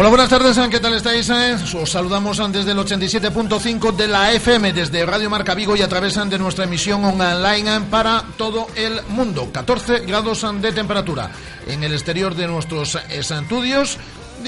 Hola, buenas tardes, ¿qué tal estáis? Os saludamos desde el 87.5 de la FM, desde Radio Marca Vigo y a través de nuestra emisión online para todo el mundo. 14 grados de temperatura en el exterior de nuestros estudios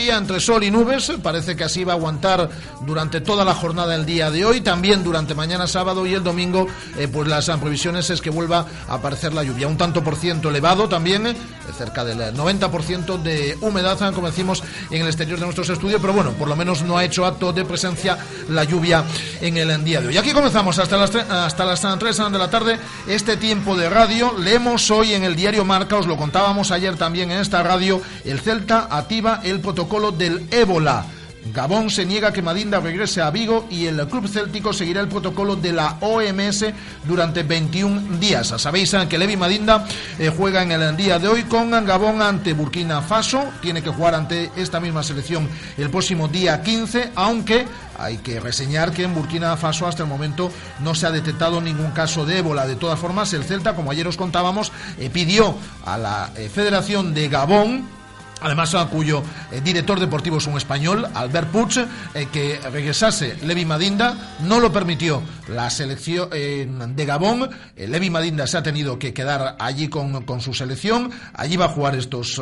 Día entre sol y nubes, parece que así va a aguantar durante toda la jornada del día de hoy, también durante mañana sábado y el domingo, eh, pues las previsiones es que vuelva a aparecer la lluvia. Un tanto por ciento elevado también, eh, cerca del 90% de humedad, como decimos, en el exterior de nuestros estudios, pero bueno, por lo menos no ha hecho acto de presencia la lluvia en el día de hoy. Aquí comenzamos hasta hasta las 3 de la tarde este tiempo de radio. Leemos hoy en el diario Marca, os lo contábamos ayer también en esta radio, el Celta activa el protocolo protocolo del ébola. Gabón se niega que Madinda regrese a Vigo y el club céltico seguirá el protocolo de la OMS durante 21 días. Sabéis que Levi Madinda eh, juega en el día de hoy con Gabón ante Burkina Faso. Tiene que jugar ante esta misma selección el próximo día 15, aunque hay que reseñar que en Burkina Faso hasta el momento no se ha detectado ningún caso de ébola. De todas formas, el Celta, como ayer os contábamos, eh, pidió a la eh, Federación de Gabón Además, cuyo eh, director deportivo es un español, Albert Puig, eh, que regresase Levi Madinda, no lo permitió la selección eh, de Gabón. Levi Madinda se ha tenido que quedar allí con, con, su selección. Allí va a jugar estos,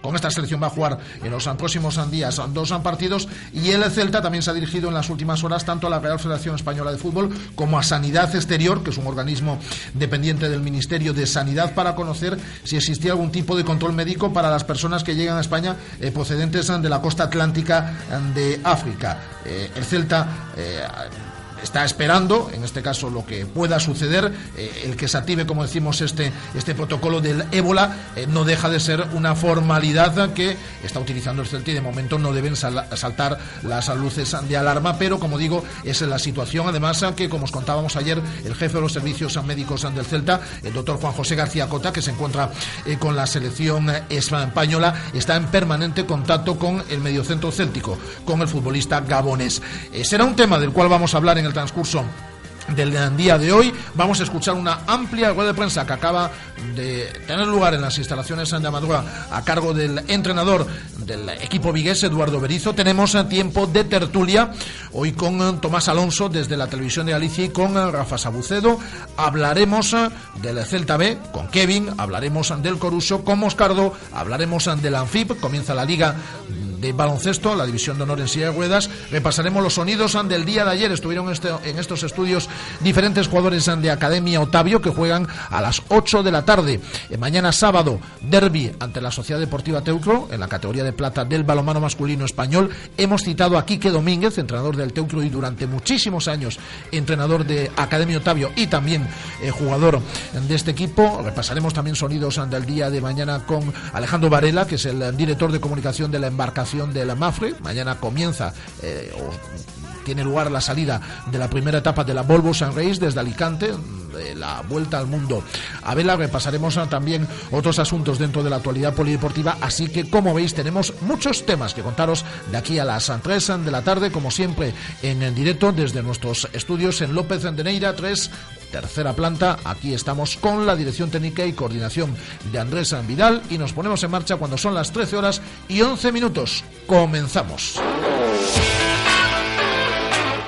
con esta selección va a jugar en los próximos días dos partidos. Y el Celta también se ha dirigido en las últimas horas tanto a la Real Federación Española de Fútbol como a Sanidad Exterior, que es un organismo dependiente del Ministerio de Sanidad, para conocer si existía algún tipo de control médico para las personas que llegan llegan España eh, procedentes de la costa atlántica de África. Eh, el Celta eh, está esperando, en este caso lo que pueda suceder, eh, el que se active, como decimos, este, este protocolo del ébola, eh, no deja de ser una formalidad que está utilizando el CELTI. De momento no deben saltar las luces de alarma, pero como digo, es la situación. Además, que como os contábamos ayer, el jefe de los servicios médicos del Celta, el doctor Juan José García Cota, que se encuentra eh, con la selección española, está en permanente contacto con el mediocentro céltico, con el futbolista gabonés. será un tema del cual vamos a hablar en el transcurso del día de hoy. Vamos a escuchar una amplia rueda de prensa que acaba de tener lugar en las instalaciones de Amadura a cargo del entrenador del equipo vigués, Eduardo Berizo. Tenemos tiempo de tertulia hoy con Tomás Alonso desde la televisión de Galicia y con Rafa Sabucedo. Hablaremos del Celta B con Kevin, hablaremos del Coruso con Moscardo, hablaremos del Anfib, comienza la liga de baloncesto, la división de honor en silla de ruedas. Repasaremos los sonidos del día de ayer. Estuvieron este, en estos estudios diferentes jugadores de Academia Otavio que juegan a las 8 de la tarde. Eh, mañana sábado, derby ante la Sociedad Deportiva Teucro en la categoría de plata del balomano masculino español. Hemos citado a Quique Domínguez, entrenador del Teucro y durante muchísimos años entrenador de Academia Otavio y también eh, jugador de este equipo. Repasaremos también sonidos del día de mañana con Alejandro Varela, que es el director de comunicación de la embarcación de la Mafre. Mañana comienza eh, tiene lugar la salida de la primera etapa de la Volvo San Reis desde Alicante, de la vuelta al mundo a vela. Repasaremos también otros asuntos dentro de la actualidad polideportiva, así que como veis tenemos muchos temas que contaros de aquí a las 3 de la tarde, como siempre en el directo desde nuestros estudios en López de Neira 3 tercera planta. Aquí estamos con la dirección técnica y coordinación de Andrés Vidal y nos ponemos en marcha cuando son las 13 horas y 11 minutos. Comenzamos.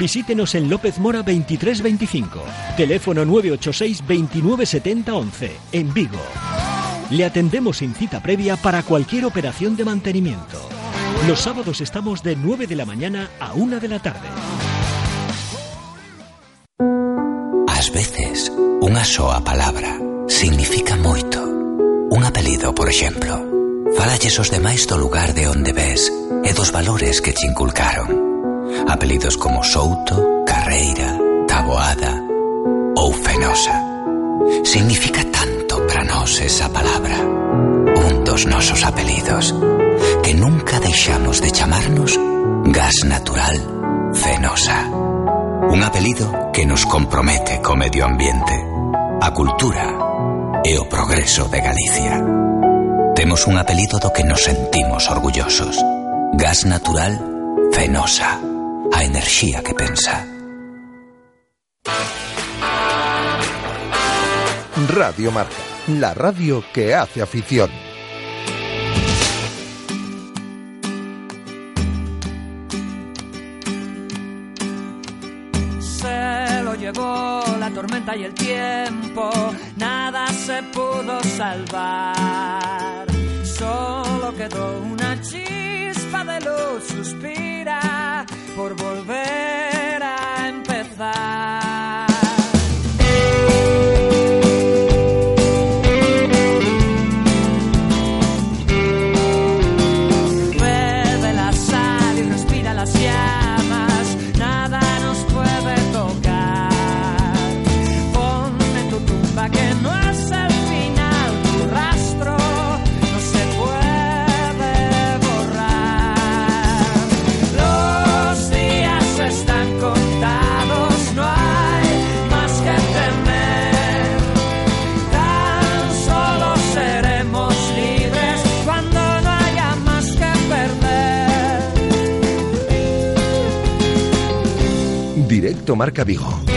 Visítenos en López Mora 2325, teléfono 986 2970 11, en Vigo. Le atendemos sin cita previa para cualquier operación de mantenimiento. Los sábados estamos de 9 de la mañana a 1 de la tarde. Ás veces, unha soa palabra significa moito. Un apelido, por exemplo. Falalles os demais do lugar de onde ves e dos valores que te inculcaron. apelidos como Souto, Carreira, Taboada ou Fenosa. Significa tanto para nós esa palabra, un dos nosos apelidos, que nunca deixamos de chamarnos gas natural Fenosa. Un apelido que nos compromete co medio ambiente, a cultura e o progreso de Galicia. Temos un apelido do que nos sentimos orgullosos. Gas natural Fenosa. A enerxía que pensa. Radio Marca, la radio que hace afición. Se lo llevó la tormenta y el tiempo, nada se pudo salvar. Solo quedó una chispa de luz, suspira por volver a empezar. Marca Vigo.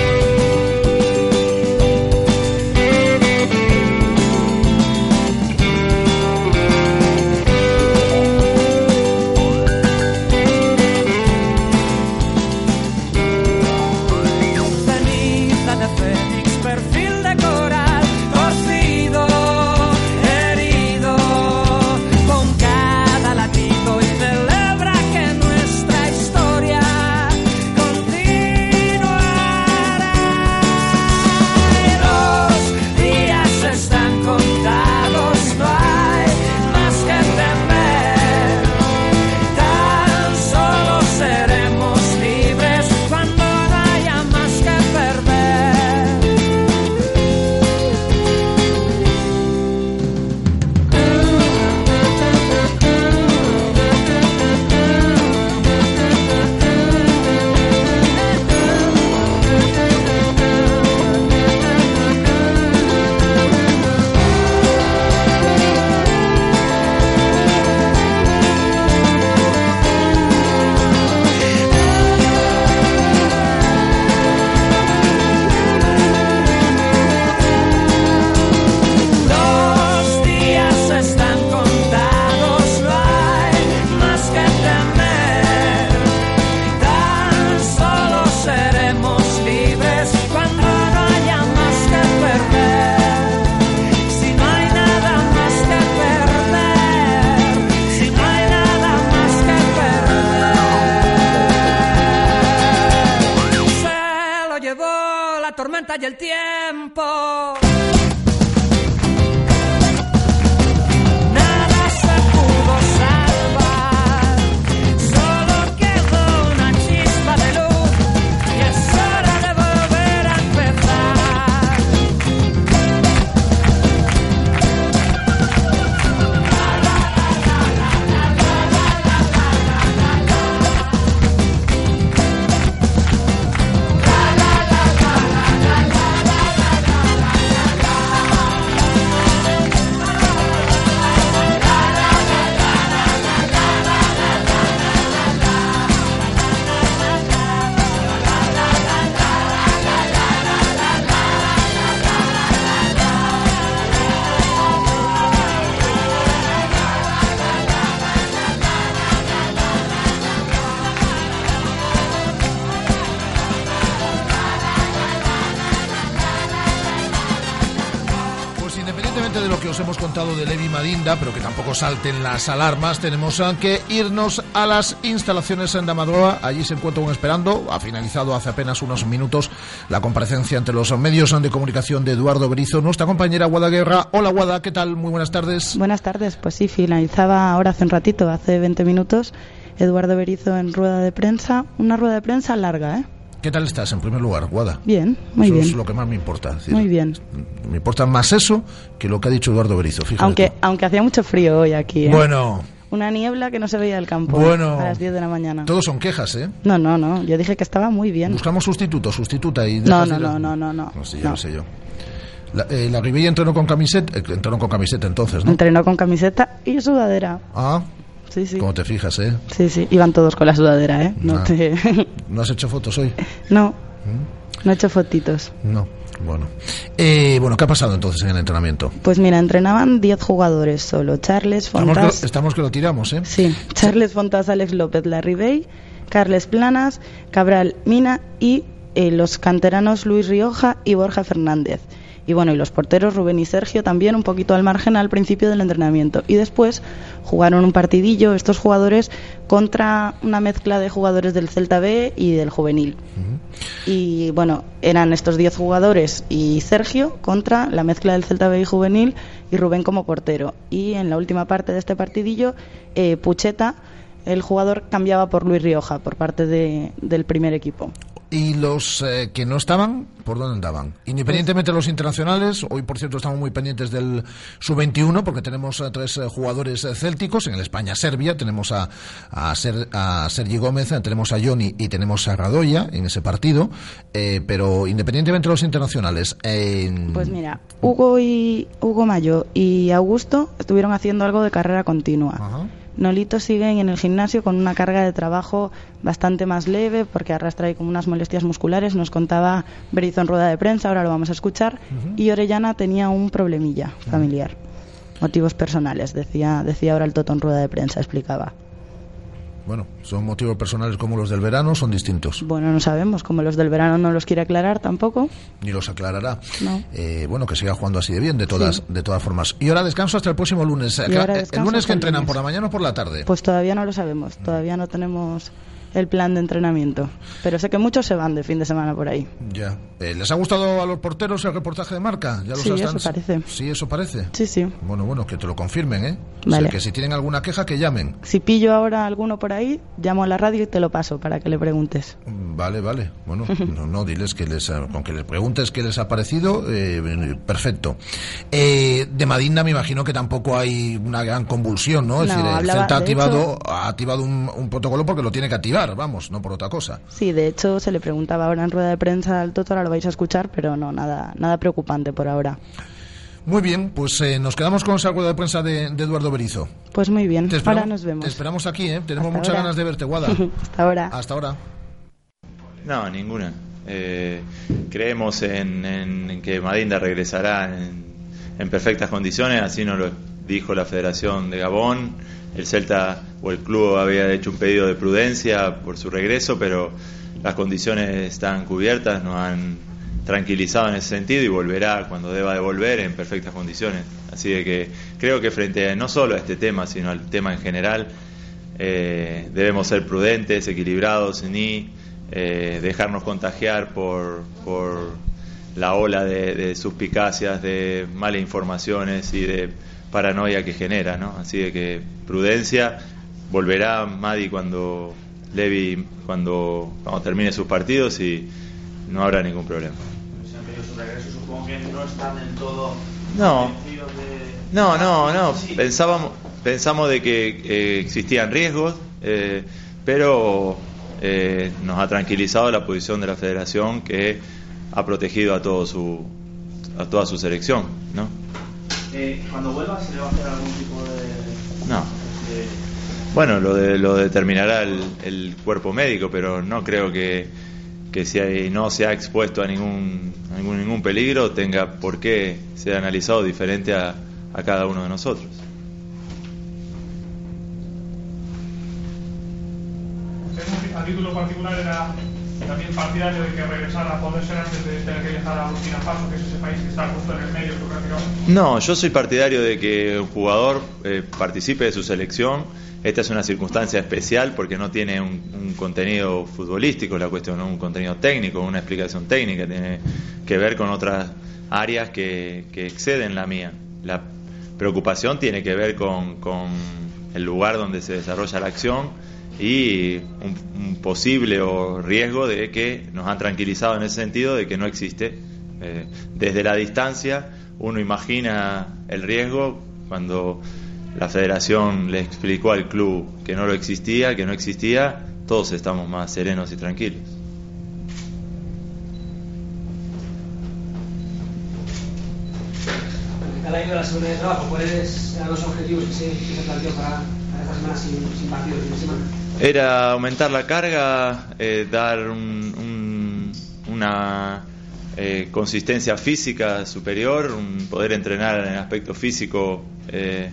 De Levi Madinda, pero que tampoco salten las alarmas, tenemos que irnos a las instalaciones en Damadroa. Allí se encuentra un esperando. Ha finalizado hace apenas unos minutos la comparecencia entre los medios de comunicación de Eduardo Berizo, nuestra compañera Guada Guerra. Hola Guada, ¿qué tal? Muy buenas tardes. Buenas tardes, pues sí, finalizaba ahora hace un ratito, hace 20 minutos, Eduardo Berizo en rueda de prensa. Una rueda de prensa larga, ¿eh? ¿Qué tal estás, en primer lugar, Guada? Bien, muy eso bien. es lo que más me importa. decir, Muy bien. Me importa más eso que lo que ha dicho Eduardo Berizo. Fíjate Aunque, tú. aunque hacía mucho frío hoy aquí, ¿eh? Bueno, Una niebla que no se veía del campo Bueno. a las 10 de la mañana. todos son quejas, ¿eh? No, no, no, yo dije que estaba muy bien. Buscamos sustituto, sustituta y... No, no, no, no, no, no. No sé yo, No. no sé yo. La, eh, la entrenó con camiseta, eh, entrenó con camiseta entonces, ¿no? Entrenó con camiseta y sudadera. Ah, Sí, sí. como te fijas, ¿eh? Sí, sí, iban todos con la sudadera, ¿eh? No Ah. te... ¿No has hecho fotos hoy? no, no he hecho fotitos. No. Bueno. Eh, bueno, ¿qué ha pasado entonces en el entrenamiento? Pues mira, entrenaban 10 jugadores solo. Charles Estamos Fontas... que, estamos que lo tiramos, ¿eh? Sí, Charles Fontas, Alex López, Larribey, Carles Planas, Cabral Mina y eh, los canteranos Luis Rioja y Borja Fernández. Y bueno, y los porteros Rubén y Sergio también un poquito al margen al principio del entrenamiento. Y después jugaron un partidillo estos jugadores contra una mezcla de jugadores del Celta B y del juvenil. Y bueno, eran estos 10 jugadores y Sergio contra la mezcla del Celta B y juvenil y Rubén como portero. Y en la última parte de este partidillo, eh, Pucheta, el jugador cambiaba por Luis Rioja por parte de- del primer equipo. ¿Y los eh, que no estaban, por dónde andaban? Independientemente de los internacionales, hoy por cierto estamos muy pendientes del sub-21 porque tenemos a tres eh, jugadores eh, célticos, en el España-Serbia tenemos a, a, Ser- a Sergi Gómez, tenemos a Johnny y tenemos a Radoya en ese partido, eh, pero independientemente de los internacionales... eh, Pues mira, Hugo y Hugo Mayo y Augusto estuvieron haciendo algo de carrera continua. Ajá. Nolito sigue en el gimnasio con una carga de trabajo bastante más leve porque arrastra ahí como unas molestias musculares. Nos contaba Berizzo en rueda de prensa, ahora lo vamos a escuchar. Y Orellana tenía un problemilla familiar. Motivos personales, decía, decía ahora el Toto en rueda de prensa, explicaba. Bueno, son motivos personales como los del verano, son distintos. Bueno, no sabemos, como los del verano no los quiere aclarar tampoco. Ni los aclarará. No. Eh, bueno, que siga jugando así de bien, de todas, Sí. de todas formas. Y ahora descanso hasta el próximo lunes. Y ahora el lunes que entrenan, lunes. por la mañana o por la tarde. Pues todavía no lo sabemos, todavía no tenemos el plan de entrenamiento. Pero sé que muchos se van de fin de semana por ahí. Ya. Eh, ¿Les ha gustado a los porteros el reportaje de marca? ¿Ya los Sí, eso parece. Sí, eso parece. Sí, sí. Bueno, bueno, que te lo confirmen, ¿eh? O Vale. sea, que si tienen alguna queja, que llamen. Si pillo ahora alguno por ahí, llamo a la radio y te lo paso para que le preguntes. Mm, Vale, vale. Bueno, no, no, diles que les, ha- con que les preguntes qué les ha parecido, eh, perfecto. Eh, de Madinda me imagino que tampoco hay una gran convulsión, ¿no? Es No, decir, el Celta ha activado, hecho- ha activado un, un protocolo porque lo tiene que activar, vamos, no por otra cosa. Sí, de hecho se le preguntaba ahora en rueda de prensa al Toto, ahora lo vais a escuchar, pero no, nada, nada preocupante por ahora. Muy bien, pues eh, nos quedamos con esa rueda de prensa de, de Eduardo Berizo. Pues muy bien, Te ahora nos vemos. Te esperamos aquí, ¿eh? Tenemos Hasta muchas ahora. ganas de verte, Guada. Hasta ahora. Hasta ahora. No, ninguna. Eh, creemos en, en- en que Madinda regresará en, en perfectas condiciones, así nos lo dijo la Federación de Gabón. El Celta o el club había hecho un pedido de prudencia por su regreso, pero las condiciones están cubiertas, nos han tranquilizado en ese sentido y volverá cuando deba de volver en perfectas condiciones. Así de que creo que frente a, no solo a este tema, sino al tema en general, eh, debemos ser prudentes, equilibrados, ni eh, dejarnos contagiar por, por la ola de, de suspicacias, de malas informaciones y de paranoia que genera, ¿no? Así de que prudencia, volverá Madi cuando Levi, cuando, cuando termine sus partidos y no habrá ningún problema. No, no, no, no. Pensábamos, pensamos de que eh, existían riesgos, eh, pero eh, nos ha tranquilizado la posición de la Federación que ha protegido a todo su a toda su selección, ¿no? Eh, cuando vuelva se le va a hacer algún tipo de... No. de- Bueno, lo, de, lo determinará el, el cuerpo médico, pero no creo que, que si hay- no se ha expuesto a ningún, a ningún, ningún peligro tenga por qué ser analizado diferente a, a cada uno de nosotros. a título particular era también partidario de que regresara a poder ser antes de tener que viajar a Burkina Faso, que es ese país que está justo en el medio. No, yo soy partidario de que un jugador eh, participe de su selección. Esta es una circunstancia especial porque no tiene un, contenido futbolístico la cuestión, no un contenido técnico, una explicación técnica, tiene que ver con otras áreas que, que exceden la mía. La preocupación tiene que ver con el lugar donde se desarrolla la acción y un, posible o riesgo de que nos han tranquilizado en ese sentido de que no existe. Eh, desde la distancia uno imagina el riesgo cuando la federación le explicó al club que no lo existía, que no existía, todos estamos más serenos y tranquilos. ¿cuáles eran los objetivos que se planteó para, Era aumentar la carga, eh, dar un- un- una eh, consistencia física superior, un poder entrenar en el aspecto físico eh,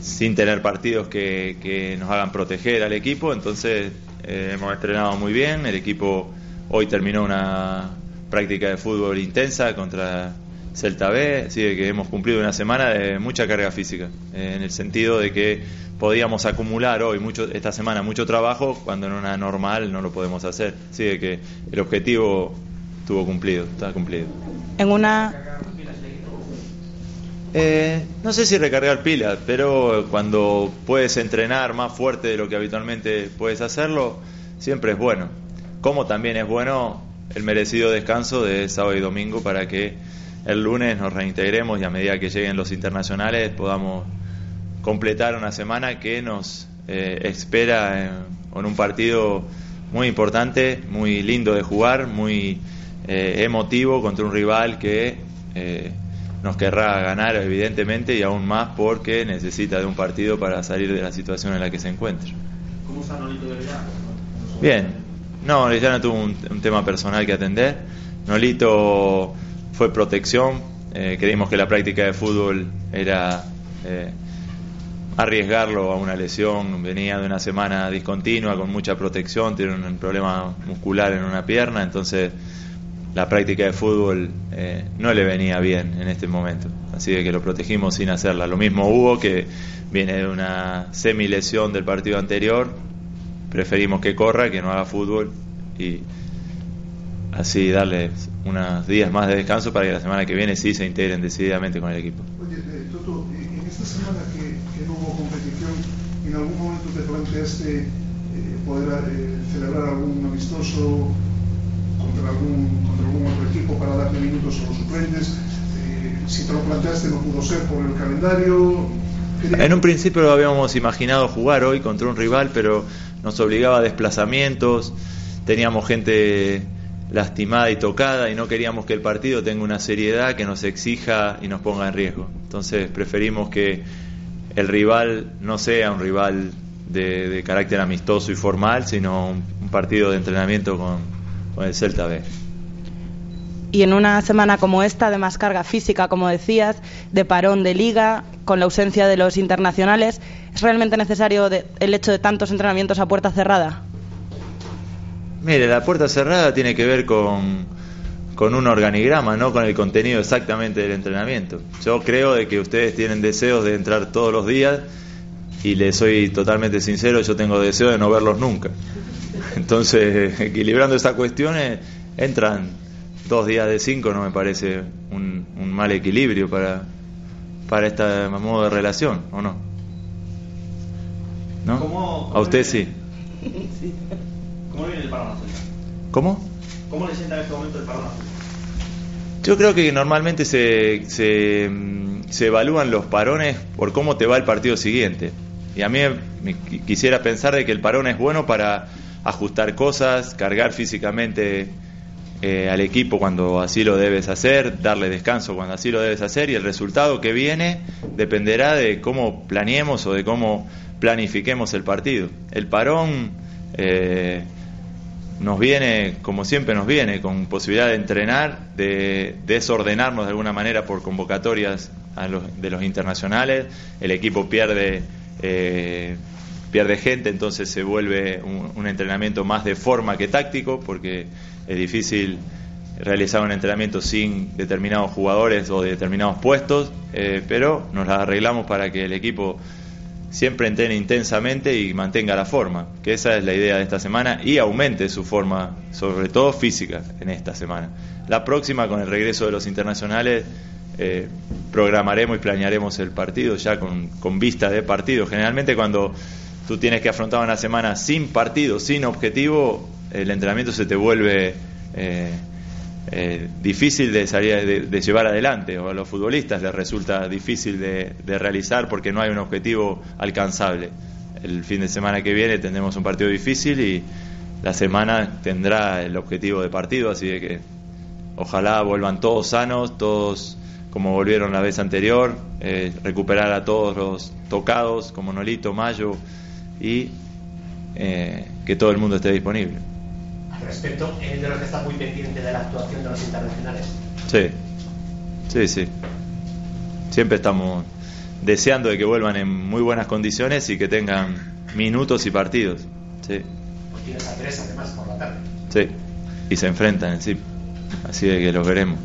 sin tener partidos que, que nos hagan proteger al equipo. Entonces hemos entrenado muy bien, el equipo hoy terminó una práctica de fútbol intensa contra Celta B, de que hemos cumplido una semana de mucha carga física, eh, en el sentido de que podíamos acumular hoy mucho esta semana mucho trabajo cuando en una normal no lo podemos hacer, de que el objetivo estuvo cumplido, está cumplido. En una Eh, no sé si recargar pilas, pero cuando puedes entrenar más fuerte de lo que habitualmente puedes hacerlo, siempre es bueno. Como también es bueno el merecido descanso de sábado y domingo para que el lunes nos reintegremos y a medida que lleguen los internacionales podamos completar una semana que nos eh, espera en, en un partido muy importante, muy lindo de jugar, muy eh, emotivo contra un rival que eh, nos querrá ganar evidentemente y aún más porque necesita de un partido para salir de la situación en la que se encuentra. ¿Cómo está Nolito? Bien, no, Liliana tuvo un, un tema personal que atender. Nolito fue protección. Eh, creímos que la práctica de fútbol era eh, arriesgarlo a una lesión. Venía de una semana discontinua con mucha protección, tiene un, problema muscular en una pierna, entonces la práctica de fútbol eh, no le venía bien en este momento. Así que lo protegimos sin hacerla. Lo mismo Hugo, que viene de una semilesión del partido anterior. Preferimos que corra, que no haga fútbol y así darle unos días más de descanso para que la semana que viene sí se integren decididamente con el equipo. Oye, eh, Toto, en esta semana que, que no hubo competición, ¿en algún momento te planteaste eh, poder eh, celebrar algún amistoso contra algún, contra algún otro equipo para darle minutos a los suplentes? Si te lo planteaste no pudo ser por el calendario. ¿Qué En un principio lo habíamos imaginado jugar hoy contra un rival, pero nos obligaba a desplazamientos, teníamos gente lastimada y tocada y no queríamos que el partido tenga una seriedad que nos exija y nos ponga en riesgo. Entonces preferimos que el rival no sea un rival de, de carácter amistoso y formal, sino un, partido de entrenamiento con, con el Celta B. y en una semana como esta, de más carga física, como decías, de parón de liga, con la ausencia de los internacionales, ¿es realmente necesario de- el hecho de tantos entrenamientos a puerta cerrada? Mire, la puerta cerrada tiene que ver con, con un organigrama, no con el contenido exactamente del entrenamiento. Yo creo de que ustedes tienen deseos de entrar todos los días y les soy totalmente sincero, yo tengo deseo de no verlos nunca. Entonces, equilibrando estas cuestiones, entran dos días de cinco, no me parece un, un mal equilibrio para, para este modo de relación, ¿o no? ¿No? ¿Cómo- A usted cómo sí. ¿Cómo viene el parón a? ¿Cómo? ¿Cómo le sienta en este momento el parón a? Yo creo que normalmente se, se, se evalúan los parones por cómo te va el partido siguiente. Y a mí me qui- quisiera pensar de que el parón es bueno para ajustar cosas, cargar físicamente eh, al equipo cuando así lo debes hacer, darle descanso cuando así lo debes hacer y el resultado que viene dependerá de cómo planeemos o de cómo planifiquemos el partido. El parón eh, nos viene, como siempre nos viene, con posibilidad de entrenar, de desordenarnos de alguna manera por convocatorias a los- de los internacionales. El equipo pierde eh, pierde gente, entonces se vuelve un, entrenamiento más de forma que táctico, porque es difícil realizar un entrenamiento sin determinados jugadores o de determinados puestos, eh, pero nos las arreglamos para que el equipo siempre entrene intensamente y mantenga la forma, que esa es la idea de esta semana y aumente su forma, sobre todo física, en esta semana. La próxima, con el regreso de los internacionales, eh, programaremos y planearemos el partido ya con, con vista de partido. Generalmente cuando tú tienes que afrontar una semana sin partido, sin objetivo, el entrenamiento se te vuelve... Eh, eh, difícil de, salir, de, de, llevar adelante, o a los futbolistas les resulta difícil de, de, realizar porque no hay un objetivo alcanzable. El fin de semana que viene tendremos un partido difícil y la semana tendrá el objetivo de partido, así que ojalá vuelvan todos sanos, todos como volvieron la vez anterior, eh, recuperar a todos los tocados como Nolito, Mayo y eh, que todo el mundo esté disponible respecto, es de los que está muy pendiente de la actuación de los internacionales. Sí, sí, sí. Siempre estamos deseando de que vuelvan en muy buenas condiciones y que tengan minutos y partidos. Sí. Pues tienes a tres además por la tarde. Sí, y se enfrentan en sí. Así de que los veremos.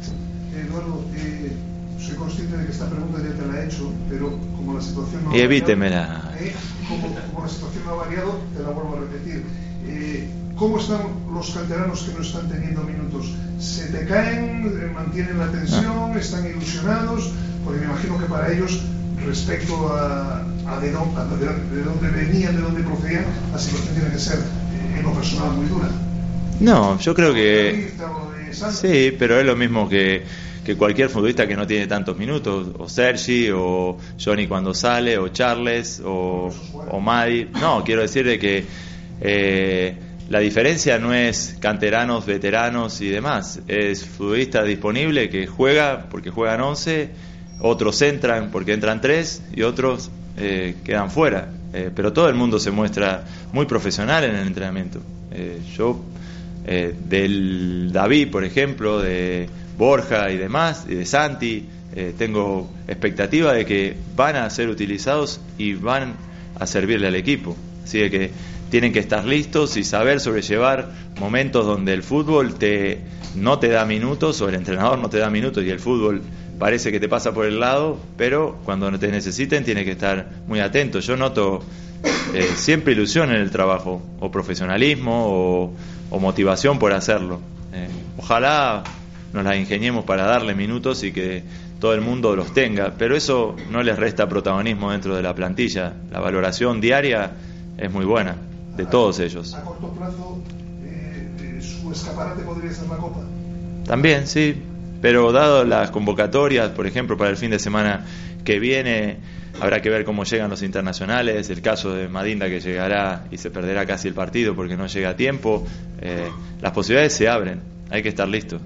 Eduardo, eh, soy consciente de que esta pregunta ya te la he hecho, pero como la situación no y evítemela. Eh, como, como, la situación no ha variado, te la vuelvo a repetir. Eh, ¿Cómo están los canteranos que no están teniendo minutos? ¿Se te caen? ¿Mantienen la tensión? ¿Están ilusionados? Porque me imagino que para ellos, respecto a, a, de, dónde, a de, de, dónde venían, de dónde procedían, la situación tiene que ser eh, en lo personal muy dura. No, yo creo que... Sí, pero es lo mismo que, que cualquier futbolista que no tiene tantos minutos, o Sergi, o Johnny cuando sale, o Charles, o, o Madi. No, quiero decir de que... Eh, la diferencia no es canteranos, veteranos y demás, es futbolista disponible que juega porque juegan 11, otros entran porque entran 3 y otros eh, quedan fuera. Eh, pero todo el mundo se muestra muy profesional en el entrenamiento. Eh, yo, eh, del David, por ejemplo, de Borja y demás, y de Santi, eh, tengo expectativa de que van a ser utilizados y van a servirle al equipo. Así de que tienen que estar listos y saber sobrellevar momentos donde el fútbol te, no te da minutos o el entrenador no te da minutos y el fútbol parece que te pasa por el lado, pero cuando te necesiten tienes que estar muy atento. Yo noto eh, siempre ilusión en el trabajo, o profesionalismo, o, motivación por hacerlo. Eh, ojalá nos la ingeniemos para darle minutos y que todo el mundo los tenga, pero eso no les resta protagonismo dentro de la plantilla. La valoración diaria es muy buena de todos ellos. A corto plazo, eh, su escaparate podría ser la Copa. También, sí, pero dado las convocatorias, por ejemplo, para el fin de semana que viene, habrá que ver cómo llegan los internacionales, el caso de Madinda que llegará y se perderá casi el partido porque no llega a tiempo, eh, las posibilidades se abren, hay que estar listo.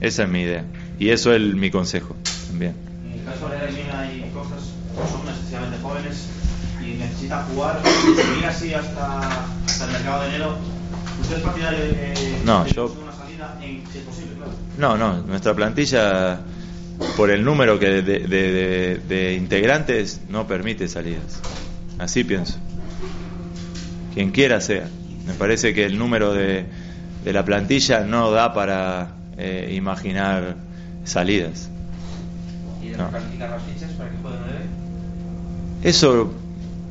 Esa es mi idea y eso es el, mi consejo también. En el caso de la hay cosas son jóvenes y necesita jugar y seguir así hasta, hasta el mercado de enero. ¿Usted es partidario de que no, de yo... una salida en, si es posible? Claro. No, no, nuestra plantilla, por el número que de, de, de, integrantes, no permite salidas. Así pienso. Quien quiera sea. Me parece que el número de, de la plantilla no da para eh, imaginar salidas. ¿Y de no. las fichas para que jueguen nueve? Eso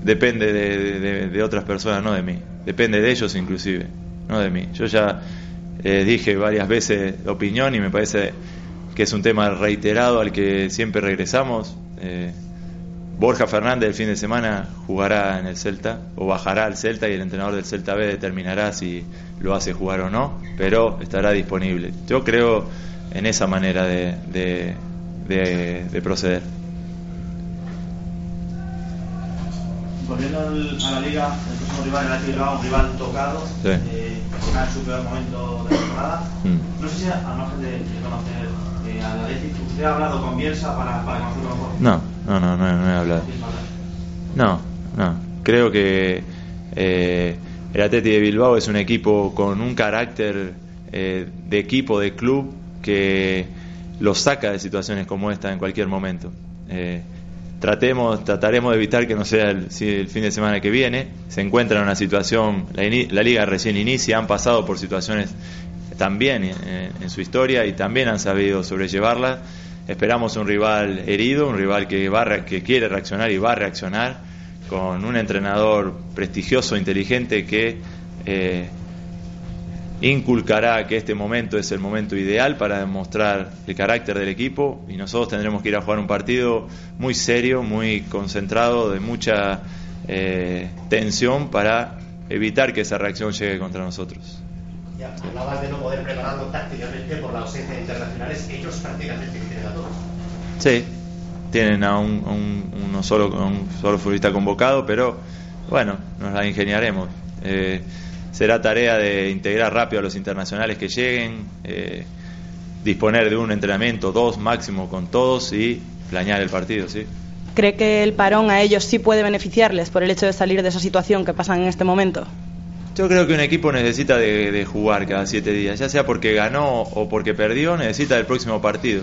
depende de, otras personas, no de mí. Depende de ellos inclusive, no de mí. Yo ya eh, dije varias veces opinión y me parece que es un tema reiterado al que siempre regresamos. Eh, Borja Fernández el fin de semana jugará en el Celta o bajará al Celta y el entrenador del Celta B determinará si lo hace jugar o no, pero estará disponible. Yo creo en esa manera de, de proceder. Volviendo a la liga, el próximo rival, Athletic Bilbao, un rival tocado, sí. eh, está en su peor momento de la temporada. Mm. No sé si, al margen de, de conocer eh, al Athletic, ¿usted ha hablado con Bielsa para, para conocerlo mejor? No, no, no, no, no he hablado. No, no. Creo que eh, el Athletic de Bilbao es un equipo con un carácter eh, de equipo, de club, que los saca de situaciones como esta en cualquier momento. Eh, tratemos, trataremos de evitar que no sea el, fin de semana que viene. Se encuentra en una situación, la, liga recién inicia, han pasado por situaciones también en, en su historia y también han sabido sobrellevarla. Esperamos un rival herido, un rival que, va, que quiere reaccionar y va a reaccionar, con un entrenador prestigioso, inteligente que eh, inculcará que este momento es el momento ideal para demostrar el carácter del equipo y nosotros tendremos que ir a jugar un partido muy serio, muy concentrado, de mucha eh, tensión para evitar que esa reacción llegue contra nosotros. Ya, hablabas de no poder prepararlo tácticamente por la ausencia de internacionales. Ellos prácticamente tienen a todos. Sí, tienen a un, a un- uno solo, a un solo futbolista convocado, pero bueno, nos la ingeniaremos. Eh, será tarea de integrar rápido a los internacionales que lleguen, eh, disponer de un entrenamiento, dos máximo con todos y planear el partido, sí. ¿Cree que el parón a ellos sí puede beneficiarles por el hecho de salir de esa situación que pasan en este momento? Yo creo que un equipo necesita de, de jugar cada siete días, ya sea porque ganó o porque perdió, necesita el próximo partido.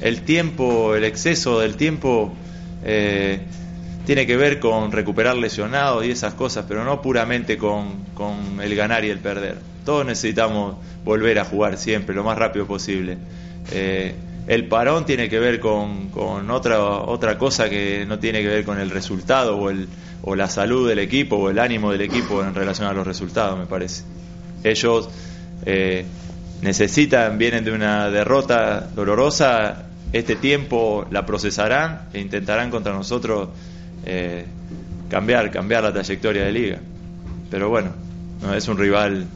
El tiempo, el exceso del tiempo eh, tiene que ver con recuperar lesionados y esas cosas, pero no puramente con, con el ganar y el perder. Todos necesitamos volver a jugar siempre, lo más rápido posible. Eh, el parón tiene que ver con, con otra, otra cosa que no tiene que ver con el resultado o, el, o la salud del equipo o el ánimo del equipo en relación a los resultados, me parece. Ellos eh, necesitan, vienen de una derrota dolorosa, este tiempo la procesarán e intentarán contra nosotros eh, cambiar, cambiar la trayectoria de liga. Pero bueno, no es un rival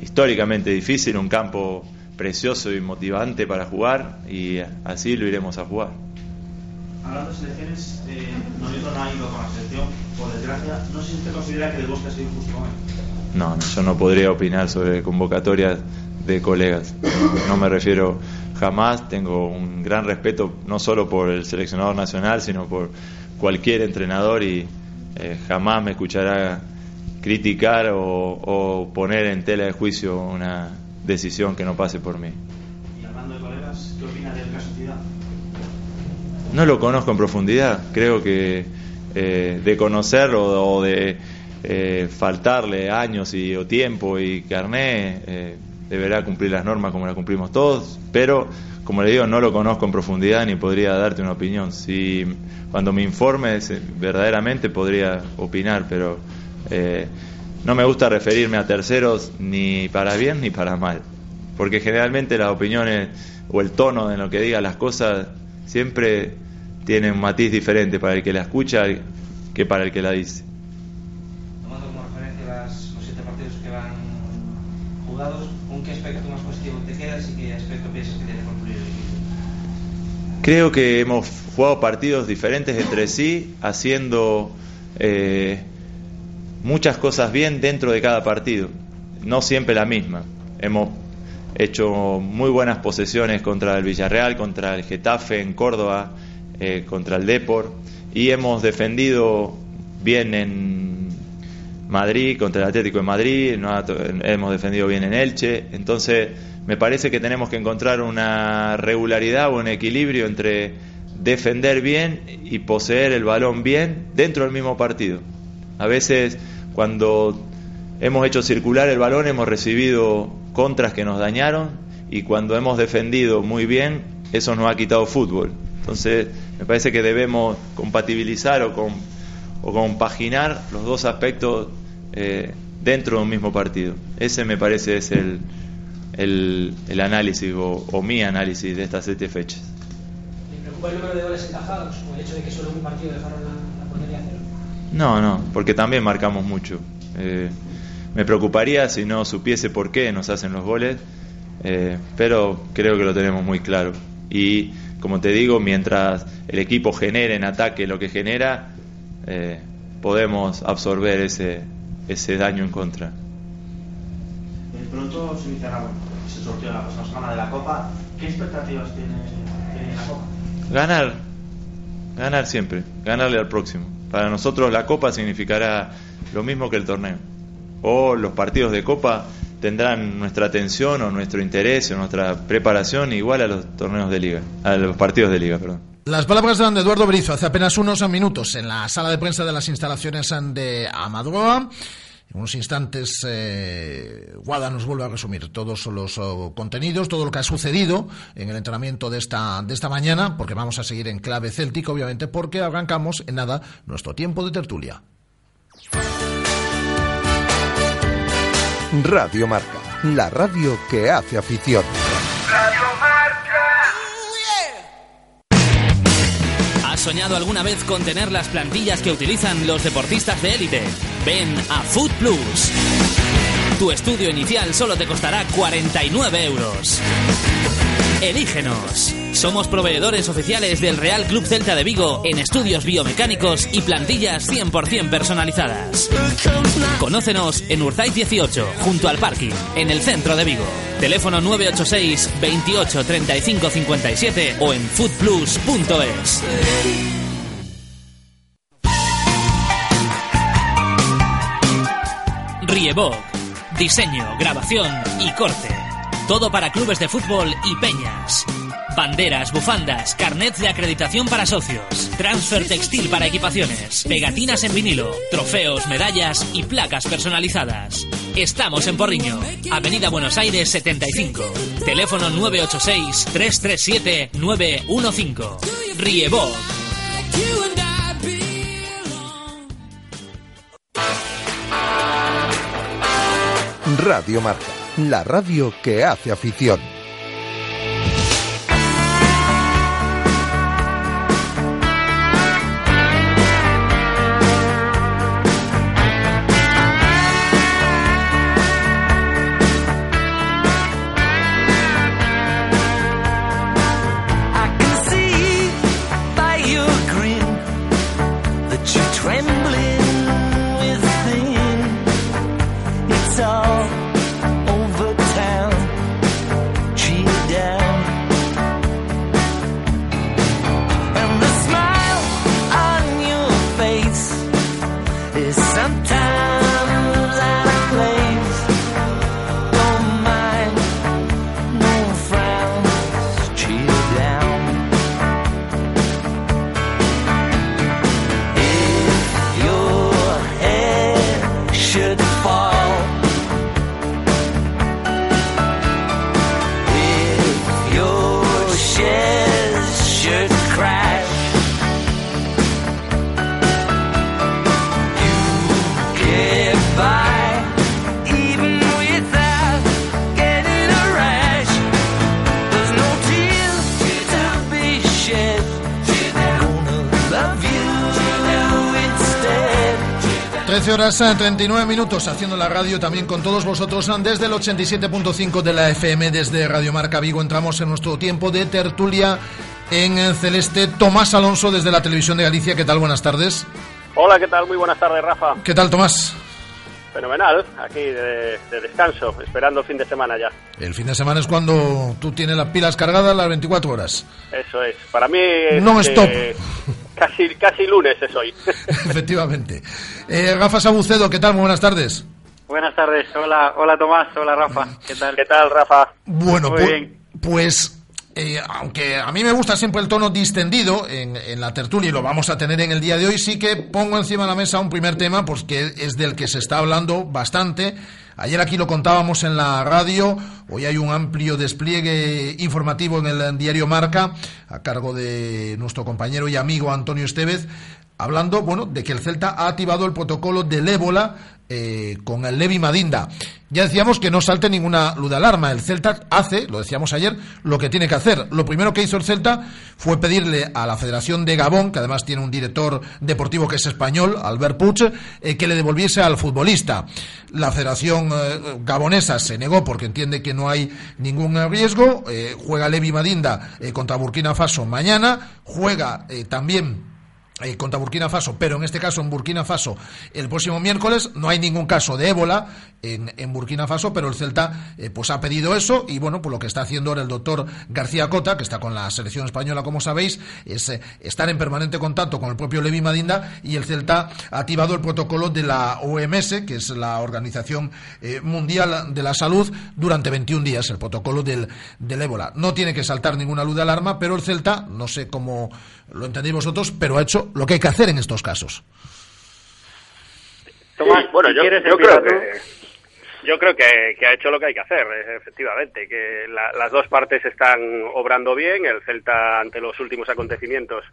históricamente difícil, un campo precioso y motivante para jugar y así lo iremos a jugar. Hablando de selecciones, eh, Nolito no ha ido con la selección, por desgracia. No sé si usted considera que Del Bosque ha sido injusto con él. No, no, yo no podría opinar sobre convocatorias de colegas. No me refiero jamás. Tengo un gran respeto no solo por el seleccionador nacional, sino por cualquier entrenador y eh, jamás me escuchará criticar o, o poner en tela de juicio una decisión que no pase por mí. Y hablando de colegas, ¿qué opina del caso? No lo conozco en profundidad. Creo que eh, de conocerlo o de eh, faltarle años y, o tiempo y carné, deberá cumplir las normas como las cumplimos todos. Pero, como le digo, no lo conozco en profundidad ni podría darte una opinión. Si cuando me informes verdaderamente podría opinar, pero eh, no me gusta referirme a terceros ni para bien ni para mal. Porque generalmente las opiniones o el tono en lo que diga las cosas siempre tiene un matiz diferente para el que la escucha que para el que la dice. Tomando como referencia los siete partidos que van jugados, ¿con qué aspecto más positivo te quedas y qué aspecto piensas que tiene que concluir el equipo? Creo que hemos jugado partidos diferentes entre sí, haciendo eh, muchas cosas bien dentro de cada partido, no siempre la misma. Hemos hecho muy buenas posesiones contra el Villarreal, contra el Getafe en Córdoba, eh, contra el Depor, y hemos defendido bien en Madrid, contra el Atlético de Madrid, no hemos defendido bien en Elche, entonces me parece que tenemos que encontrar una regularidad o un equilibrio entre defender bien y poseer el balón bien dentro del mismo partido. A veces cuando hemos hecho circular el balón hemos recibido contras que nos dañaron y cuando hemos defendido muy bien eso nos ha quitado fútbol. Entonces me parece que debemos compatibilizar o, o compaginar los dos aspectos eh, dentro de un mismo partido. Ese me parece es el, el, el análisis o, o mi análisis de estas siete fechas. ¿Le preocupa el número de goles encajados o el hecho de que solo un partido dejaron la, la portería cero? No, no, porque también marcamos mucho. Eh, me preocuparía si no supiese por qué nos hacen los goles, eh, pero creo que lo tenemos muy claro. Y como te digo, mientras el equipo genere en ataque lo que genera, eh, podemos absorber ese, ese daño en contra. Pronto se iniciará bueno, ese sorteo la próxima semana de la Copa. ¿Qué expectativas tiene, tiene la Copa? Ganar, ganar siempre, ganarle al próximo. Para nosotros la Copa significará lo mismo que el torneo. O los partidos de Copa tendrán nuestra atención o nuestro interés o nuestra preparación igual a los torneos de liga, a los partidos de liga, perdón. Las palabras de Eduardo Brizo hace apenas unos minutos en la sala de prensa de las instalaciones de Amadroa. En unos instantes, eh, Guada nos vuelve a resumir todos los oh, contenidos, todo lo que ha sucedido en el entrenamiento de esta, de esta mañana, porque vamos a seguir en clave céltica, obviamente, porque arrancamos en nada nuestro tiempo de tertulia. Radio Marca, la radio que hace afición. Soñado alguna vez con tener las plantillas que utilizan los deportistas de élite? Ven a Food Plus. Tu estudio inicial solo te costará 49 euros. Elígenos. Somos proveedores oficiales del Real Club Celta de Vigo en estudios biomecánicos y plantillas 100% personalizadas. Conócenos en Urzaiz 18, junto al parking, en el centro de Vigo. Teléfono 986 28 35 57 o en foodplus.es. Riebog. Diseño, grabación y corte. Todo para clubes de fútbol y peñas. Banderas, bufandas, carnets de acreditación para socios, transfer textil para equipaciones, pegatinas en vinilo, trofeos, medallas y placas personalizadas. Estamos en Porriño, Avenida Buenos Aires 75. Teléfono 986 337 915. Riebog. Radio Marca, la radio que hace afición. Horas eh, 39 minutos haciendo la radio también con todos vosotros eh, desde el 87.5 de la FM, desde Radio Marca Vigo. Entramos en nuestro tiempo de tertulia en eh, Celeste. Tomás Alonso desde la Televisión de Galicia. ¿Qué tal? Buenas tardes. Hola, ¿qué tal? Muy buenas tardes, Rafa. ¿Qué tal, Tomás? Fenomenal, aquí de, de descanso, esperando el fin de semana ya. El fin de semana es cuando tú tienes las pilas cargadas las 24 horas. Eso es. Para mí es, No stop. Casi, casi lunes es hoy. Efectivamente. Eh, Rafa Sabucedo, ¿qué tal? Muy buenas tardes. Buenas tardes, hola, hola Tomás, hola Rafa, ¿qué tal? ¿Qué tal, Rafa? Bueno, Muy pu- bien. pues eh, aunque a mí me gusta siempre el tono distendido en, en la tertulia y lo vamos a tener en el día de hoy, sí que pongo encima de la mesa un primer tema, pues que es del que se está hablando bastante. Ayer aquí lo contábamos en la radio, hoy hay un amplio despliegue informativo en el diario Marca, a cargo de nuestro compañero y amigo Antonio Estevez, hablando, bueno, de que el Celta ha activado el protocolo del ébola eh, con el Levi Madinda. Ya decíamos que no salte ninguna luz de alarma. El Celta hace, lo decíamos ayer, lo que tiene que hacer. Lo primero que hizo el Celta fue pedirle a la Federación de Gabón, que además tiene un director deportivo que es español, Albert Puig, eh, que le devolviese al futbolista. La Federación eh, Gabonesa se negó porque entiende que no hay ningún riesgo. Eh, juega Levi Madinda contra Burkina Faso mañana. Juega también eh, contra Burkina Faso, pero en este caso en Burkina Faso el próximo miércoles. No hay ningún caso de ébola en, en Burkina Faso, pero el Celta eh, pues ha pedido eso y bueno, pues lo que está haciendo ahora el doctor García Cota, que está con la selección española, como sabéis, es eh, estar en permanente contacto con el propio Levi Madinda y el Celta ha activado el protocolo de la OMS, que es la Organización eh, Mundial de la Salud, durante 21 días, el protocolo del, del ébola. No tiene que saltar ninguna luz de alarma, pero el Celta, no sé cómo lo entendéis vosotros, pero ha hecho lo que hay que hacer en estos casos. Tomás, Sí, bueno, si yo, quieres yo creo que yo creo que, que ha hecho lo que hay que hacer, eh, efectivamente, que la- las dos partes están obrando bien, el Celta ante los últimos acontecimientos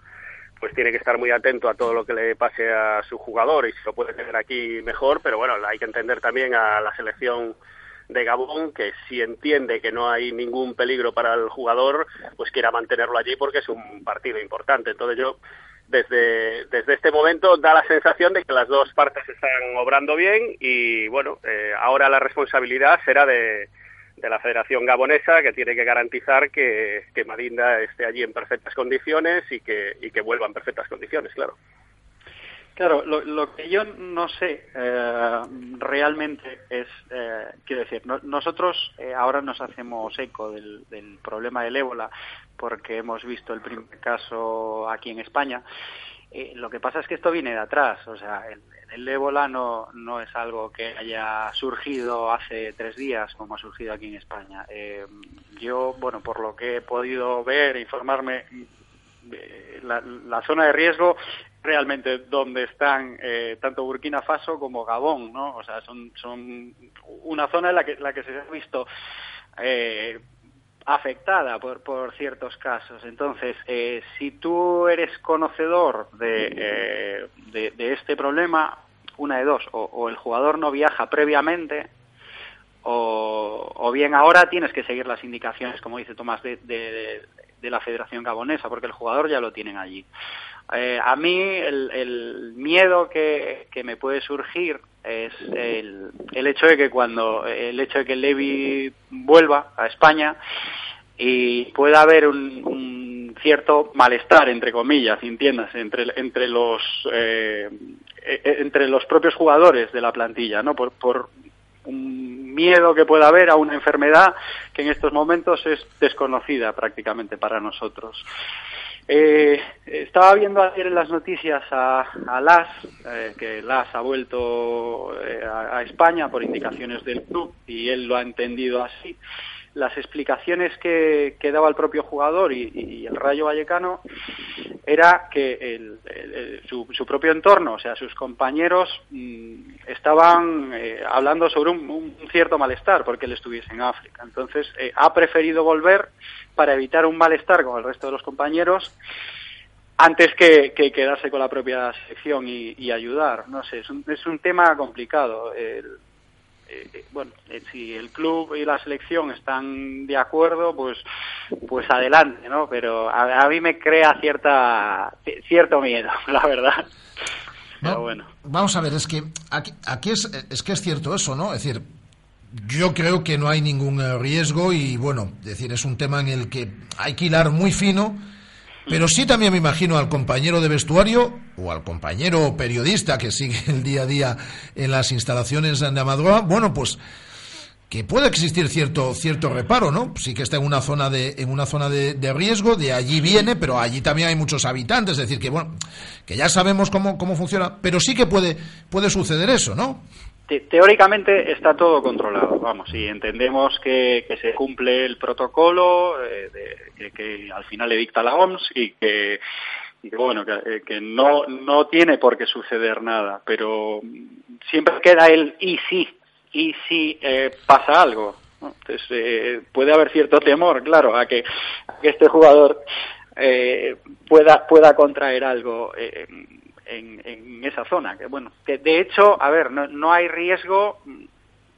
pues tiene que estar muy atento a todo lo que le pase a su jugador y si lo puede tener aquí mejor, pero bueno, hay que entender también a la selección de Gabón que si entiende que no hay ningún peligro para el jugador, pues quiera mantenerlo allí porque es un partido importante. Entonces yo desde, desde este momento da la sensación de que las dos partes están obrando bien y bueno, eh, ahora la responsabilidad será de, de la Federación Gabonesa que tiene que garantizar que, que Madinda esté allí en perfectas condiciones y que, y que vuelva en perfectas condiciones, claro. Claro, lo, lo que yo no sé eh, realmente es, eh, quiero decir, no- nosotros eh, ahora nos hacemos eco del, problema del ébola porque hemos visto el primer caso aquí en España. Lo que pasa es que esto viene de atrás, o sea, el, ébola no, no es algo que haya surgido hace tres días como ha surgido aquí en España. Yo, bueno, por lo que he podido ver, informarme, eh, la, la zona de riesgo realmente donde están eh, tanto Burkina Faso como Gabón, ¿no? O sea, son, son una zona en la que, la que se ha visto eh, afectada por, por ciertos casos. Entonces, eh, si tú eres conocedor de, eh, de, de este problema, una de dos, o, el jugador no viaja previamente, o, bien ahora tienes que seguir las indicaciones, como dice Tomás, de, de la Federación Gabonesa, porque el jugador ya lo tienen allí. Eh, a mí el, miedo que, que me puede surgir es el, el hecho de que cuando el hecho de que Levi vuelva a España y pueda haber un, cierto malestar entre comillas entiendas entre entre los eh, eh, entre los propios jugadores de la plantilla no por, por un miedo que pueda haber a una enfermedad que en estos momentos es desconocida prácticamente para nosotros. Eh, estaba viendo ayer en las noticias a, a Las, eh, que Las ha vuelto eh, a, España por indicaciones del club y él lo ha entendido así. Las explicaciones que, que daba el propio jugador y, y el Rayo Vallecano era que el- su, su propio entorno, o sea, sus compañeros mm, estaban eh, hablando sobre un, un cierto malestar porque él estuviese en África. Entonces, eh, ha preferido volver para evitar un malestar con el resto de los compañeros antes que, que quedarse con la propia selección y, y ayudar. No sé, es un, es un tema complicado. El- eh, bueno, eh, si el club y la selección están de acuerdo, pues pues adelante, ¿no? Pero a, a mí me crea cierta cierto miedo, la verdad. Pero bueno. Vamos a ver, es que aquí, aquí es, es que es cierto eso, ¿no? Es decir, yo creo que no hay ningún eh, riesgo y bueno, decir, es un tema en el que hay que hilar muy fino, pero sí también me imagino al compañero de vestuario o al compañero periodista que sigue el día a día en las instalaciones de Amadroa, bueno, pues que puede existir cierto cierto reparo, ¿no? Sí que está en una zona de en una zona de, de riesgo, de allí viene, pero allí también hay muchos habitantes, es decir, que bueno, que ya sabemos cómo cómo funciona, pero sí que puede puede suceder eso, ¿no? Te- teóricamente está todo controlado, vamos, y entendemos que, se cumple el protocolo eh, de- que, al final le dicta la OMS y que, bueno, que, eh, que no, no tiene por qué suceder nada, pero siempre queda el y si, y si eh, pasa algo. Entonces eh, puede haber cierto temor, claro, a que, a que este jugador eh, pueda, pueda contraer algo. eh, en, en esa zona. Que bueno, que de hecho, a ver, no, no hay riesgo, mm,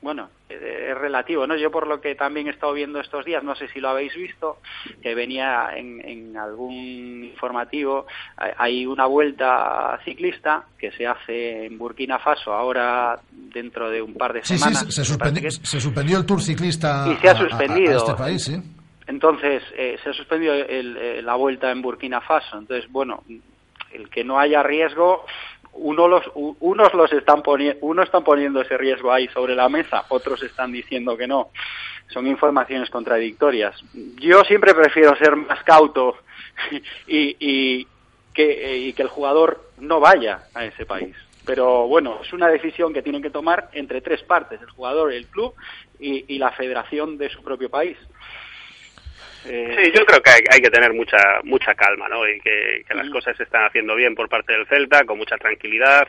bueno, eh, es relativo, ¿no? Yo por lo que también he estado viendo estos días, no sé si lo habéis visto, que venía en, en algún informativo, hay- una vuelta ciclista que se hace en Burkina Faso ahora dentro de un par de Sí, sí, semanas. se, se suspendi- que suspendió el tour ciclista Y se ha a- a- a- suspendido. este país, sí. Entonces, eh, se ha suspendido el- eh, la vuelta en Burkina Faso. Entonces, bueno, el que no haya riesgo, uno los, unos los están poniendo, unos están poniendo ese riesgo ahí sobre la mesa, otros están diciendo que no. Son informaciones contradictorias. Yo siempre prefiero ser más cauto y, que, y que el jugador no vaya a ese país. Pero bueno, es una decisión que tienen que tomar entre tres partes, el jugador, el club y la federación de su propio país. Eh, Sí, yo creo que hay, hay que tener mucha mucha calma, ¿no? Y que, que las cosas se están haciendo bien por parte del Celta, con mucha tranquilidad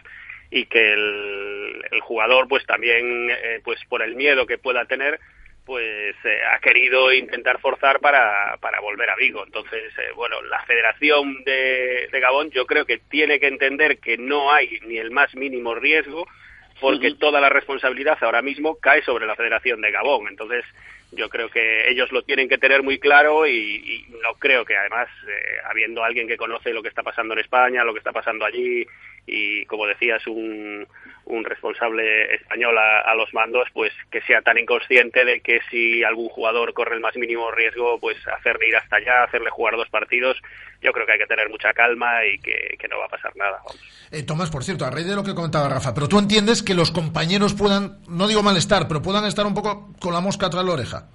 y que el, el jugador, pues también, eh, pues por el miedo que pueda tener, pues eh, ha querido intentar forzar para, para volver a Vigo. Entonces, eh, bueno, la Federación de, de Gabón yo creo que tiene que entender que no hay ni el más mínimo riesgo porque toda la responsabilidad ahora mismo cae sobre la Federación de Gabón. Entonces, yo creo que ellos lo tienen que tener muy claro y, no creo que además, eh, habiendo alguien que conoce lo que está pasando en España, lo que está pasando allí y, como decías, un, un responsable español a, los mandos, pues que sea tan inconsciente de que si algún jugador corre el más mínimo riesgo, pues hacerle ir hasta allá, hacerle jugar dos partidos, yo creo que hay que tener mucha calma y que, no va a pasar nada. Eh, Tomás, por cierto, a raíz de lo que comentaba Rafa, pero tú entiendes que los compañeros puedan, no digo malestar, pero puedan estar un poco con la mosca tras la oreja.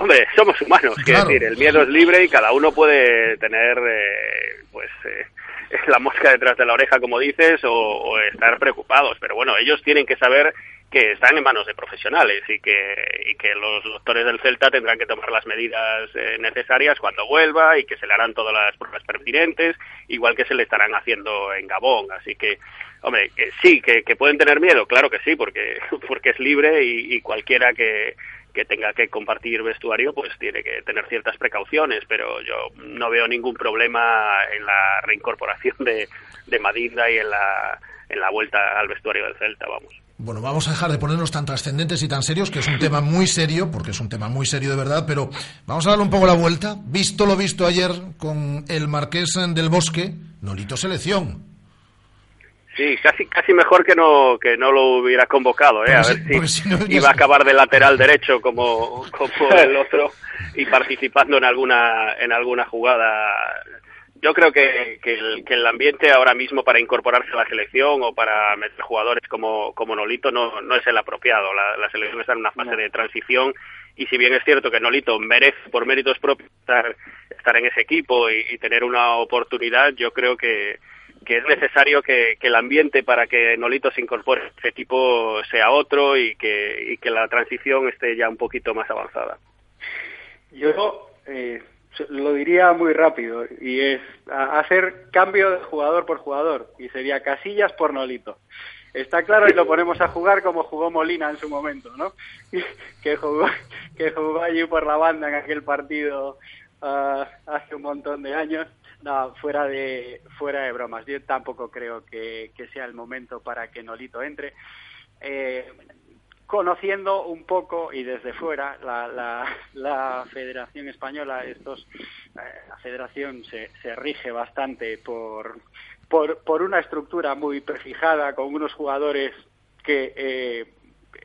Hombre, somos humanos, quiero Claro. decir, el miedo es libre y cada uno puede tener, eh, pues, eh, la mosca detrás de la oreja, como dices, o, o estar preocupados. Pero bueno, ellos tienen que saber que están en manos de profesionales y que, y que los doctores del Celta tendrán que tomar las medidas eh, necesarias cuando vuelva y que se le harán todas las pruebas pertinentes, igual que se le estarán haciendo en Gabón. Así que, hombre, que sí, que, que pueden tener miedo, claro que sí, porque, porque es libre y, y cualquiera que, que tenga que compartir vestuario, pues tiene que tener ciertas precauciones, pero yo no veo ningún problema en la reincorporación de, de Madinda y en la, en la vuelta al vestuario del Celta, vamos. Bueno, vamos a dejar de ponernos tan trascendentes y tan serios, que es un tema muy serio, porque es un tema muy serio de verdad, pero vamos a darle un poco la vuelta. Visto lo visto ayer con el Marqués del Bosque, Nolito Selección. Sí, casi casi mejor que no que no lo hubiera convocado, ¿eh? A si- ver si, no, iba a acabar de lateral derecho como como el otro y participando en alguna en alguna jugada. Yo creo que, que, el, que el ambiente ahora mismo para incorporarse a la selección o para meter jugadores como, como Nolito no, no es el apropiado. La, la selección está en una fase de transición y si bien es cierto que Nolito merece por méritos propios estar, estar en ese equipo y, y tener una oportunidad, yo creo que, que es necesario que, el ambiente para que Nolito se incorpore a ese equipo sea otro y que, que la transición esté ya un poquito más avanzada. Yo eh, lo diría muy rápido y es hacer cambio de jugador por jugador y sería Casillas por Nolito. Está claro y lo ponemos a jugar como jugó Molina en su momento, ¿no? Que jugó, que jugó allí por la banda en aquel partido ah, hace un montón de años. No, fuera de fuera de bromas. Yo tampoco creo que, sea el momento para que Nolito entre. Eh, conociendo un poco y desde fuera la, la, la Federación Española, estos, eh, la Federación se, se rige bastante por, por, por una estructura muy prefijada, con unos jugadores que eh,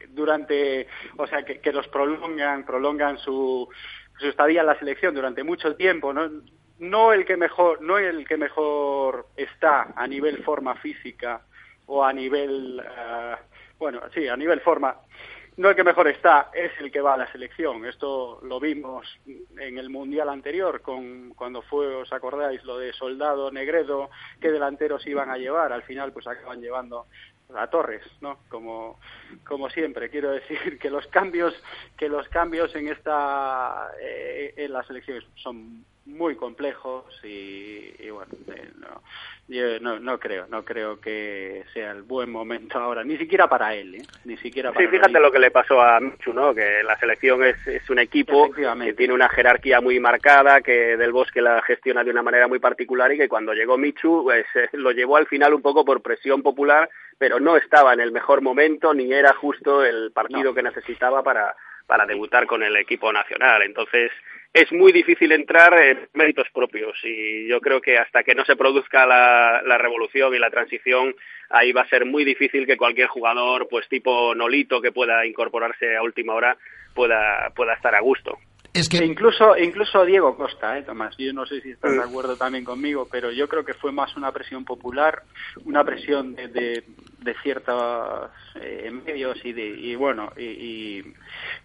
durante, o sea, que, que los prolongan, prolongan su, su estadía en la selección durante mucho tiempo, ¿no? No el que mejor, no el que mejor está a nivel forma física o a nivel, eh, bueno, sí, a nivel forma, no el que mejor está, es el que va a la selección. Esto lo vimos en el Mundial anterior, con, cuando fue, os acordáis, lo de Soldado, Negredo, qué delanteros iban a llevar. Al final, pues acaban llevando a Torres, ¿no? Como, como siempre. Quiero decir que los cambios, que los cambios en esta, eh, en las selecciones son muy complejos y, y bueno, eh, no, yo no, no creo, no creo que sea el buen momento ahora, ni siquiera para él, ¿eh? ni siquiera para Sí, fíjate lo que le pasó a Michu, ¿no? Que la selección es, es un equipo que tiene una jerarquía muy marcada, que Del Bosque la gestiona de una manera muy particular y que cuando llegó Michu pues, eh, lo llevó al final un poco por presión popular, pero no estaba en el mejor momento ni era justo el partido que necesitaba para, para debutar con el equipo nacional. Entonces es muy difícil entrar en méritos propios y yo creo que hasta que no se produzca la, la revolución y la transición ahí va a ser muy difícil que cualquier jugador pues tipo Nolito que pueda incorporarse a última hora pueda pueda estar a gusto. Es que... E incluso, incluso Diego Costa, ¿eh, Tomás? Yo no sé si estás de Mm. acuerdo también conmigo, pero yo creo que fue más una presión popular, una presión de, de, de ciertos eh, medios y, de, y bueno, y, y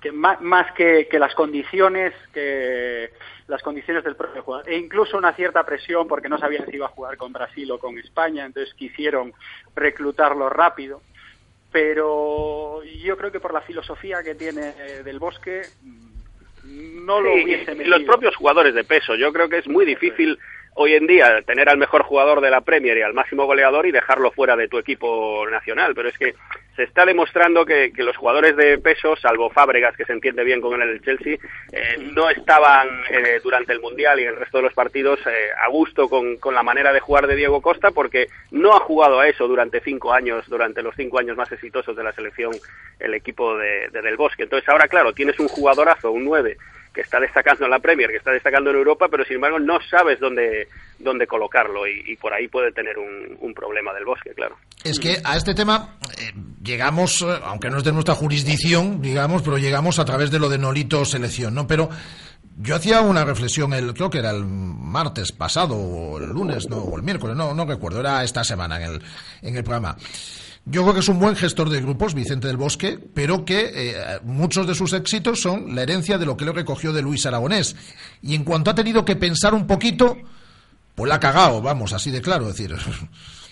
que más, más que, que las condiciones que las condiciones del propio jugador e incluso una cierta presión porque no sabían si iba a jugar con Brasil o con España, entonces quisieron reclutarlo rápido pero yo creo que por la filosofía que tiene eh, del bosque mm, no lo Sí, hubiese y metido. los propios jugadores de peso. Yo creo que es muy difícil hoy en día tener al mejor jugador de la Premier y al máximo goleador y dejarlo fuera de tu equipo nacional. Pero es que se está demostrando que, que los jugadores de peso, salvo Fábregas, que se entiende bien con el Chelsea, eh, no estaban eh, durante el Mundial y el resto de los partidos eh, a gusto con, con la manera de jugar de Diego Costa porque no ha jugado a eso durante cinco años, durante los cinco años más exitosos de la selección, el equipo de, de Del Bosque. Entonces ahora, claro, tienes un jugadorazo, un 9, que está destacando en la Premier, que está destacando en Europa, pero sin embargo no sabes dónde, dónde colocarlo y, por ahí puede tener un, un problema del bosque, claro. Es que a este tema eh, llegamos, eh, aunque no es de nuestra jurisdicción, digamos, pero llegamos a través de lo de Nolito Selección, ¿no? Pero yo hacía una reflexión, el, creo que era el martes pasado, o el lunes, no, o el miércoles, no, no recuerdo, era esta semana en el, en el programa. Yo creo que es un buen gestor de grupos, Vicente del Bosque, pero que eh, muchos de sus éxitos son la herencia de lo que le recogió de Luis Aragonés. Y en cuanto ha tenido que pensar un poquito, pues la ha cagado, vamos, así de claro, es decir.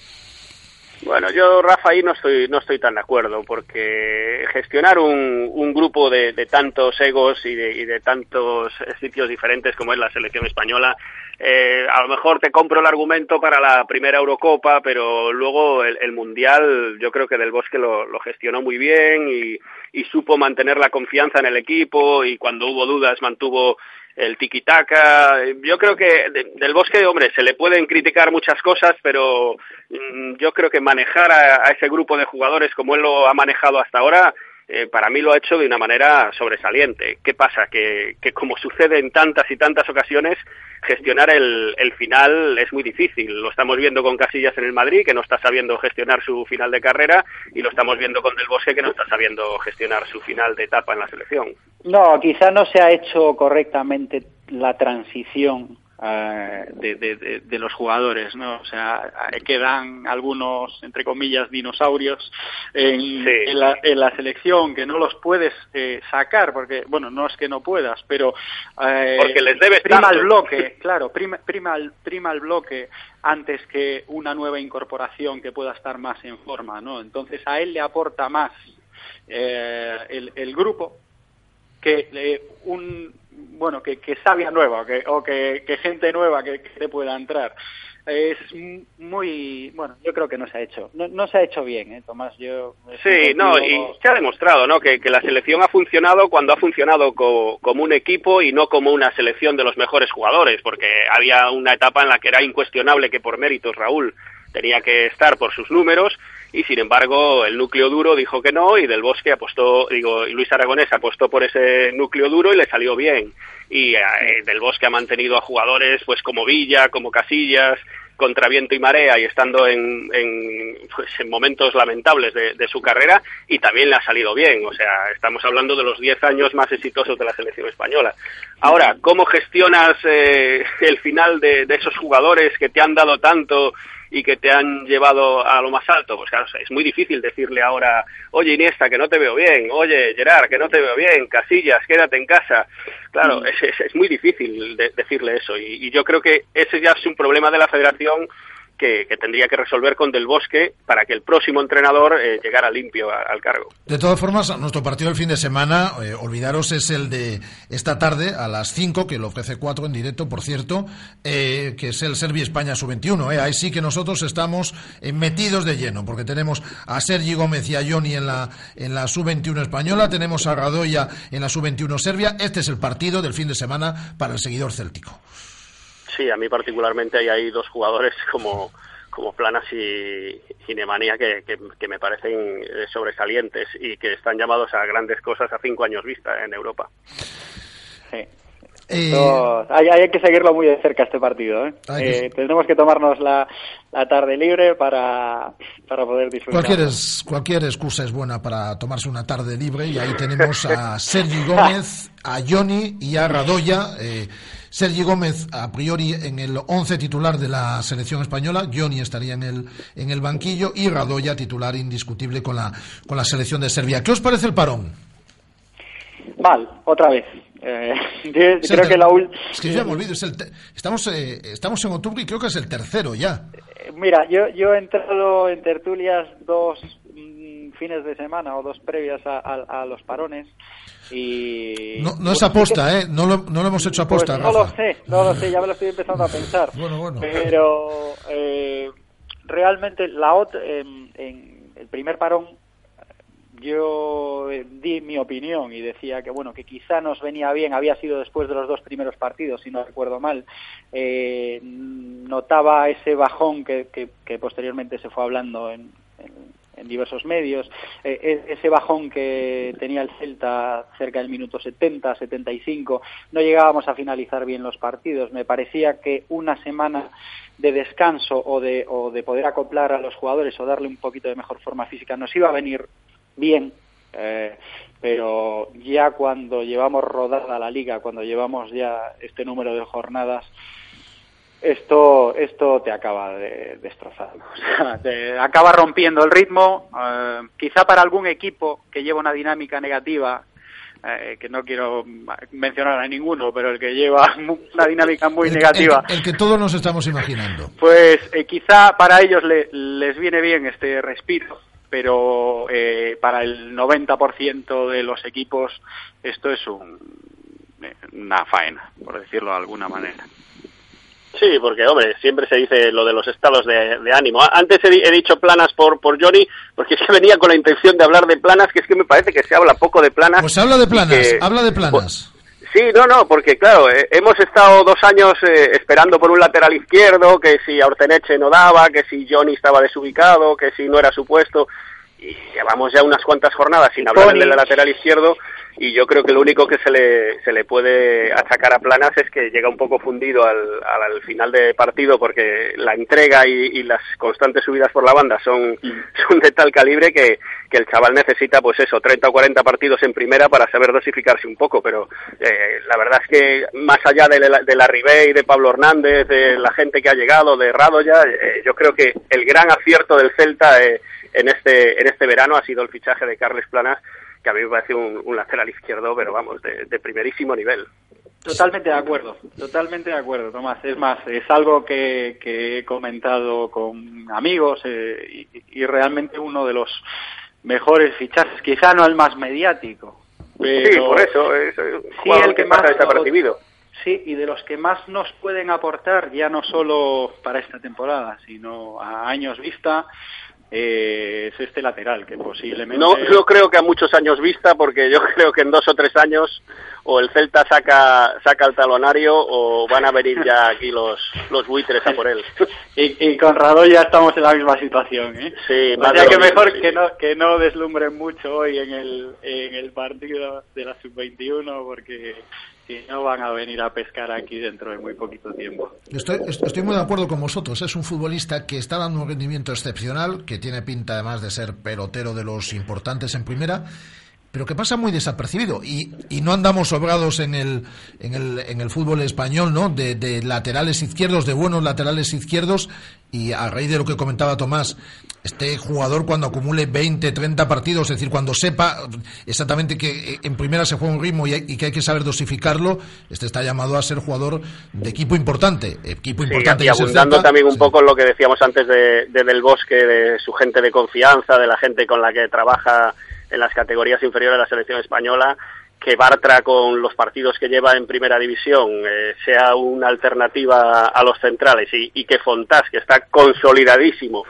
Bueno, yo, Rafa, ahí no estoy, no estoy tan de acuerdo, porque gestionar un, un grupo de, de tantos egos y de, y de tantos sitios diferentes como es la selección española, eh, a lo mejor te compro el argumento para la primera Eurocopa, pero luego el, el Mundial yo creo que Del Bosque lo, lo gestionó muy bien y, y supo mantener la confianza en el equipo y cuando hubo dudas mantuvo el tiki-taka. Yo creo que de- del bosque, hombre, se le pueden criticar muchas cosas, pero mm, yo creo que manejar a, a ese grupo de jugadores como él lo ha manejado hasta ahora, eh, para mí lo ha hecho de una manera sobresaliente. ¿Qué pasa? Que, que como sucede en tantas y tantas ocasiones, gestionar el, el final es muy difícil. Lo estamos viendo con Casillas en el Madrid, que no está sabiendo gestionar su final de carrera, y lo estamos viendo con Del Bosque, que no está sabiendo gestionar su final de etapa en la selección. No, quizá no se ha hecho correctamente la transición de, de- de- de los jugadores, ¿no? O sea, eh, quedan algunos, entre comillas, dinosaurios en, en la, en la selección que no los puedes eh, sacar, porque, bueno, no es que no puedas, pero... eh, Porque les debes Prima tanto. el bloque, claro, prima, prima, el, prima el bloque antes que una nueva incorporación que pueda estar más en forma, ¿no? Entonces a él le aporta más eh, el, el grupo que eh, un bueno que, que sabia nueva o que, o que, que gente nueva que, que te pueda entrar es muy bueno yo creo que no se ha hecho no, no se ha hecho bien ¿eh, Tomás yo Sí, no, y se ha demostrado, ¿no? Que, que la selección ha funcionado cuando ha funcionado co- como un equipo y no como una selección de los mejores jugadores, porque había una etapa en la que era incuestionable que por méritos Raúl tenía que estar por sus números y sin embargo el núcleo duro dijo que no y Del Bosque apostó, digo, Luis Aragonés apostó por ese núcleo duro y le salió bien. Y eh, Del Bosque ha mantenido a jugadores pues como Villa, como Casillas, contra viento y marea y estando en, en, pues, en momentos lamentables de, de su carrera y también le ha salido bien. O sea, estamos hablando de los 10 años más exitosos de la selección española. Ahora, ¿cómo gestionas eh, el final de, de esos jugadores que te han dado tanto y que te han llevado a lo más alto? Pues claro, es muy difícil decirle ahora, oye Iniesta, que no te veo bien, oye Gerard, que no te veo bien, Casillas, quédate en casa. Claro, es, es, es muy difícil de- decirle eso y, y yo creo que ese ya es un problema de la federación que, tendría que resolver con Del Bosque para que el próximo entrenador eh, llegara limpio al cargo. De todas formas, nuestro partido del fin de semana, eh, olvidaros, es el de esta tarde a las 5, que lo ofrece 4 en directo, por cierto, eh, que es el Serbia-España sub-21. Eh. Ahí sí que nosotros estamos metidos de lleno, porque tenemos a Sergi Gómez y a Johnny en la, en la sub-21 española, tenemos a Radoya en la sub-21 serbia. Este es el partido del fin de semana para el seguidor céltico. Sí, a mí particularmente hay ahí dos jugadores como, como Planas y, y que, que, que me parecen eh, sobresalientes y que están llamados a grandes cosas a cinco años vista en Europa. Sí. Eh, Esto- hay, hay que seguirlo muy de cerca este partido. ¿eh? Hay que- Eh, tendremos que tomarnos la, la tarde libre para, para poder disfrutar. Cualquier, es- cualquier excusa es buena para tomarse una tarde libre y ahí tenemos a Sergi Gómez, a Johnny y a Radoya. Eh, Sergi Gómez a priori en el 11 titular de la selección española, Johnny estaría en el, en el banquillo y Radoya titular indiscutible con la, con la selección de Serbia. ¿Qué os parece el parón? Mal, otra vez. Eh, Es creo que la ul- Es que yo ya me olvido, es el te- estamos, eh, estamos en octubre y creo que es el tercero ya. Mira, yo, yo he entrado en tertulias dos mm, fines de semana o dos previas a, a- a los parones y... No, no es aposta, ¿eh? No lo, no lo hemos hecho aposta, Pues no lo sé, no lo sé, ya me lo estoy empezando a pensar. Bueno, bueno. Pero eh, realmente la OT en, en el primer parón yo eh, di mi opinión y decía que bueno que quizá nos venía bien había sido después de los dos primeros partidos si no recuerdo mal eh, notaba ese bajón que, que- que posteriormente se fue hablando en, en- en diversos medios eh, e- ese bajón que tenía el Celta cerca del minuto 70 75 no llegábamos a finalizar bien los partidos. Me parecía que una semana de descanso o de, o de poder acoplar a los jugadores o darle un poquito de mejor forma física nos iba a venir bien, eh, pero ya cuando llevamos rodada la liga, cuando llevamos ya este número de jornadas, esto esto te acaba de destrozar, o sea, te acaba rompiendo el ritmo. eh, quizá para algún equipo que lleva una dinámica negativa, eh, que no quiero mencionar a ninguno, pero el que lleva mu- una dinámica muy El- negativa, El, el que todos nos estamos imaginando. pues eh, quizá para ellos le- les viene bien este respiro, pero eh, para el 90% de los equipos esto es un- eh, una faena, por decirlo de alguna manera. Sí, porque, hombre, siempre se dice lo de los estados de, de ánimo. Antes he, di- he dicho planas por, por Johnny, porque es que venía con la intención de hablar de planas, que es que me parece que se habla poco de planas. Pues habla de planas, que- habla de planas. Sí, no, no, porque claro, eh, hemos estado dos años eh, esperando por un lateral izquierdo, que si Orteneche no daba, que si Johnny estaba desubicado, que si no era su puesto, y llevamos ya unas cuantas jornadas sin hablar del lateral izquierdo, y yo creo que lo único que se le, se le puede achacar a Planas es que llega un poco fundido al, al, al final de partido, porque la entrega y, y las constantes subidas por la banda son, son de tal calibre que, que el chaval necesita, pues eso, 30 o 40 partidos en primera para saber dosificarse un poco, pero eh, la verdad es que más allá de la, de la Ribey, de Pablo Hernández, de la gente que ha llegado, de Radoya, eh, yo creo que el gran acierto del Celta eh, en, este, en este verano ha sido el fichaje de Carles Planas, que a mí me parece un, un lateral izquierdo, pero vamos, de, de primerísimo nivel. Totalmente de acuerdo, totalmente de acuerdo, Tomás. Es más, es algo que, que he comentado con amigos eh, y, y realmente uno de los mejores fichajes, quizá no el más mediático. Pero Sí, por eso, es Sí, el que que pasa más desapercibido. Sí, y de los que más nos pueden aportar, ya no solo para esta temporada, sino a años vista, eh, es este lateral, que posiblemente... No, no creo que a muchos años vista, porque yo creo que en dos o tres años o el Celta saca saca el talonario o van a venir ya aquí los, los buitres a por él. Y, y con Radó ya estamos en la misma situación, ¿eh? Sí, o sea que mejor sí. que no que no deslumbren mucho hoy en el en el partido de la sub-21 porque si no van a venir a pescar aquí dentro de muy poquito tiempo. Estoy, est- estoy muy de acuerdo con vosotros. Es un futbolista que está dando un rendimiento excepcional, que tiene pinta además de ser pelotero de los importantes en primera, pero que pasa muy desapercibido. Y, y no andamos sobrados en el, en el, en el fútbol español, ¿no? De laterales izquierdos, de buenos laterales izquierdos. Y a raíz de lo que comentaba Tomás, este jugador cuando acumule 20, 30 partidos, es decir, cuando sepa exactamente que en primera se juega un ritmo y, hay- y que hay que saber dosificarlo, este está llamado a ser jugador de equipo importante. Equipo Sí, importante y abundando también un poco en lo que decíamos antes de, de Del Bosque, de su gente de confianza, de la gente con la que trabaja en las categorías inferiores de la selección española, que Bartra con los partidos que lleva en primera división eh, sea una alternativa a los centrales y, y que Fontás, que está consolidadísimo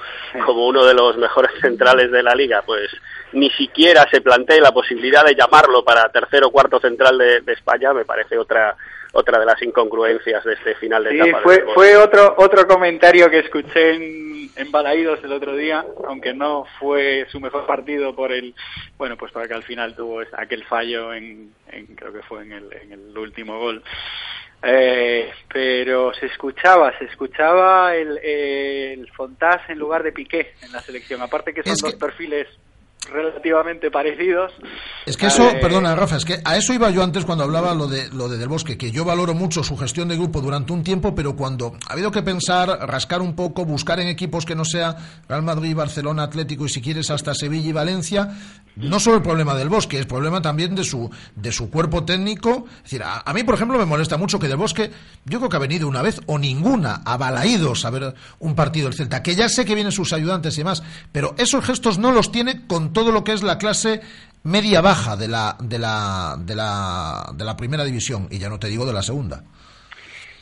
como uno de los mejores centrales de la liga, pues ni siquiera se plantee la posibilidad de llamarlo para tercer o cuarto central de, de España, me parece otra otra de las incongruencias de este final de Sí, etapa. fue, fue otro otro comentario que escuché en, en Balaídos el otro día, aunque no fue su mejor partido por el, bueno, pues porque al final tuvo aquel fallo en, en- creo que fue en el, en el último gol. Eh, pero se escuchaba, se escuchaba el, el Fontás en lugar de Piqué en la selección. Aparte que son dos perfiles relativamente parecidos. Es que eso, Eh, perdona, Rafa, es que a eso iba yo antes cuando hablaba lo de lo de Del Bosque, que yo valoro mucho su gestión de grupo durante un tiempo, pero cuando ha habido que pensar, rascar un poco, buscar en equipos que no sea Real Madrid, Barcelona, Atlético y si quieres hasta Sevilla y Valencia, no solo el problema del Bosque, es problema también de su de su cuerpo técnico. Es decir, a, a mí, por ejemplo, me molesta mucho que Del Bosque, yo creo que ha venido una vez o ninguna a Balaídos a ver un partido del Celta, que ya sé que vienen sus ayudantes y demás, pero esos gestos no los tiene con todo lo que es la clase media baja de la de la de la de la primera división y ya no te digo de la segunda.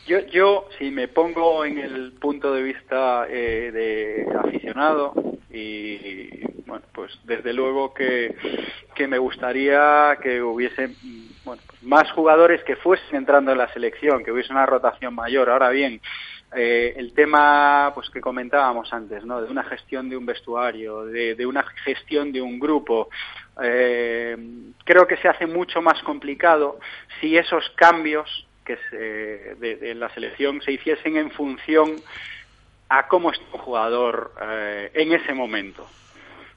Yo, yo, si me pongo en el punto de vista eh, de aficionado y, bueno, pues desde luego que, que me gustaría que hubiese bueno, pues más jugadores que fuesen entrando en la selección, que hubiese una rotación mayor. Ahora bien, eh, el tema pues que comentábamos antes, ¿no? De una gestión de un vestuario, de, una gestión de un grupo. eh, creo que se hace mucho más complicado si esos cambios que se, de, la selección se hiciesen en función a cómo está un jugador eh, en ese momento.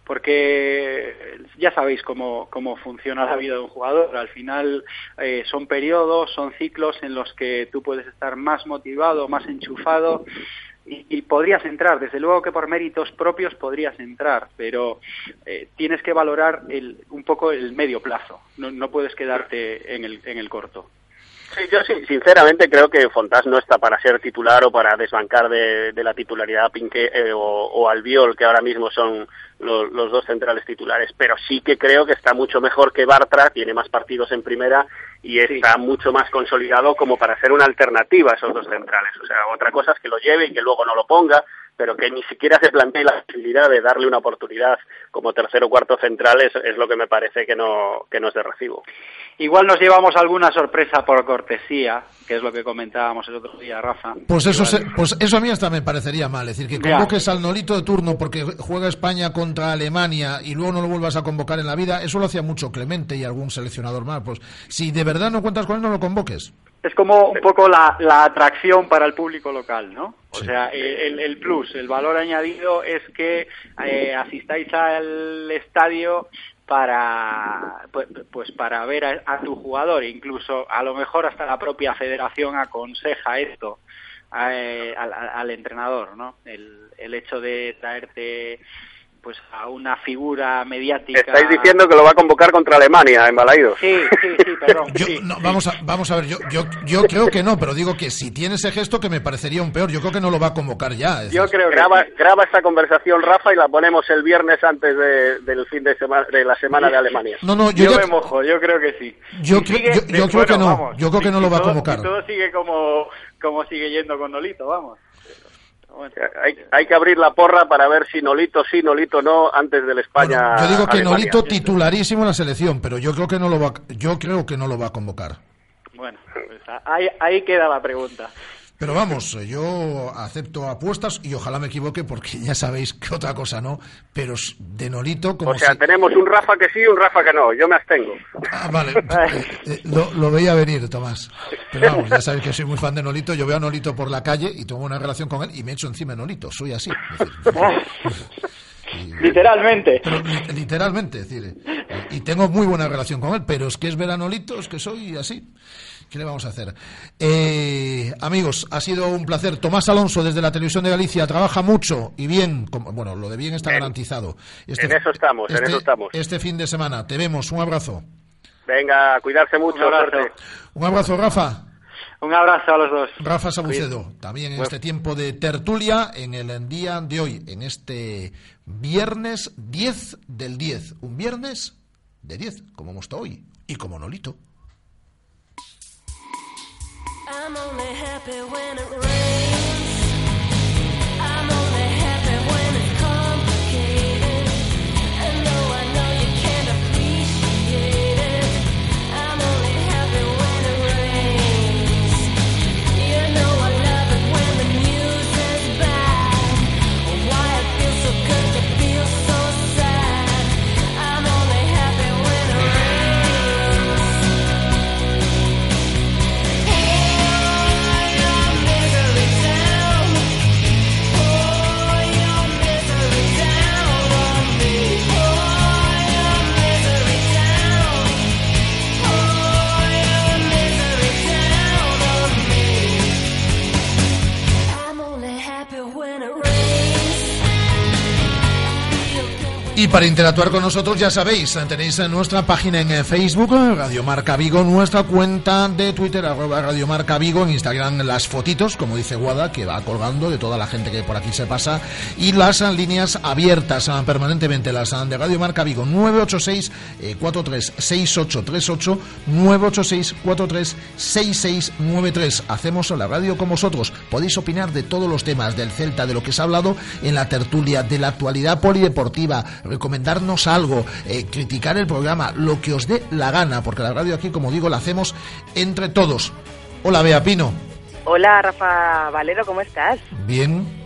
Porque ya sabéis cómo, cómo funciona la vida de un jugador. Al final eh, son periodos, son ciclos en los que tú puedes estar más motivado, más enchufado y, y podrías entrar. Desde luego que por méritos propios podrías entrar, pero eh, tienes que valorar el, un poco el medio plazo. No, no puedes quedarte en el, en el corto. Sí, yo sí, sinceramente creo que Fontás no está para ser titular o para desbancar de, de la titularidad a Pinqué eh, o, o Albiol, que ahora mismo son lo- los dos centrales titulares, pero sí que creo que está mucho mejor que Bartra, tiene más partidos en primera y está mucho más consolidado como para ser una alternativa a esos dos centrales. O sea, otra cosa es que lo lleve y que luego no lo ponga, pero que ni siquiera se plantee la posibilidad de darle una oportunidad como tercero o cuarto central es, es lo que me parece que no, que no es de recibo. Igual nos llevamos alguna sorpresa por cortesía, que es lo que comentábamos el otro día, Rafa. Pues eso, se- pues eso a mí hasta me parecería mal. Es decir, que Ya. convoques al Nolito de turno porque juega España contra Alemania y luego no lo vuelvas a convocar en la vida, eso lo hacía mucho Clemente y algún seleccionador más. Pues si de verdad no cuentas con él, no lo convoques. Es como un poco la, la atracción para el público local, ¿no? O sea, el, el plus, el valor añadido es que eh, asistáis al estadio para pues, pues para ver a, a tu jugador, incluso a lo mejor hasta la propia federación aconseja esto eh, al, al entrenador, ¿no? El, el hecho de traerte pues a una figura mediática. Estáis diciendo que lo va a convocar contra Alemania en Balaidos. Sí, sí, sí, perdón. Yo- sí. no, vamos, a, vamos a ver, yo, yo, yo creo que no, pero digo que si tiene ese gesto que me parecería un peor, yo creo que no lo va a convocar ya. es decir, graba, graba esta conversación, Rafa, y la ponemos el viernes antes de- del fin de semana de la semana de Alemania. No, no, yo Yo, ya- me mojo, yo creo que sí. Yo Si creo- sigue- yo- yo de- creo que no, vamos, yo creo que si- no lo va a convocar. si todo sigue como, como sigue yendo con Nolito, vamos. Hay, hay que abrir la porra para ver si Nolito sí, Nolito no, antes del España. Yo digo que Alemania. Nolito titularísimo en la selección, pero yo creo que no lo va, yo creo que no lo va a convocar. Bueno, pues ahí, ahí queda la pregunta. Pero vamos, eh, yo acepto apuestas y ojalá me equivoque porque ya sabéis que otra cosa no, pero de Nolito como O sea, si- tenemos un Rafa que sí y un Rafa que no. Yo me abstengo. Ah, vale, eh, eh, lo, lo veía venir, Tomás. Pero vamos, ya sabéis que soy muy fan de Nolito, yo veo a Nolito por la calle y tengo una relación con él y me echo encima de Nolito, soy así. Es decir, Literalmente. pero literalmente, es decir, y tengo muy buena relación con él, pero es que es ver a Nolito, es que soy así. ¿Qué le vamos a hacer? Eh, amigos, ha sido un placer. Tomás Alonso, desde la Televisión de Galicia, trabaja mucho y bien. como- bueno, lo de bien está garantizado. en eso estamos, en este- eso estamos. Este fin de semana. Te vemos. Un abrazo. Venga, cuidarse mucho. Un abrazo. Un abrazo, Rafa. Un abrazo a los dos. Rafa Sabucedo, también en este tiempo de tertulia, en el día de hoy, en este viernes 10 del 10. Un viernes de 10, como hemos estado hoy. Y como Nolito. I'm only happy when it rains. Y para interactuar con nosotros, ya sabéis, tenéis en nuestra página en eh, Facebook, Radio Marca Vigo, nuestra cuenta de Twitter, arroba Radio Marca Vigo, en Instagram las fotitos, como dice Guada, que va colgando de toda la gente que por aquí se pasa, y las líneas abiertas ah, permanentemente, las ah, de Radio Marca Vigo, 986 eh, 436838, 986 436693. Hacemos la radio con vosotros. Podéis opinar de todos los temas del Celta, de lo que se ha hablado en la tertulia, de la actualidad polideportiva, recomendarnos algo, eh, criticar el programa, lo que os dé la gana, porque la radio aquí, como digo, la hacemos entre todos. Hola, Bea Pino. Hola, Rafa Valero, ¿cómo estás? Bien.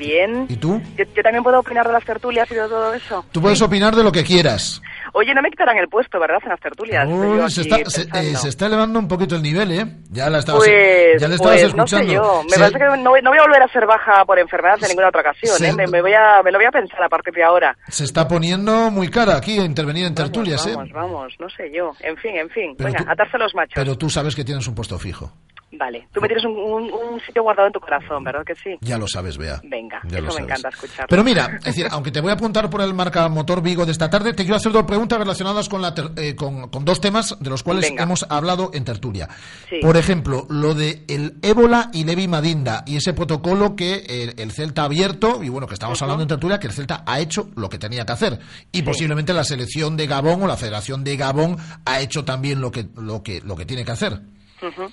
Bien. ¿Y tú? Yo, yo también puedo opinar de las tertulias y de todo eso. Tú puedes opinar de lo que quieras. Oye, no me quitarán el puesto, ¿verdad? En las tertulias. Uy, se, está, se, eh, se está elevando un poquito el nivel, ¿eh? Ya la estabas, Pues, ya le estabas pues, no escuchando. sé yo. Me parece que no, voy- no voy a volver a ser baja por enfermedad en ninguna otra ocasión, se- ¿eh? Me, me voy a, me lo voy a pensar a partir de ahora. Se está poniendo muy cara aquí a intervenir en tertulias, ¿eh? Vamos, vamos, no sé yo. En fin, en fin. Pero Venga, tú- atarse los machos. Pero tú sabes que tienes un puesto fijo. Vale. Tú me tienes un, un- un sitio guardado en tu corazón, ¿verdad que sí? Ya lo sabes, Bea. Venga, Ya eso me encanta escuchar. Pero mira, es decir, aunque te voy a apuntar por el marca motor Vigo de esta tarde, te quiero hacer dos preguntas relacionadas con, la ter- eh, con, con dos temas de los cuales Venga. hemos hablado en tertulia. Sí. Por ejemplo, lo de el ébola y Levi Madinda y ese protocolo que el, el Celta ha abierto, y bueno, que estamos hablando en tertulia, que el Celta ha hecho lo que tenía que hacer. Y posiblemente la selección de Gabón o la Federación de Gabón ha hecho también lo que, lo que, lo que tiene que hacer. Ujú.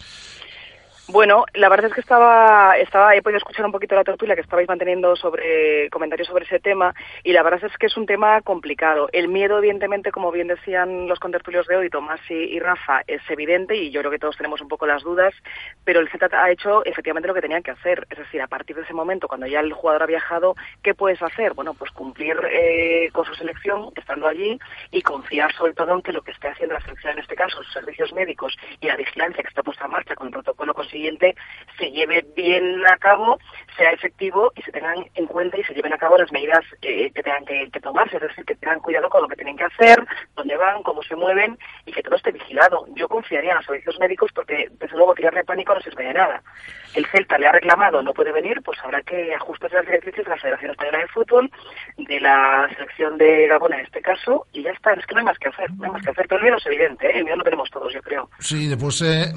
Bueno, la verdad es que estaba, estaba, he podido escuchar un poquito la tertulia que estabais manteniendo sobre comentarios sobre ese tema y la verdad es que es un tema complicado. El miedo, evidentemente, como bien decían los contertulios de hoy, Tomás y, Rafa, es evidente y yo creo que todos tenemos un poco las dudas, pero el Z ha hecho efectivamente lo que tenían que hacer. Es decir, a partir de ese momento, cuando ya el jugador ha viajado, ¿qué puedes hacer? Bueno, pues cumplir eh, con su selección, estando allí y confiar sobre todo en que lo que esté haciendo la selección, en este caso, sus servicios médicos y la vigilancia que está puesta en marcha con el protocolo consiguiente, se lleve bien a cabo, sea efectivo y se tengan en cuenta y se lleven a cabo las medidas eh, que tengan que, que tomarse, es decir, que tengan cuidado con lo que tienen que hacer, dónde van, cómo se mueven y que todo esté vigilado. Yo confiaría en los servicios médicos porque, desde luego, tirarle pánico no sirve de nada. El Celta le ha reclamado, no puede venir, pues habrá que ajustarse las directrices de la Federación Española de Fútbol, de la selección de Gabón en este caso, y ya está, es que no hay más que hacer, no hay más que hacer. Pero el miedo es evidente, ¿eh? el miedo lo tenemos todos, yo creo. Sí, después eh,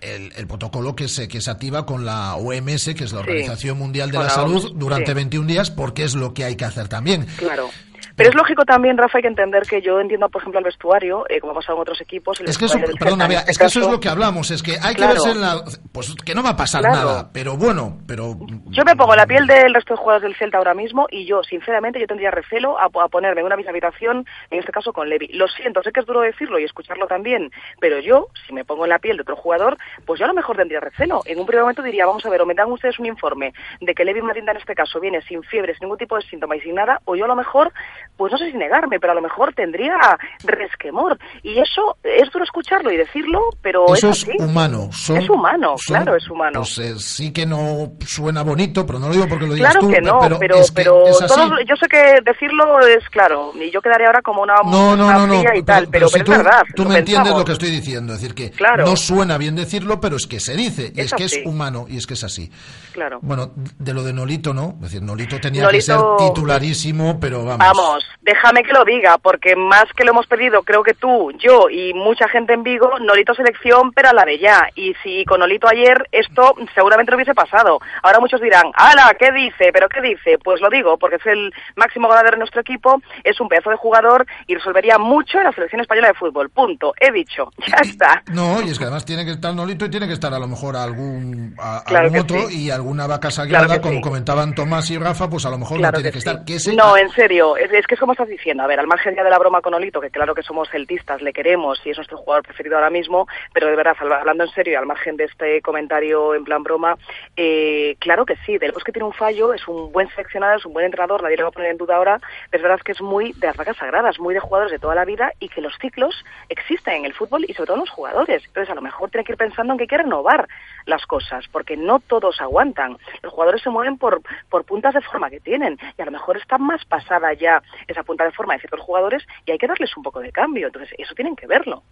el, el protocolo que se, que se activa con la OMS, que es la Sí, Organización Mundial de la la Salud, durante sí. 21 días, porque es lo que hay que hacer también. Claro. Pero es lógico también, Rafa, hay que entender que yo entiendo, por ejemplo, al vestuario, eh, como ha pasado en otros equipos. el Es que eso, perdona, en Bea, este es que eso es lo que hablamos, es que hay Claro. que verse en la... Pues que no va a pasar Claro. nada, pero bueno, pero... Yo me pongo en la piel del resto de jugadores del Celta ahora mismo y yo, sinceramente, yo tendría recelo a, a ponerme en una misma habitación, en este caso con Levi. Lo siento, sé que es duro decirlo y escucharlo también, pero yo, si me pongo en la piel de otro jugador, pues yo a lo mejor tendría recelo. En un primer momento diría, vamos a ver, o me dan ustedes un informe de que Levi Madinda en este caso viene sin fiebre, sin ningún tipo de síntoma y sin nada, o yo a lo mejor, pues no sé si negarme, pero a lo mejor tendría resquemor. Y eso es duro escucharlo y decirlo, pero Eso es es así. humano. son- Es humano, son- claro, es humano. Pues eh, sí que no suena bonito, pero no lo digo porque lo digas Claro tú, que no, pero, pero, es que pero todos- yo sé que decirlo es claro, y yo quedaré ahora como una No, no, una no, no, y tal, pero, es verdad. tú me entiendes lo que estoy diciendo, es decir, que Claro. no suena bien decirlo, pero es que se dice, y es, Es que es humano, y es que es así. Claro. Bueno, de lo de Nolito, ¿no? Es decir, Nolito tenía Nolito- que ser titularísimo, pero vamos. Vamos, déjame que lo diga, porque más que lo hemos pedido, creo que tú, yo y mucha gente en Vigo, Nolito selección, pero a la de ya. Y si con Nolito ayer esto seguramente no hubiese pasado. Ahora muchos dirán, ¡Hala! ¿Qué dice? ¿Pero qué dice? Pues lo digo, porque es el máximo goleador de nuestro equipo, es un pedazo de jugador y resolvería mucho en la selección española de fútbol. Punto. He dicho. Ya está. No, y es que además tiene que estar Nolito y tiene que estar a lo mejor algún, a- Claro algún que otro sí. y alguna vaca sagrada, Claro como sí. comentaban Tomás y Rafa, pues a lo mejor Claro no tiene que que, sí. estar. Que ese- No, en serio, es, es que es como estás diciendo. A ver, al margen ya de la broma con Olito, que claro que somos celtistas, le queremos y es nuestro jugador preferido ahora mismo, pero de verdad, hablando en serio y al margen de este comentario en plan broma, eh, claro que sí, del que tiene un fallo, es un buen seleccionado, es un buen entrenador, nadie lo va a poner en duda ahora, pero es verdad que es muy de las vacas sagradas, muy de jugadores de toda la vida y que los ciclos existen en el fútbol y sobre todo en los jugadores. Entonces, a lo mejor tiene que ir pensando en que hay que renovar las cosas, porque no todos aguantan. Los jugadores se mueven por, por puntas de forma que tienen y a lo mejor está más pasada ya esa punta de forma de ciertos jugadores y hay que darles un poco de cambio. Entonces, eso tienen que verlo,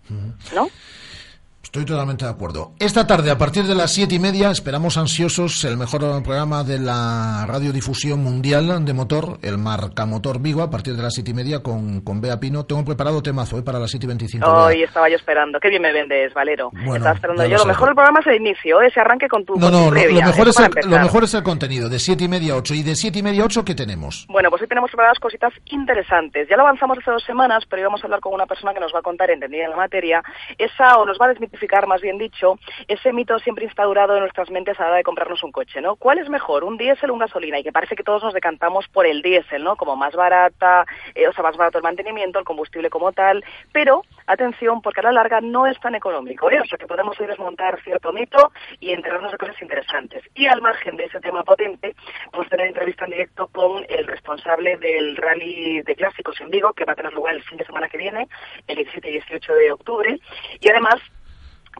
¿no? Estoy totalmente de acuerdo. Esta tarde, a partir de las siete y media, esperamos ansiosos el mejor programa de la radiodifusión mundial de motor, el Marcamotor Vigo, a partir de las siete y media con, con Bea Pino. Tengo preparado temazo hoy para las siete y veinticinco. Hoy estaba yo esperando. Qué bien me vendes, Valero. Bueno, Estaba esperando ya yo. lo mejor del programa es el inicio, ese arranque con tu, No, no, lo, mejor es el, lo empezar. mejor es el contenido, de siete y media a ocho. ¿Y de siete y media a ocho qué tenemos? Bueno, pues hoy tenemos preparadas cositas interesantes. Ya lo avanzamos hace dos semanas, pero íbamos a hablar con una persona que nos va a contar, entendida en la materia, esa, o nos va a desmitificar, más bien dicho, ese mito siempre instaurado en nuestras mentes a la hora de comprarnos un coche, ¿no? ¿Cuál es mejor, un diésel o un gasolina? Y que parece que todos nos decantamos por el diésel, ¿no? Como más barata, eh, o sea, más barato el mantenimiento, el combustible como tal, pero atención, porque a la larga no es tan económico, ¿eh? O sea, que podemos hoy desmontar cierto mito y enterarnos de cosas interesantes. Y al margen de ese tema potente, vamos a tener entrevista en directo con el responsable del rally de clásicos en Vigo, que va a tener lugar el fin de semana que viene, el 17 y 18 de octubre. Y además,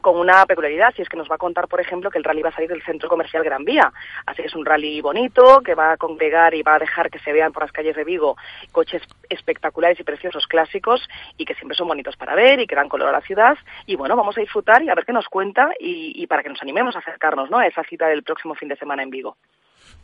con una peculiaridad, si es que nos va a contar, por ejemplo, que el rally va a salir del centro comercial Gran Vía. Así que es un rally bonito, que va a congregar y va a dejar que se vean por las calles de Vigo coches espectaculares y preciosos clásicos y que siempre son bonitos para ver y que dan color a la ciudad. Y bueno, vamos a disfrutar y a ver qué nos cuenta y, para que nos animemos a acercarnos ¿no? a esa cita del próximo fin de semana en Vigo.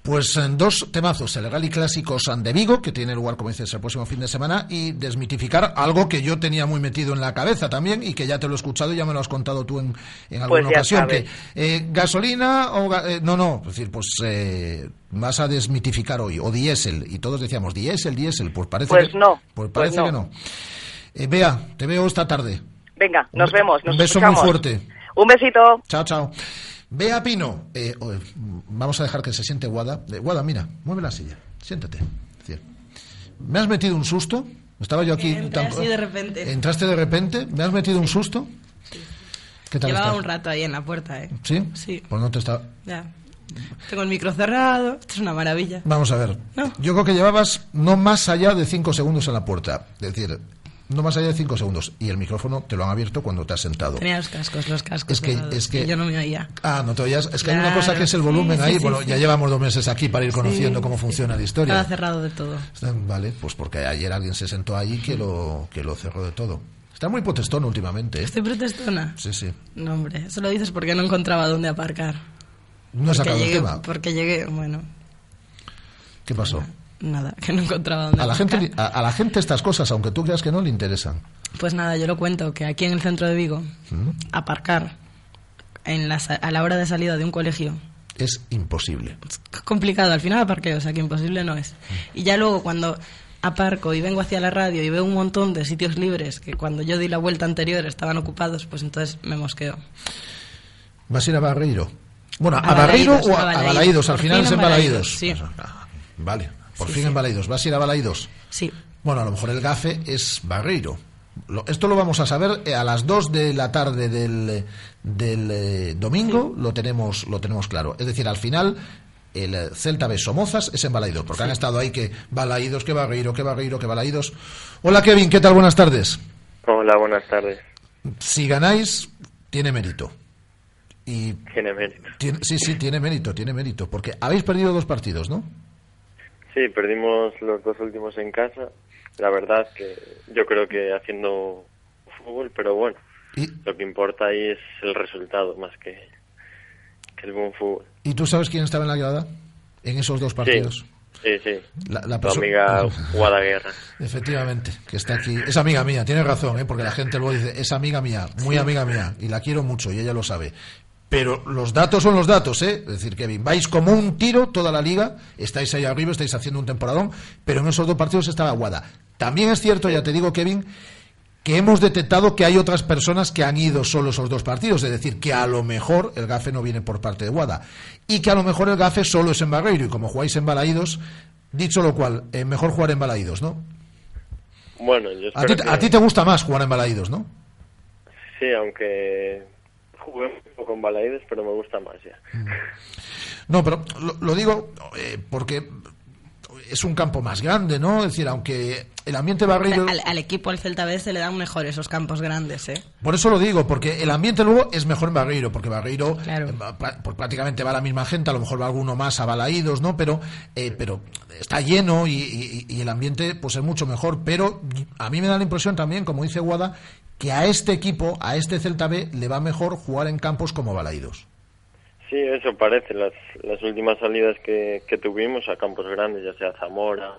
Pues en dos temazos, el Rally Clásicos de Vigo, que tiene lugar, como dices, el próximo fin de semana, y desmitificar algo que yo tenía muy metido en la cabeza también, y que ya te lo he escuchado y ya me lo has contado tú en, en alguna Pues ocasión, que sabes. eh, gasolina o... ga- eh, no, no, es decir, pues eh, vas a desmitificar hoy, o diésel, y todos decíamos, diésel, diésel, pues parece Pues que no, Pues pues parece no. que no. Eh, Bea, te veo esta tarde. Venga, nos vemos. Nos Un beso escuchamos. muy fuerte. Un besito. Chao, chao. Bea Pino, eh, eh, vamos a dejar que se siente Guada. Eh, Guada, mira, mueve la silla, siéntate. Decir, ¿Me has metido un susto? Estaba yo aquí. Entré así de repente. ¿Entraste de repente? ¿Me has metido un susto? ¿Qué tal Llevaba estás? un rato ahí en la puerta, ¿eh? ¿Sí? Sí. Pues no te está... Ya. Tengo el micro cerrado. Esto es una maravilla. Vamos a ver. Yo creo que llevabas no más allá de cinco segundos en la puerta. Es decir, no más allá de cinco segundos. Y el micrófono te lo han abierto cuando te has sentado. Tenía los cascos, los cascos. Es que- es que- yo no me oía. Ah, no te oías. Es que hay una cosa que es el volumen sí, ahí. sí, bueno, sí. ya llevamos dos meses aquí para ir conociendo cómo funciona la historia. Estaba cerrado de todo. Vale, pues porque ayer alguien se sentó allí que lo, que lo cerró de todo. Está muy potestón últimamente, ¿eh? Estoy protestona. Sí, sí. No, hombre, eso lo dices porque no encontraba dónde aparcar. No he sacado el tema. Porque llegué, bueno, ¿Qué pasó? Nada, que no encontraba dónde A la, gente, a, a la gente estas cosas, aunque tú creas que no, le interesan. Pues nada, yo lo cuento, que aquí en el centro de Vigo, ¿Mm? aparcar en la a la hora de salida de un colegio Es imposible. es complicado. Al final aparqué, o sea que imposible no es. Y ya luego cuando aparco y vengo hacia la radio y veo un montón de sitios libres que cuando yo di la vuelta anterior estaban ocupados, pues entonces me mosqueo. ¿Vas a ir a Barreiro? Bueno, ¿a, A Barreiro Balaídos, o a, a a Balaídos. Balaídos? Al final fin es en Balaídos. Balaídos, sí. Ah, Vale, por Sí, fin sí. en Balaídos. ¿Vas a ir a Balaídos? Sí. Bueno, a lo mejor el gafe es Barreiro. Lo- esto lo vamos a saber eh, a las 2 de la tarde del, eh, del eh, domingo, lo, tenemos, lo tenemos claro. Es decir, al final, el eh, Celta B Somozas es en Balaídos, porque han estado ahí que Balaídos, que Barreiro, que Barreiro, que Balaídos. Hola Kevin, ¿qué tal? Buenas tardes. Hola, buenas tardes. Si ganáis, tiene mérito. Y Tiene mérito. tiene- sí, sí, tiene mérito, tiene mérito, porque habéis perdido dos partidos, ¿no? Sí, perdimos los dos últimos en casa. La verdad que yo creo que haciendo fútbol, pero bueno, lo que importa ahí es el resultado más que, que el buen fútbol. ¿Y tú sabes quién estaba en la grada? En esos dos partidos. Sí, sí. La, la Tu amiga Guadaguerra. Efectivamente, que está aquí. Es amiga mía, tiene razón, ¿eh? porque la gente luego dice, es amiga mía, muy amiga mía, y la quiero mucho, y ella lo sabe. Pero los datos son los datos, ¿eh? Es decir, Kevin, vais como un tiro toda la liga, estáis ahí arriba, estáis haciendo un temporadón, pero en esos dos partidos estaba Guada. También es cierto, ya te digo, Kevin, que hemos detectado que hay otras personas que han ido solo esos dos partidos, es decir, que a lo mejor el gafe no viene por parte de Guada y que a lo mejor el gafe solo es en Barreiro y como jugáis en Balaídos, dicho lo cual, eh, mejor jugar en Balaídos, ¿no? Bueno, yo A ti, a ti te gusta más jugar en Balaídos, ¿no? Sí, aunque jugué un poco con Balaides, pero me gusta más ya. No, pero lo, lo digo eh, porque es un campo más grande, ¿no? Es decir, aunque el ambiente Barreiro... Al, al equipo, al Celta B, se le dan mejor esos campos grandes, ¿eh? Por eso lo digo, porque el ambiente luego es mejor en Barreiro, porque Barreiro eh, va- pra- pues prácticamente va la misma gente, a lo mejor va alguno más a Balaídos, ¿no? Pero, eh, pero está lleno y, y- y el ambiente pues es mucho mejor. Pero a mí me da la impresión también, como dice Guada, que a este equipo, a este Celta B, le va mejor jugar en campos como Balaídos. Sí, eso parece. Las, las últimas salidas que, tuvimos a campos grandes, ya sea Zamora,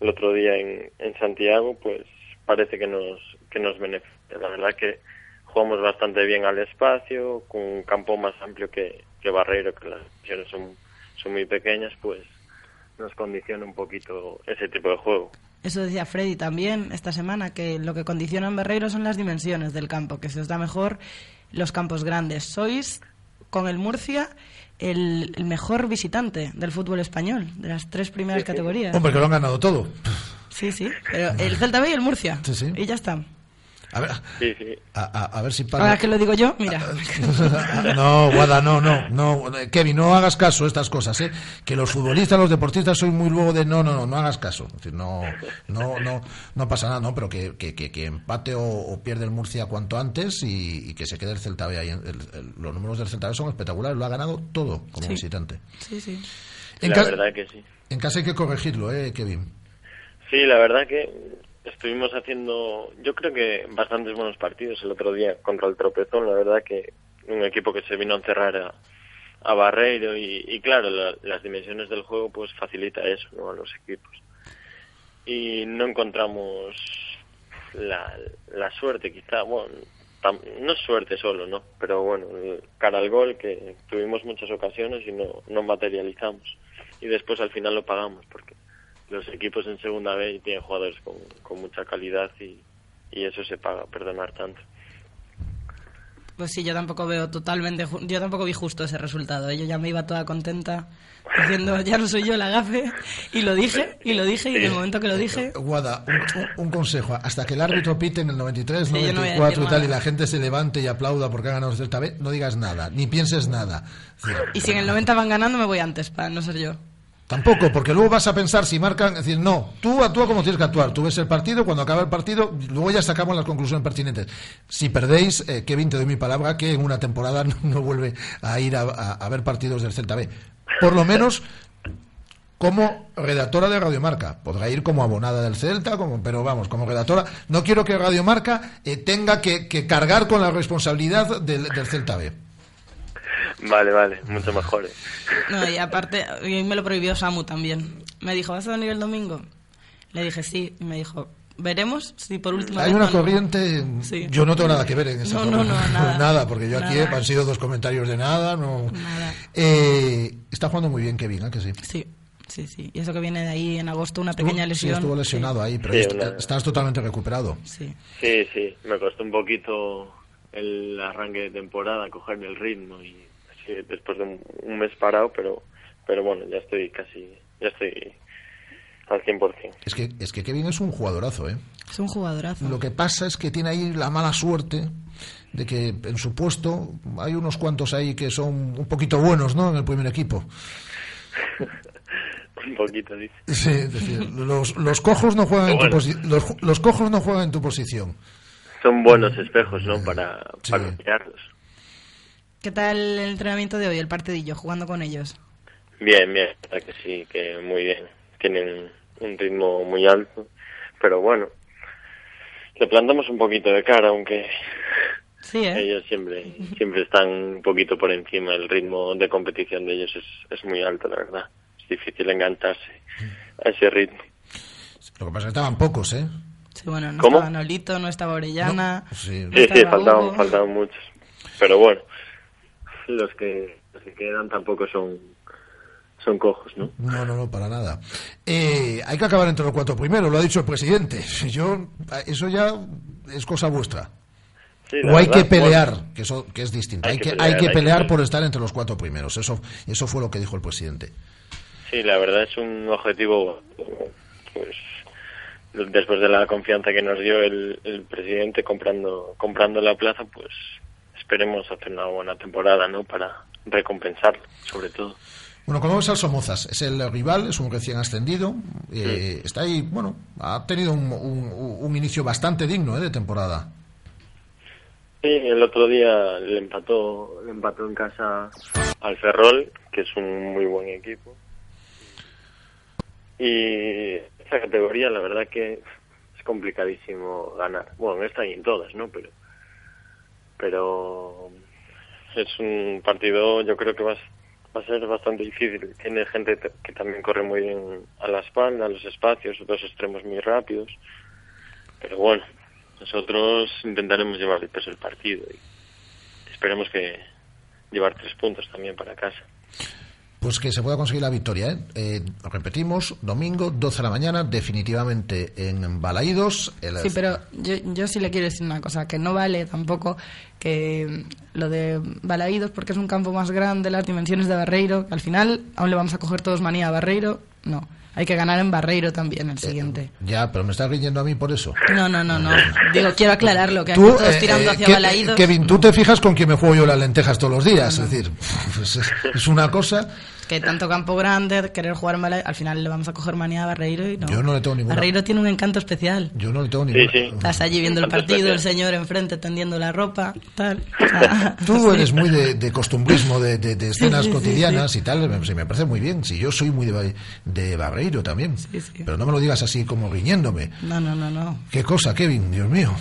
el otro día en, Santiago, pues parece que nos, que nos beneficia. La verdad que jugamos bastante bien al espacio, con un campo más amplio que, que Barreiro, que las dimensiones son, son muy pequeñas, pues nos condiciona un poquito ese tipo de juego. Eso decía Freddy también esta semana, que lo que condiciona en Barreiro son las dimensiones del campo, que se os da mejor los campos grandes. Sois, con el Murcia, el, el mejor visitante del fútbol español, de las tres primeras categorías. Hombre, que lo han ganado todo. Sí, sí, pero el Celta B y el Murcia. Sí, sí. Y ya está. A ver, Sí, sí. a, a- a ver si para. Ahora que lo digo yo, mira. No, Guada, no, no, no, Kevin, no hagas caso a estas cosas, ¿eh? Que los futbolistas, los deportistas, soy muy luego de no, no, no, no hagas caso. Es decir, no, no, no, no pasa nada, ¿no? Pero que, que, que, que empate o, o pierde el Murcia cuanto antes y, y que se quede el Celta B ahí. El- el- los números del Celta B son espectaculares, lo ha ganado todo como Sí. visitante. Sí, sí. En, la verdad que sí. en casa hay que corregirlo, ¿eh, Kevin? Sí, la verdad que estuvimos haciendo, yo creo que bastantes buenos partidos el otro día contra el Tropezón. La verdad que un equipo que se vino a encerrar a, a Barreiro y, claro, la- las dimensiones del juego pues facilita eso ¿no? a los equipos. Y no encontramos la, la suerte quizá, bueno, no es suerte solo, ¿no? Pero bueno, cara al gol que tuvimos muchas ocasiones y no, no materializamos. Y después al final lo pagamos porque los equipos en segunda vez tienen jugadores con, con mucha calidad y, y eso se paga, perdonar tanto. Pues sí, yo tampoco veo totalmente, yo tampoco vi justo ese resultado. ¿eh? Yo ya me iba toda contenta diciendo, ya no soy yo la gafe, y lo dije, y lo dije, y en el momento que lo dije, Guada, un, consejo. Hasta que el árbitro pite en el 93, Sí, yo no voy a 94 decir y tal, nada. y la gente se levante y aplauda porque ha ganado el Celta B, no digas nada, ni pienses nada. Y si en el 90 van ganando, me voy antes, para no ser yo. Tampoco, porque luego vas a pensar si marcan, es decir, no, tú actúa como tienes que actuar. Tú ves el partido, cuando acaba el partido, luego ya sacamos las conclusiones pertinentes. Si perdéis, eh, Kevin, te doy mi palabra que en una temporada no, vuelve a ir a, a- ver partidos del Celta B. Por lo menos como redactora de Radio Marca. Podrá ir como abonada del Celta, como, pero vamos, como redactora. No quiero que Radio Marca eh, tenga que, que cargar con la responsabilidad del, del Celta B. Vale, vale, mucho mejor. ¿eh? No, y aparte, y me lo prohibió Samu también. Me dijo, ¿vas a venir el domingo? Le dije, sí, y me dijo, veremos si por última Hay vez una no, no". corriente. Sí. Yo no tengo nada que ver en esa No, no, no, nada. porque yo aquí Nada. han sido dos comentarios de nada. No. Nada. Eh, está jugando muy bien Kevin, ¿eh? que sí. Sí, sí, sí. Y eso que viene de ahí en agosto, una Estuvo- pequeña sí, lesión. estuvo lesionado ahí, pero Sí, est- una- estás totalmente recuperado. Sí. Sí, sí, me costó un poquito el arranque de temporada, cogerme el ritmo y así después de un, un mes parado, pero pero bueno, ya estoy casi, ya estoy al 100%. Es que, es que Kevin es un jugadorazo, ¿eh? Es un jugadorazo. Lo que pasa es que tiene ahí la mala suerte de que en su puesto hay unos cuantos ahí que son un poquito buenos, ¿no? En el primer equipo. un poquito, dice. Sí, es decir, los, los cojos no juegan en tu los, los cojos no juegan en tu posición. Son buenos espejos, ¿no? Para, para mirarlos. ¿Qué tal el entrenamiento de hoy, el partidillo, jugando con ellos? Bien, bien, la que sí, que muy bien. Tienen un ritmo muy alto, pero bueno, le plantamos un poquito de cara, aunque Sí, ¿eh? ellos siempre siempre están un poquito por encima. El ritmo de competición de ellos es, es muy alto, la verdad. Es difícil engancharse a ese ritmo. Lo que pasa es que estaban pocos, ¿eh? Sí, bueno, no ¿Cómo? estaba Nolito, no estaba Orellana. Sí, no Sí, sí, faltaban, faltaban muchos. Pero bueno, los que, los que quedan tampoco son, son cojos, ¿no? No, no, no, para nada. Eh, hay que acabar entre los cuatro primeros, lo ha dicho el presidente. Yo, eso ya es cosa vuestra. Sí, o hay verdad, que pelear, bueno. que eso que es distinto. Hay, Hay que, hay pelear, que hay que pelear. por estar entre los cuatro primeros. Eso, eso fue lo que dijo el presidente. Sí, la verdad es un objetivo, pues, después de la confianza que nos dio el, el presidente comprando, comprando la plaza, pues esperemos hacer una buena temporada, ¿no? Para recompensarlo, sobre todo. Bueno, como ves al Somozas, es el rival, es un recién ascendido. eh, Está ahí, bueno, ha tenido un, un- un inicio bastante digno eh, de temporada. Sí, el otro día le empató, le empató en casa al Ferrol, que es un muy buen equipo. Y esta categoría, la verdad que es complicadísimo ganar. Bueno, en esta y en todas, ¿no? Pero, pero es un partido, yo creo que va, a- ser bastante difícil. Tiene gente que también corre muy bien a la espalda, a los espacios, dos extremos muy rápidos. Pero bueno, nosotros intentaremos llevar el peso del partido y esperemos que llevar tres puntos también para casa. Pues que se pueda conseguir la victoria. ¿eh? Eh, repetimos, domingo, 12 de la mañana, definitivamente en Balaídos. El- Sí, pero yo, yo sí le quiero decir una cosa, que no vale tampoco que lo de Balaídos, porque es un campo más grande, las dimensiones de Barreiro, que al final aún le vamos a coger todos manía a Barreiro, no. Hay que ganar en Barreiro también el siguiente. Ya, pero me estás riñendo a mí por eso. No, no, no, no. Digo, quiero aclararlo, que aquí todos eh, tirando eh, hacia Balaídos. Kevin, tú te fijas con quién me juego yo las lentejas todos los días. Es decir, pues es, es una cosa. Que tanto campo grande, querer jugar Balaídos, al final le vamos a coger manía a Barreiro y no. Yo no le tengo ninguna. Barreiro tiene un encanto especial. Yo no le tengo ninguna. Estás allí viendo el partido, el señor enfrente tendiendo la ropa, tal. Tú sí. eres muy de, de costumbrismo, de, de- de escenas sí, sí, cotidianas y tal, me, sí, me parece muy bien. Si yo soy muy de Barreiro también. Pero no me lo digas así como riñéndome. No, no, no, no. Qué cosa, Kevin, Dios mío.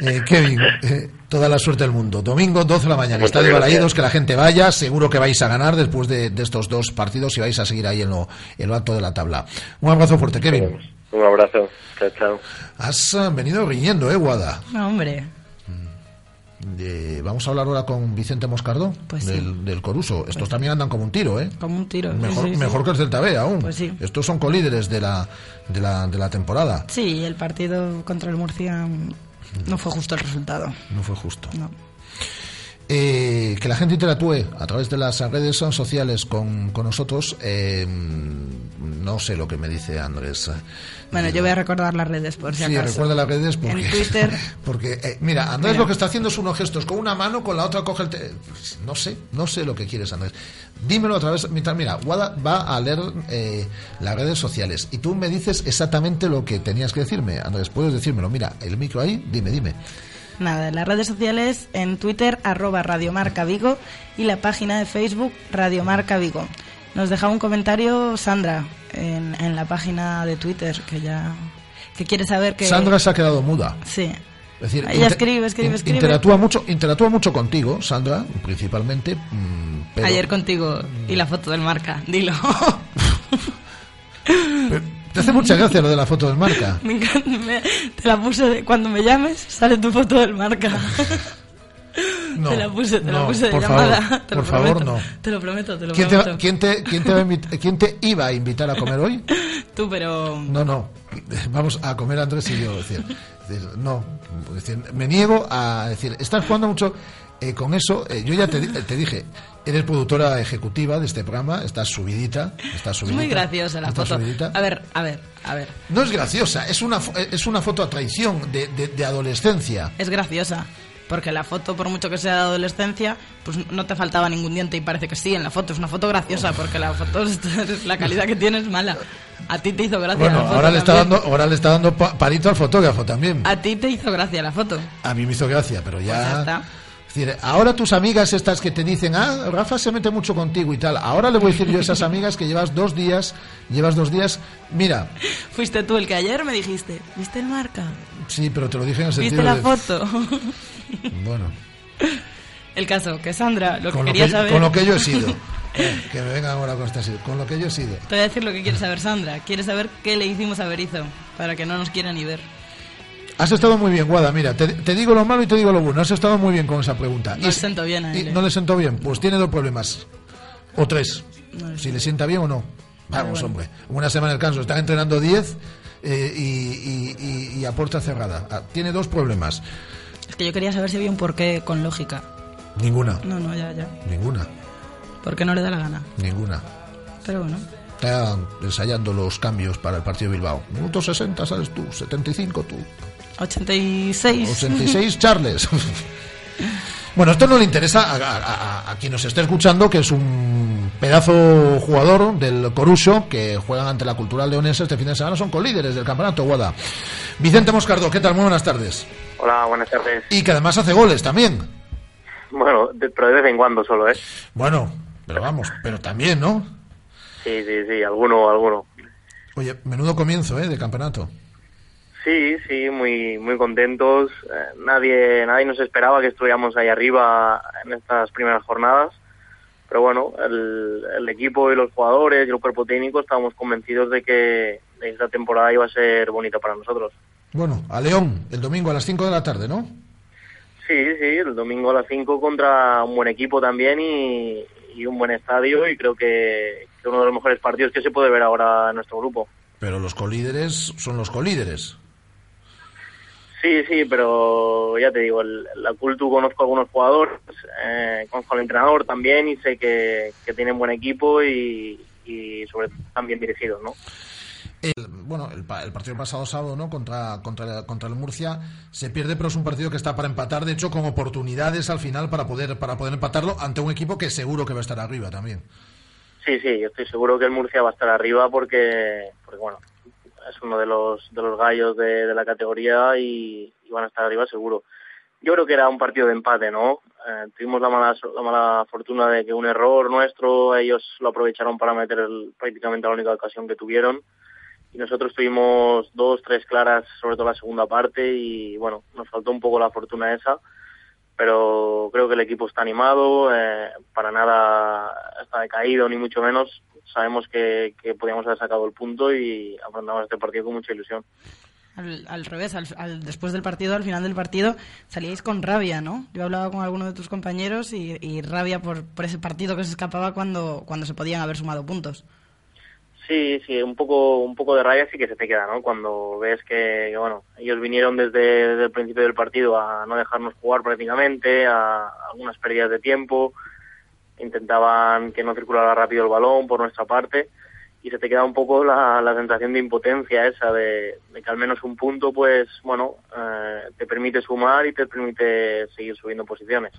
Eh, Kevin, eh, toda la suerte del mundo. Domingo, 12 de la mañana, Muchas Estadio. Balaídos, que la gente vaya. Seguro que vais a ganar después de, de estos dos partidos y vais a seguir ahí en lo, en lo alto de la tabla. Un abrazo fuerte, Kevin. Un abrazo. Chao, chao. Has eh, venido riñendo, ¿eh, Guada? No, hombre. Eh, vamos a hablar ahora con Vicente Moscardo, Pues sí. del, del Coruso. Estos también andan como un tiro, ¿eh? Como un tiro. sí, Mejor, sí, sí. mejor que el Celta B aún. Pues sí. Estos son colíderes de la, de la, de la temporada. Sí, el partido contra el Murcia mm, no fue justo el resultado. No fue justo. No. Eh, que la gente interactúe a través de las redes sociales con, con nosotros. eh, no sé lo que me dice Andrés. Bueno, yo voy a recordar las redes por si Sí, acaso. recuerda las redes porque, En Twitter, porque eh, mira, Andrés Mira. lo que está haciendo es unos gestos con una mano, con la otra coge el te- no sé, no sé lo que quieres Andrés. Dímelo a través, mientras mira, Wada va a leer eh, las redes sociales y tú me dices exactamente lo que tenías que decirme, Andrés, puedes decírmelo, mira, el micro ahí, dime, dime. Nada, las redes sociales en Twitter, arroba Radiomarca Vigo y la página de Facebook Radiomarca Vigo. Nos dejaba un comentario Sandra en, en la página de Twitter que ya que quiere saber que Sandra se ha quedado muda. sí Es decir, Ella inter- escribe, escribe, escribe. Interactúa mucho, interactúa mucho contigo, Sandra, principalmente. mm, pero- ayer contigo y la foto del marca, dilo. pero te hace mucha gracia lo de la foto del marca. Me encanta, me- te la puse cuando me llames, sale tu foto del marca. No, te la puse, te la no, puse de por llamada. favor, te lo por favor, no. Te lo prometo, te lo ¿Quién te, prometo. va- quién te- quién te va a invit- quién te iba a invitar a comer hoy? Tú, pero No, no. Vamos a comer Andrés y yo. Es decir, es decir, no. Es decir, me niego a decir, estás jugando mucho eh, con eso. eh, yo ya te, te dije, eres productora ejecutiva de este programa, estás subidita. Estás es subidita muy graciosa la foto. subidita. A ver, a ver, a ver. No es graciosa, es una, es una foto a traición de, de- de adolescencia. Es graciosa. Porque la foto, por mucho que sea de adolescencia, pues no te faltaba ningún diente y parece que sí en la foto. Es una foto graciosa porque la foto, es- la calidad que tiene es mala. A ti te hizo gracia Bueno, la foto ahora le, está también. dando, ahora le está dando pa- palito al fotógrafo también. A ti te hizo gracia la foto. A mí me hizo gracia, pero Pues ya ya... está. Es decir, ahora tus amigas estas que te dicen, ah, Rafa se mete mucho contigo y tal, ahora le voy a decir yo a esas amigas que llevas dos días, llevas dos días, mira, Fuiste tú el que ayer me dijiste, ¿viste el marca? sí, pero te lo dije en el sentido ¿Viste la de- foto? Bueno, El caso, que Sandra, lo que con lo quería que, saber... con lo que yo he sido. Eh, que me vengan ahora con esta con lo que yo he sido. Te voy a decir lo que quiere saber Sandra. Quiere saber qué le hicimos a Berizo para que no nos quiera ni ver. Has estado muy bien, Guada, mira, te, te digo lo malo y te digo lo bueno, has estado muy bien con esa pregunta. No le siento bien a y él. ¿No le sentó bien? Pues tiene dos problemas. O tres. No si le sienta bien o no. Vamos, bueno. hombre. Una semana de descanso. Están entrenando 10 eh, y, y- y- y a puerta cerrada. Ah, tiene dos problemas. Es que yo quería saber si había un porqué con lógica. Ninguna. No, no, ya, ya. Ninguna. Porque no le da la gana. Ninguna. Pero bueno. Está ensayando los cambios para el partido de Bilbao. Minuto 60, ¿sabes tú? 75 tú. 86. 86 Charles. Bueno, esto no le interesa a, a- a- a quien nos esté escuchando, que es un pedazo jugador del Coruso, que juegan ante la Cultural Leonesa este fin de semana, son colíderes del campeonato Guada. Vicente Moscardo, ¿qué tal? Muy buenas tardes. Hola, buenas tardes. Y que además hace goles también. Bueno, de- pero de vez en cuando solo, ¿eh? Bueno, pero vamos, pero también, ¿no? Sí, sí, sí, alguno, alguno. Oye, menudo comienzo, ¿eh? De campeonato. Sí, sí, muy muy contentos. Eh, nadie nadie nos esperaba que estuviéramos ahí arriba en estas primeras jornadas. Pero bueno, el, el equipo y los jugadores y el cuerpo técnico estábamos convencidos de que esta temporada iba a ser bonita para nosotros. Bueno, a León, el domingo a las 5 de la tarde, ¿no? Sí, sí, el domingo a las 5 contra un buen equipo también y, y un buen estadio y creo que, que uno de los mejores partidos que se puede ver ahora en nuestro grupo. Pero los colíderes son los colíderes. Sí, sí, pero ya te digo, el, la Cultu conozco a algunos jugadores, eh, conozco al entrenador también y sé que, que tienen buen equipo y, y sobre todo están bien dirigidos, ¿no? El, bueno, el, el partido pasado sábado, ¿no? Contra, contra, contra el Murcia se pierde, pero es un partido que está para empatar, de hecho, con oportunidades al final para poder, para poder empatarlo ante un equipo que seguro que va a estar arriba también. Sí, sí, yo estoy seguro que el Murcia va a estar arriba porque, porque bueno, es uno de los, de los gallos de, de la categoría y, y van a estar arriba seguro. Yo creo que era un partido de empate, ¿no? Eh, tuvimos la mala, la mala fortuna de que un error nuestro, ellos lo aprovecharon para meter el- prácticamente la única ocasión que tuvieron y nosotros tuvimos dos, tres claras, sobre todo la segunda parte y bueno, nos faltó un poco la fortuna esa, pero creo que el equipo está animado, eh, para nada está decaído ni mucho menos, sabemos que, que podíamos haber sacado el punto y afrontamos este partido con mucha ilusión. Al, al revés, al, al- después del partido, al final del partido, salíais con rabia, ¿no? Yo hablaba con alguno de tus compañeros y, y rabia por, por ese partido que se escapaba cuando, cuando se podían haber sumado puntos. Sí, sí, un poco, un poco de rabia sí que se te queda, ¿no? Cuando ves que, bueno, ellos vinieron desde, desde el principio del partido a no dejarnos jugar prácticamente, a algunas pérdidas de tiempo, intentaban que no circulara rápido el balón por nuestra parte y se te queda un poco la, la sensación de impotencia esa de, que al menos un punto, pues, bueno, eh, te permite sumar y te permite seguir subiendo posiciones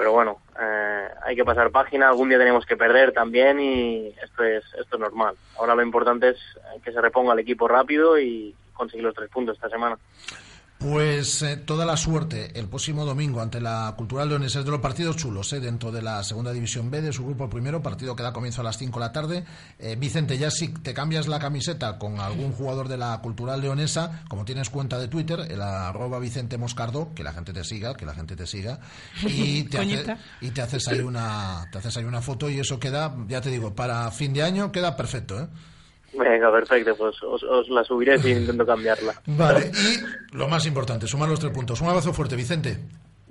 pero bueno, eh, hay que pasar página, algún día tenemos que perder también y esto es, esto es normal. Ahora lo importante es que se reponga el equipo rápido y conseguir los tres puntos esta semana. Pues eh, toda la suerte el próximo domingo ante la Cultural Leonesa es de los partidos chulos eh, dentro de la segunda división B de su grupo primero, partido que da comienzo a las 5 de la tarde. Eh, Vicente, ya si te cambias la camiseta con algún jugador de la Cultural Leonesa, como tienes cuenta de Twitter, el arroba Vicente Moscardo, que la gente te siga, que la gente te siga, y te, hace- y te haces ahí una te haces ahí una foto y eso queda, ya te digo, para fin de año queda perfecto, ¿eh? Venga, perfecto, pues os, os la subiré si intento cambiarla. Vale, y lo más importante, sumar los tres puntos. Un abrazo fuerte, Vicente.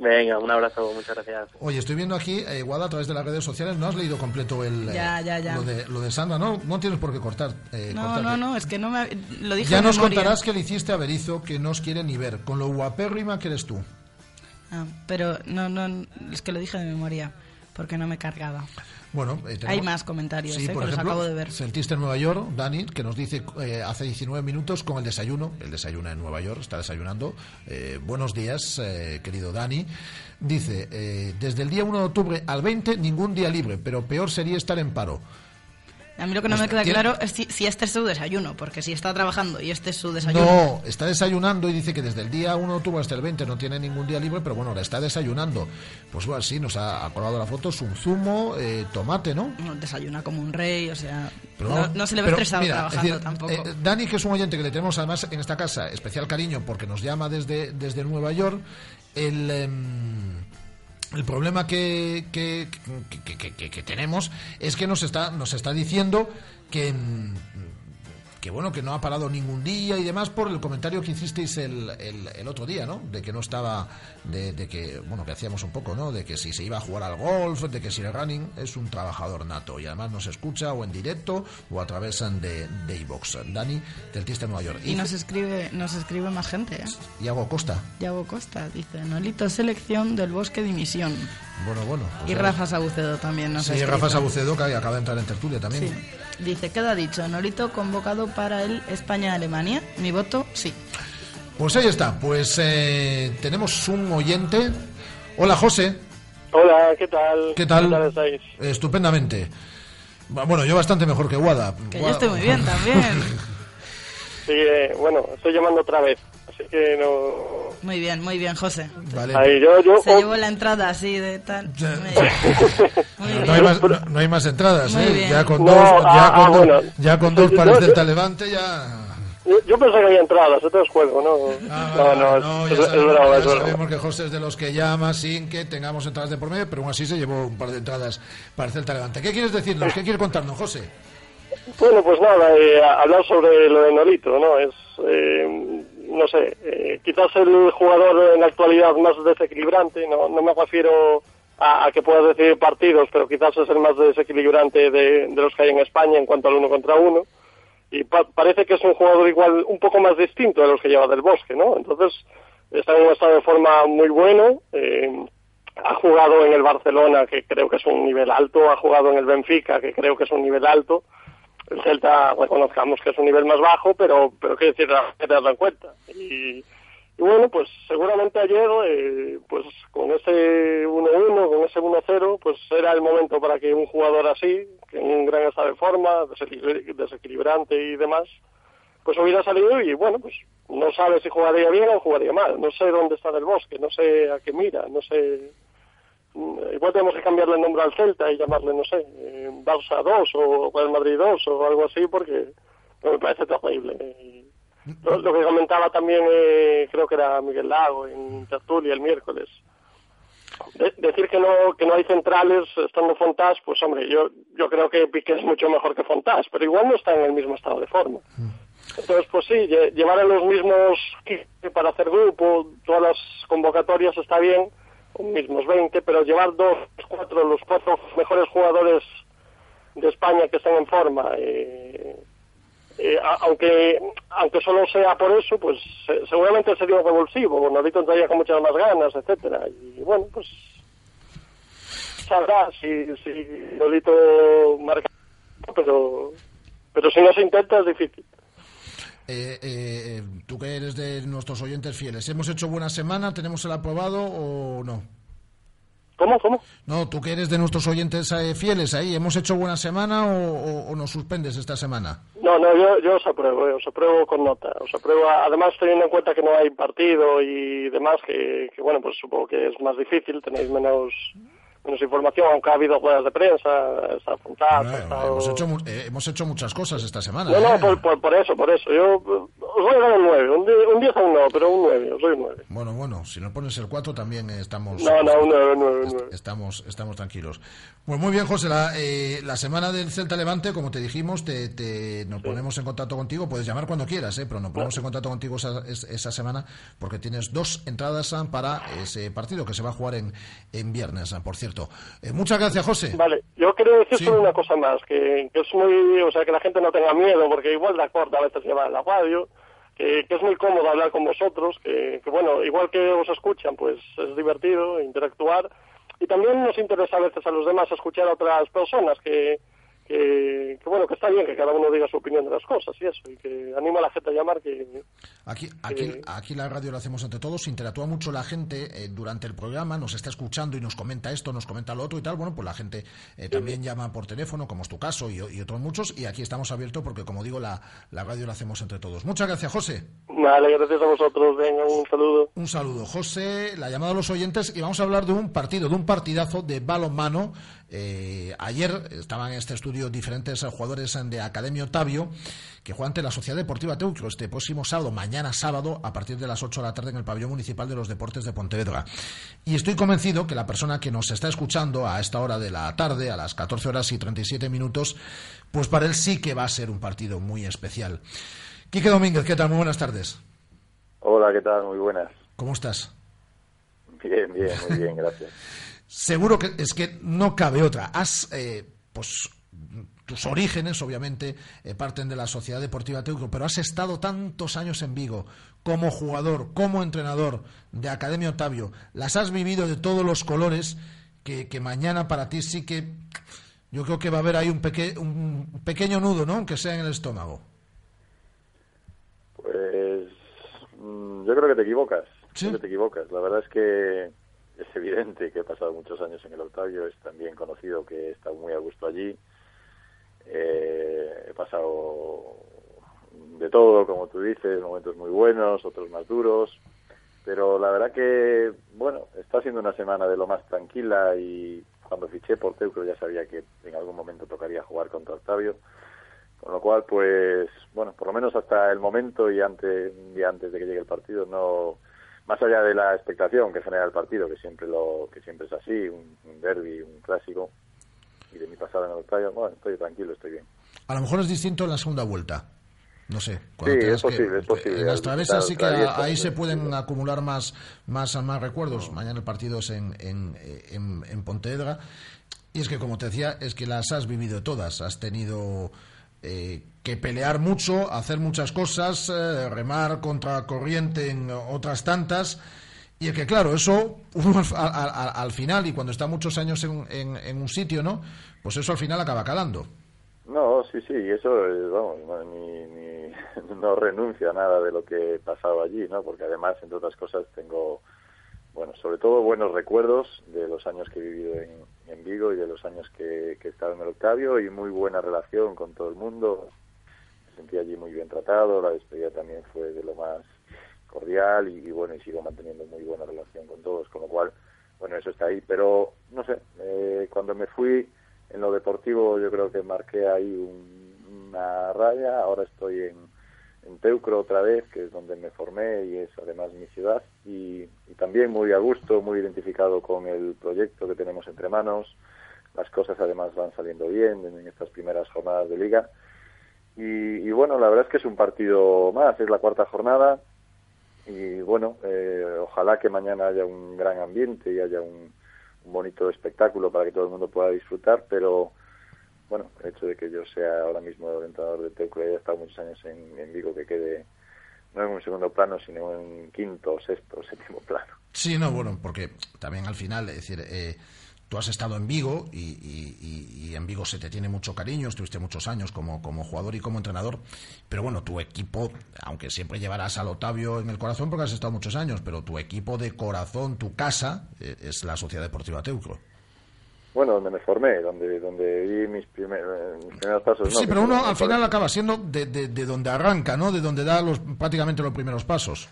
Venga, un abrazo, muchas gracias. Oye, estoy viendo aquí, eh, Guada, a través de las redes sociales, no has leído completo el, eh, Ya, ya, ya. Lo, de, lo de Sandra, ¿no? No tienes por qué cortar. eh, No, no, no, es que no me... Lo dije Ya nos memoria. contarás que le hiciste a Berizo que no os quiere ni ver, con lo guapérrima que eres tú. Ah, pero no, no, es que lo dije de memoria, porque no me cargaba. Bueno, eh, tenemos- Hay más comentarios, Sí, eh, por que los ejemplo, acabo de ver. sentiste en Nueva York, Dani, que nos dice eh, hace 19 minutos con el desayuno, el desayuno en Nueva York, está desayunando. Eh, buenos días, eh, querido Dani. Dice, eh, desde el día 1 de octubre al 20, ningún día libre, pero peor sería estar en paro. A mí lo que no me queda tiene- claro es si, si este es su desayuno, porque si está trabajando y este es su desayuno... No, está desayunando y dice que desde el día 1 de octubre hasta el 20 no tiene ningún día libre, pero bueno, ahora está desayunando. Pues bueno, sí, nos ha acordado la foto, es un zumo, eh, tomate, ¿no? No, Desayuna como un rey, o sea... Pero no, se le ve estresado mira, trabajando decir, tampoco. eh, Dani, que es un oyente que le tenemos además en esta casa especial cariño porque nos llama desde, desde Nueva York, el, em, el problema que, que, que- que- tenemos es que nos está, nos está diciendo que... que bueno, que no ha parado ningún día y demás por el comentario que hicisteis el, el, el otro día, ¿no? De que no estaba, de, de que, bueno, que hacíamos un poco, ¿no? De que si se iba a jugar al golf, de que si el running es un trabajador nato y además nos escucha o en directo o a través de, de iVox. Dani, del Tista Nueva York. Y nos escribe, nos escribe más gente, ¿eh? Iago Costa. Yago Costa dice, Nolito, selección del bosque de misión. Bueno, bueno. pues Y Rafa Sabucedo también nos Sí. Rafa Sabucedo, que acaba de entrar en tertulia también. Sí. Dice, queda dicho, Nolito convocado para el España-Alemania. Mi voto, sí. Pues ahí está, pues eh, tenemos un oyente. Hola, José. Hola, ¿qué tal? ¿Qué tal? estáis? Estupendamente. Bueno, yo bastante mejor que Guada. Que yo estoy muy bien también. Sí, eh, bueno, estoy llamando otra vez, así que no... Muy bien, muy bien, José. Vale. Ahí, yo, yo... Se llevó la entrada así de tal. Muy bien. No hay más, no, no hay más entradas, Muy ¿eh? bien. Ya con No, dos, ya ah, con ah, dos, bueno. ya con dos Yo- pares yo- del Talevante ya... Yo, yo pensé que había entradas, esto es juego, ¿no? no, no, es, No, es, es sabemos, broma, ya es broma. sabemos que José es de los que llama sin que tengamos entradas de por medio, pero aún así se llevó un par de entradas para el Celta Levante. ¿Qué quieres decirnos? ¿Qué quieres contarnos, José? Bueno, pues nada, eh, hablar sobre lo de Nolito, ¿no? Es, eh, no sé, eh, quizás el jugador en la actualidad más desequilibrante, no, no me refiero a, a que pueda decidir partidos, pero quizás es el más desequilibrante de, los que hay en España en cuanto al uno contra uno. Y pa- parece que es un jugador igual un poco más distinto de los que lleva del bosque, ¿no? Entonces, está en estado de forma muy bueno. eh, ha jugado en el Barcelona, que creo que es un nivel alto, ha jugado en el Benfica, que creo que es un nivel alto. El Celta, reconozcamos que es un nivel más bajo, pero, pero quiero decir, que tenerlo en cuenta. Y, y bueno, pues seguramente ayer, eh, pues con ese 1-1, con ese 1-0, pues era el momento para que un jugador así, que en un gran estado de forma, desequil- desequilibrante y demás, pues hubiera salido y bueno, pues no sabe si jugaría bien o jugaría mal. No sé dónde está del bosque, no sé a qué mira, no sé. Mm, Igual tenemos que cambiarle el nombre al Celta y llamarle, no sé, eh, Barça 2 o Real Madrid 2 o algo así, porque no me parece terrible. Lo, que comentaba también, eh, creo que era Miguel Lago en Tertulia el miércoles. De- decir que no que no hay centrales estando Fontás, pues hombre, yo yo creo que Piqué es mucho mejor que Fontás, pero igual no está en el mismo estado de forma. Entonces, pues sí, lle- llevar a los mismos 15 para hacer grupo, todas las convocatorias está bien, mismos 20, pero llevar dos, cuatro, los cuatro mejores jugadores de España que estén en forma, eh, eh, aunque aunque solo sea por eso, pues se- seguramente sería revulsivo. Nolito entraría con muchas más ganas, etcétera Y bueno, pues sabrá si, si Nolito marca, pero, pero si no se intenta es difícil. Eh, eh, tú que eres de nuestros oyentes fieles, ¿hemos hecho buena semana? ¿Tenemos el aprobado o no? ¿Cómo? ¿Cómo? No, tú que eres de nuestros oyentes eh, fieles ahí, ¿hemos hecho buena semana o, o- o nos suspendes esta semana? No, no, yo, yo os apruebo, eh, os apruebo con nota. Os apruebo, además teniendo en cuenta que no hay partido y demás, que, que bueno, pues supongo que es más difícil, tenéis menos menos información, aunque ha habido ruedas de prensa, está apuntado, ha estado- Hemos hecho, eh, hemos hecho muchas cosas esta semana. No, ¿eh? no, por, por, por eso, por eso. Yo a dar un 9, un 10, un 10 aún no, pero un 9, os doy un 9. Bueno, bueno, si no pones el 4 también eh, estamos... No, no, un 9, un 9, un 9. Estamos, estamos tranquilos. Pues muy bien, José. La, eh, la semana del Celta Levante, como te dijimos, te, te- nos ponemos en contacto contigo. Puedes llamar cuando quieras, eh, pero nos ponemos en contacto contigo esa, es- esa semana porque tienes dos entradas para ese partido que se va a jugar en, en viernes, por cierto. Eh, muchas gracias, José. Vale, yo quería decir Sí. solo una cosa más, que, que es muy, o sea, que la gente no tenga miedo, porque igual la corta a veces lleva en la radio, que, que es muy cómodo hablar con vosotros, que, que bueno, igual que os escuchan, pues es divertido interactuar, y también nos interesa a veces a los demás escuchar a otras personas que, que, que, bueno, que está bien que cada uno diga su opinión de las cosas y eso, y que anima a la gente a llamar que... Aquí, aquí, aquí la radio lo hacemos entre todos, interactúa mucho la gente eh, durante el programa, nos está escuchando y nos comenta esto, nos comenta lo otro y tal. Bueno, pues la gente eh, también llama por teléfono, como es tu caso y, y otros muchos, y aquí estamos abiertos porque, como digo, la, la radio la hacemos entre todos. Muchas gracias, José. Vale, gracias a vosotros, venga, un saludo. Un saludo, José. La llamada a los oyentes y vamos a hablar de un partido, de un partidazo de balonmano. Eh, ayer estaban en este estudio diferentes jugadores de Academia Otavio que juegan ante la Sociedad Deportiva Teucro este próximo sábado, mañana sábado, a partir de las 8 de la tarde en el pabellón municipal de los deportes de Pontevedra. Y estoy convencido que la persona que nos está escuchando a esta hora de la tarde, a las 14 horas y 37 minutos, pues para él sí que va a ser un partido muy especial. Quique Domínguez, ¿qué tal? Muy buenas tardes. Hola, ¿qué tal? Muy buenas. ¿Cómo estás? Bien, bien, muy bien, gracias. Seguro que es que no cabe otra. Has, eh, pues, tus orígenes, obviamente, eh, parten de la Sociedad Deportiva Teucro, pero has estado tantos años en Vigo como jugador, como entrenador de Academia Otavio. Las has vivido de todos los colores que, que mañana para ti sí que yo creo que va a haber ahí un, peque- un pequeño nudo, ¿no? Aunque sea en el estómago. Pues mm, yo creo que te equivocas. Creo que te equivocas. La verdad es que es evidente que he pasado muchos años en el Octavio. Es también conocido que he estado muy a gusto allí. Eh, he pasado de todo, como tú dices, momentos muy buenos, otros más duros. Pero la verdad que, bueno, está siendo una semana de lo más tranquila y cuando fiché por Teucro ya sabía que en algún momento tocaría jugar contra Octavio. Con lo cual, pues, bueno, por lo menos hasta el momento y antes, día antes de que llegue el partido, no, más allá de la expectación que genera el partido, que siempre lo, que siempre es así, un, un derby, un clásico, y de mi pasada en el estadio, bueno, estoy tranquilo, estoy bien. A lo mejor es distinto en la segunda vuelta. No sé. Sí, es posible, es posible. En las travesas sí que a- ahí se pueden acumular más, más, más recuerdos. Mañana el partido es en, en, en, en Pontevedra. Y es que, como te decía, es que las has vivido todas. Has tenido eh, que pelear mucho, hacer muchas cosas, eh, remar contra corriente en otras tantas. Y es que, claro, eso uno al, al- al- al final, y cuando está muchos años en, en, en un sitio, ¿no? Pues eso al final acaba calando. No, sí, sí, y eso, eh, vamos, no, ni, ni- no renuncio a nada de lo que he pasado allí, ¿no? Porque además, entre otras cosas, tengo, bueno, sobre todo buenos recuerdos de los años que he vivido en, en Vigo y de los años que, que he estado en el Octavio y muy buena relación con todo el mundo. Me sentí allí muy bien tratado, la despedida también fue de lo más cordial y, y bueno, y sigo manteniendo muy buena relación con todos, con lo cual, bueno, eso está ahí, pero no sé, eh, cuando me fui en lo deportivo yo creo que marqué ahí un- una raya, ahora estoy en, en Teucro otra vez, que es donde me formé y es además mi ciudad, y, también muy a gusto, muy identificado con el proyecto que tenemos entre manos, las cosas además van saliendo bien en estas primeras jornadas de liga, y, y bueno, la verdad es que es un partido más, es la cuarta jornada, y bueno, eh, ojalá que mañana haya un gran ambiente y haya un bonito espectáculo para que todo el mundo pueda disfrutar, pero bueno, el hecho de que yo sea ahora mismo el entrenador de Teucro y haya estado muchos años en, Vigo, que quede no en un segundo plano, sino en quinto, sexto, séptimo plano. Sí, no, bueno, porque también al final, es decir, eh, tú has estado en Vigo y, y- y- y en Vigo se te tiene mucho cariño, estuviste muchos años como, como jugador y como entrenador, pero bueno, tu equipo, aunque siempre llevarás al Otavio en el corazón porque has estado muchos años, pero tu equipo de corazón, tu casa, eh, es la Sociedad Deportiva Teucro. Bueno, donde me formé, donde donde di mis, primer- eh, mis primeros pasos. no, sí, pero uno al final acaba siendo de, de- de donde arranca, ¿no? De donde da los, prácticamente los primeros pasos.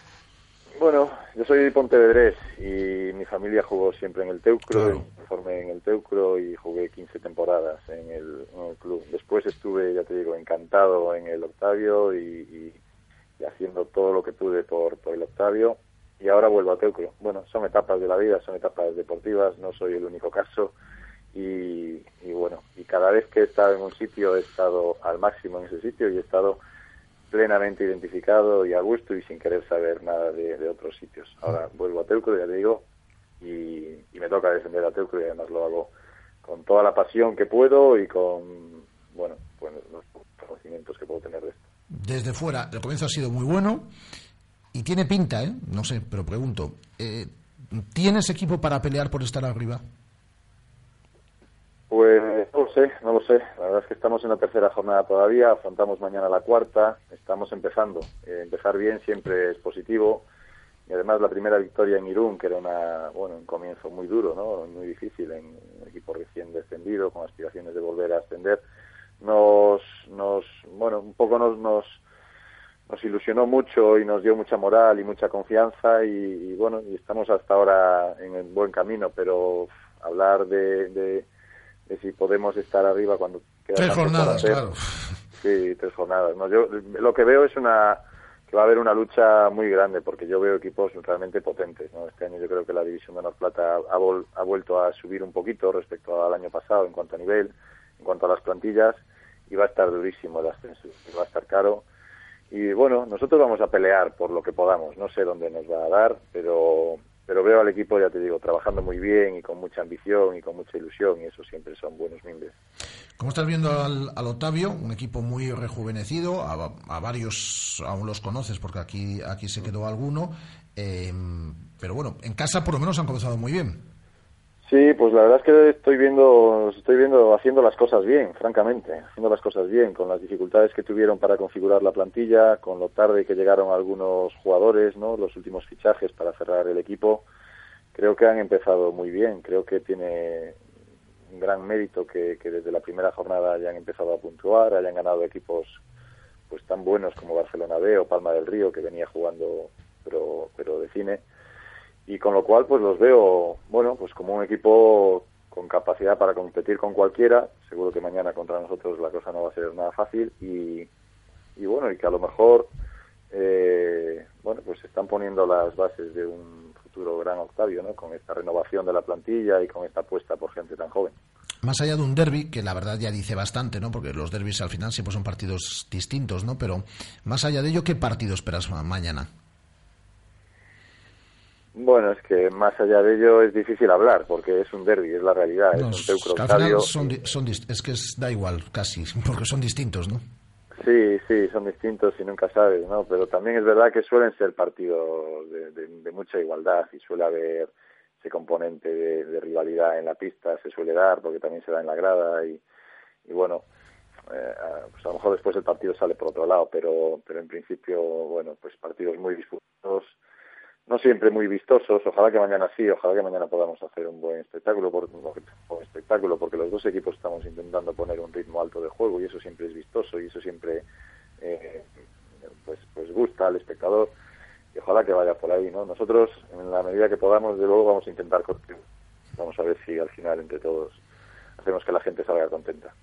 Bueno, yo soy de Pontevedrés y mi familia jugó siempre en el Teucro, me formé en el Teucro y jugué 15 temporadas en el, en el club. Después estuve, ya te digo, encantado en el Octavio y, y- y haciendo todo lo que pude por, por el Octavio y ahora vuelvo a Teucro. Bueno, son etapas de la vida, son etapas deportivas, no soy el único caso y, y bueno, y cada vez que he estado en un sitio he estado al máximo en ese sitio y he estado plenamente identificado y a gusto y sin querer saber nada de, otros sitios. Ahora vuelvo a Teucro, ya te digo, y, y me toca defender a Teucro y además lo hago con toda la pasión que puedo y con, bueno, pues los conocimientos que puedo tener de esto. Desde fuera, el comienzo ha sido muy bueno y tiene pinta, ¿eh? No sé, pero pregunto, eh, ¿tienes equipo para pelear por estar arriba? Pues no lo sé, no lo sé. La verdad es que estamos en la tercera jornada todavía, afrontamos mañana la cuarta, estamos empezando. Eh, empezar bien siempre es positivo y además la primera victoria en Irún, que era una, bueno, un comienzo muy duro, ¿no? Muy difícil en un equipo recién descendido, con aspiraciones de volver a ascender, nos, nos, bueno, un poco nos, nos, nos ilusionó mucho y nos dio mucha moral y mucha confianza y, y bueno, y estamos hasta ahora en el buen camino, pero hablar de, de, de si podemos estar arriba cuando queda Tres jornadas, hacer. claro. Sí, tres jornadas. No, yo lo que veo es una que va a haber una lucha muy grande porque yo veo equipos realmente potentes. ¿no? Este año yo creo que la división de Honor Plata ha, vol- ha vuelto a subir un poquito respecto al año pasado en cuanto a nivel, en cuanto a las plantillas y va a estar durísimo el ascenso, y va a estar caro. Y bueno, nosotros vamos a pelear por lo que podamos. No sé dónde nos va a dar, pero pero veo al equipo, ya te digo, trabajando muy bien y con mucha ambición y con mucha ilusión y eso siempre son buenos miembros. Como estás viendo al, al Otavio, un equipo muy rejuvenecido, a, a varios aún los conoces porque aquí, aquí se quedó alguno, eh, pero bueno, en casa por lo menos han comenzado muy bien. Sí, pues la verdad es que estoy viendo, estoy viendo haciendo las cosas bien, francamente, haciendo las cosas bien, con las dificultades que tuvieron para configurar la plantilla, con lo tarde que llegaron algunos jugadores, ¿no? Los últimos fichajes para cerrar el equipo, creo que han empezado muy bien, creo que tiene un gran mérito que, que desde la primera jornada hayan empezado a puntuar, hayan ganado equipos pues tan buenos como Barcelona B o Palma del Río que venía jugando pero pero de cine y con lo cual pues los veo bueno pues como un equipo con capacidad para competir con cualquiera. Seguro que mañana contra nosotros la cosa no va a ser nada fácil y, y bueno, y que a lo mejor, eh, bueno, pues se están poniendo las bases de un futuro gran Octavio, ¿no? Con esta renovación de la plantilla y con esta apuesta por gente tan joven. Más allá de un derby, que la verdad ya dice bastante, ¿no? Porque los derbis al final siempre son partidos distintos, ¿no? Pero más allá de ello, ¿qué partido esperas ma- mañana? Bueno, es que más allá de ello es difícil hablar porque es un derby, es la realidad, No, es un que al final son, son es que es, da igual casi, porque son distintos, ¿no? Sí, sí, son distintos y nunca sabes, ¿no? Pero también es verdad que suelen ser partidos de, de- de mucha igualdad y suele haber ese componente de, de rivalidad en la pista, se suele dar porque también se da en la grada y, y bueno, eh, pues a lo mejor después el partido sale por otro lado, pero, pero en principio, bueno, pues partidos muy disputados, no siempre muy vistosos, ojalá que mañana sí, ojalá que mañana podamos hacer un buen espectáculo, un buen espectáculo, porque los dos equipos estamos intentando poner un ritmo alto de juego y eso siempre es vistoso y eso siempre eh, pues, pues gusta al espectador y ojalá que vaya por ahí, ¿no? Nosotros, en la medida que podamos, de luego vamos a intentar. Vamos a ver si al final entre todos hacemos que la gente salga contenta.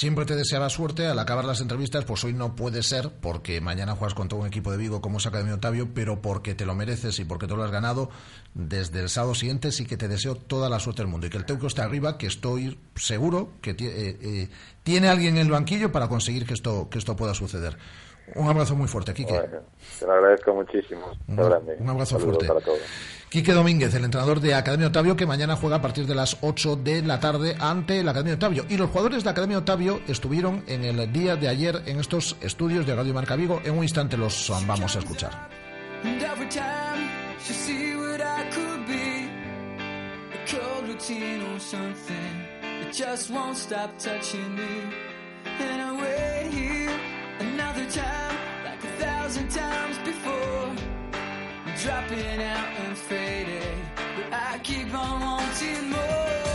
Siempre te deseaba suerte al acabar las entrevistas, pues hoy no puede ser, porque mañana juegas contra un equipo de Vigo como es Academia Otavio, pero porque te lo mereces y porque te lo has ganado, desde el sábado siguiente sí que te deseo toda la suerte del mundo y que el Teuco esté arriba, que estoy seguro que eh, eh, tiene alguien en el banquillo para conseguir que esto, que esto pueda suceder. Un abrazo muy fuerte, Quique. Bueno, te lo agradezco muchísimo. Un- abrazo Saludos fuerte. para todos. Quique Domínguez, el entrenador de Academia Otavio, que mañana juega a partir de las 8 de la tarde ante la Academia Otavio. Y los jugadores de Academia Otavio estuvieron en el día de ayer en estos estudios de Radio Marca Vigo. En un instante los vamos a escuchar. time, like a thousand times before. I'm dropping out and fading, but I keep on wanting more.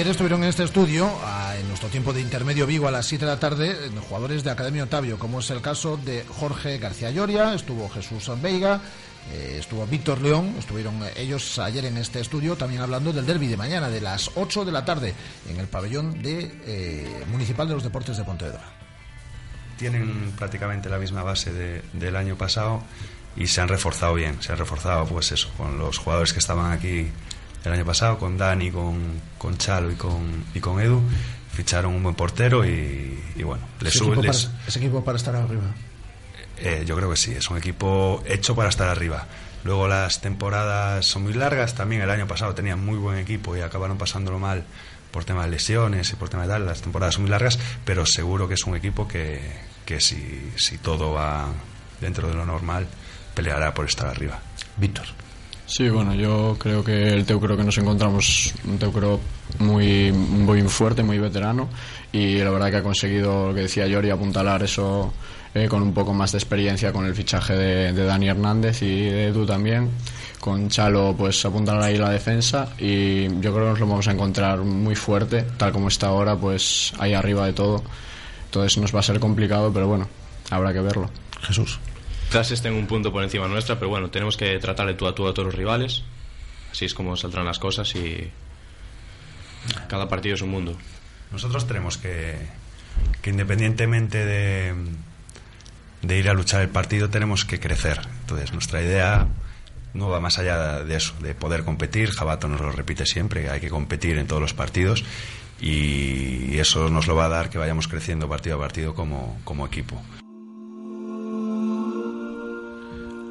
Ayer estuvieron en este estudio, en nuestro tiempo de intermedio Vigo, a las 7 de la tarde, jugadores de Academia Otavio, como es el caso de Jorge García Lloria, estuvo Jesús Veiga, eh, estuvo Víctor León, estuvieron ellos ayer en este estudio también hablando del derby de mañana, de las 8 de la tarde, en el pabellón de, eh, municipal de los deportes de Pontevedra. tienen prácticamente la misma base de- del año pasado y se han reforzado bien. Se han reforzado, pues eso, con los jugadores que estaban aquí el año pasado, con Dani, con, con Chalo y con, y con Edu. Ficharon un buen portero y, y bueno, les sube- equipo, les- para, ese equipo para estar arriba. eh, yo creo que sí, es un equipo hecho para estar arriba. Luego las temporadas son muy largas, también el año pasado tenían muy buen equipo y acabaron pasándolo mal por temas de lesiones y por temas de tal, las temporadas son muy largas, pero seguro que es un equipo que, que si, si todo va dentro de lo normal, peleará por estar arriba. Víctor. Sí, bueno, yo creo que el Teucro que nos encontramos, un Teucro muy, muy fuerte, muy veterano, y la verdad que ha conseguido, lo que decía Yori, apuntalar eso eh, con un poco más de experiencia con el fichaje de, de Dani Hernández y de Edu también. Con Chalo, pues apuntalar ahí la defensa, y yo creo que nos lo vamos a encontrar muy fuerte, tal como está ahora, pues ahí arriba de todo. Entonces nos va a ser complicado, pero bueno, habrá que verlo. Jesús. Quizás estén un punto por encima nuestra, pero bueno, tenemos que tratar de tú a tú a todos los rivales. Así es como saldrán las cosas y cada partido es un mundo. Nosotros tenemos que, que independientemente de, de ir a luchar el partido, tenemos que crecer. Entonces, nuestra idea no va más allá de eso, de poder competir. Jabato nos lo repite siempre, hay que competir en todos los partidos y eso nos lo va a dar que vayamos creciendo partido a partido como, como equipo.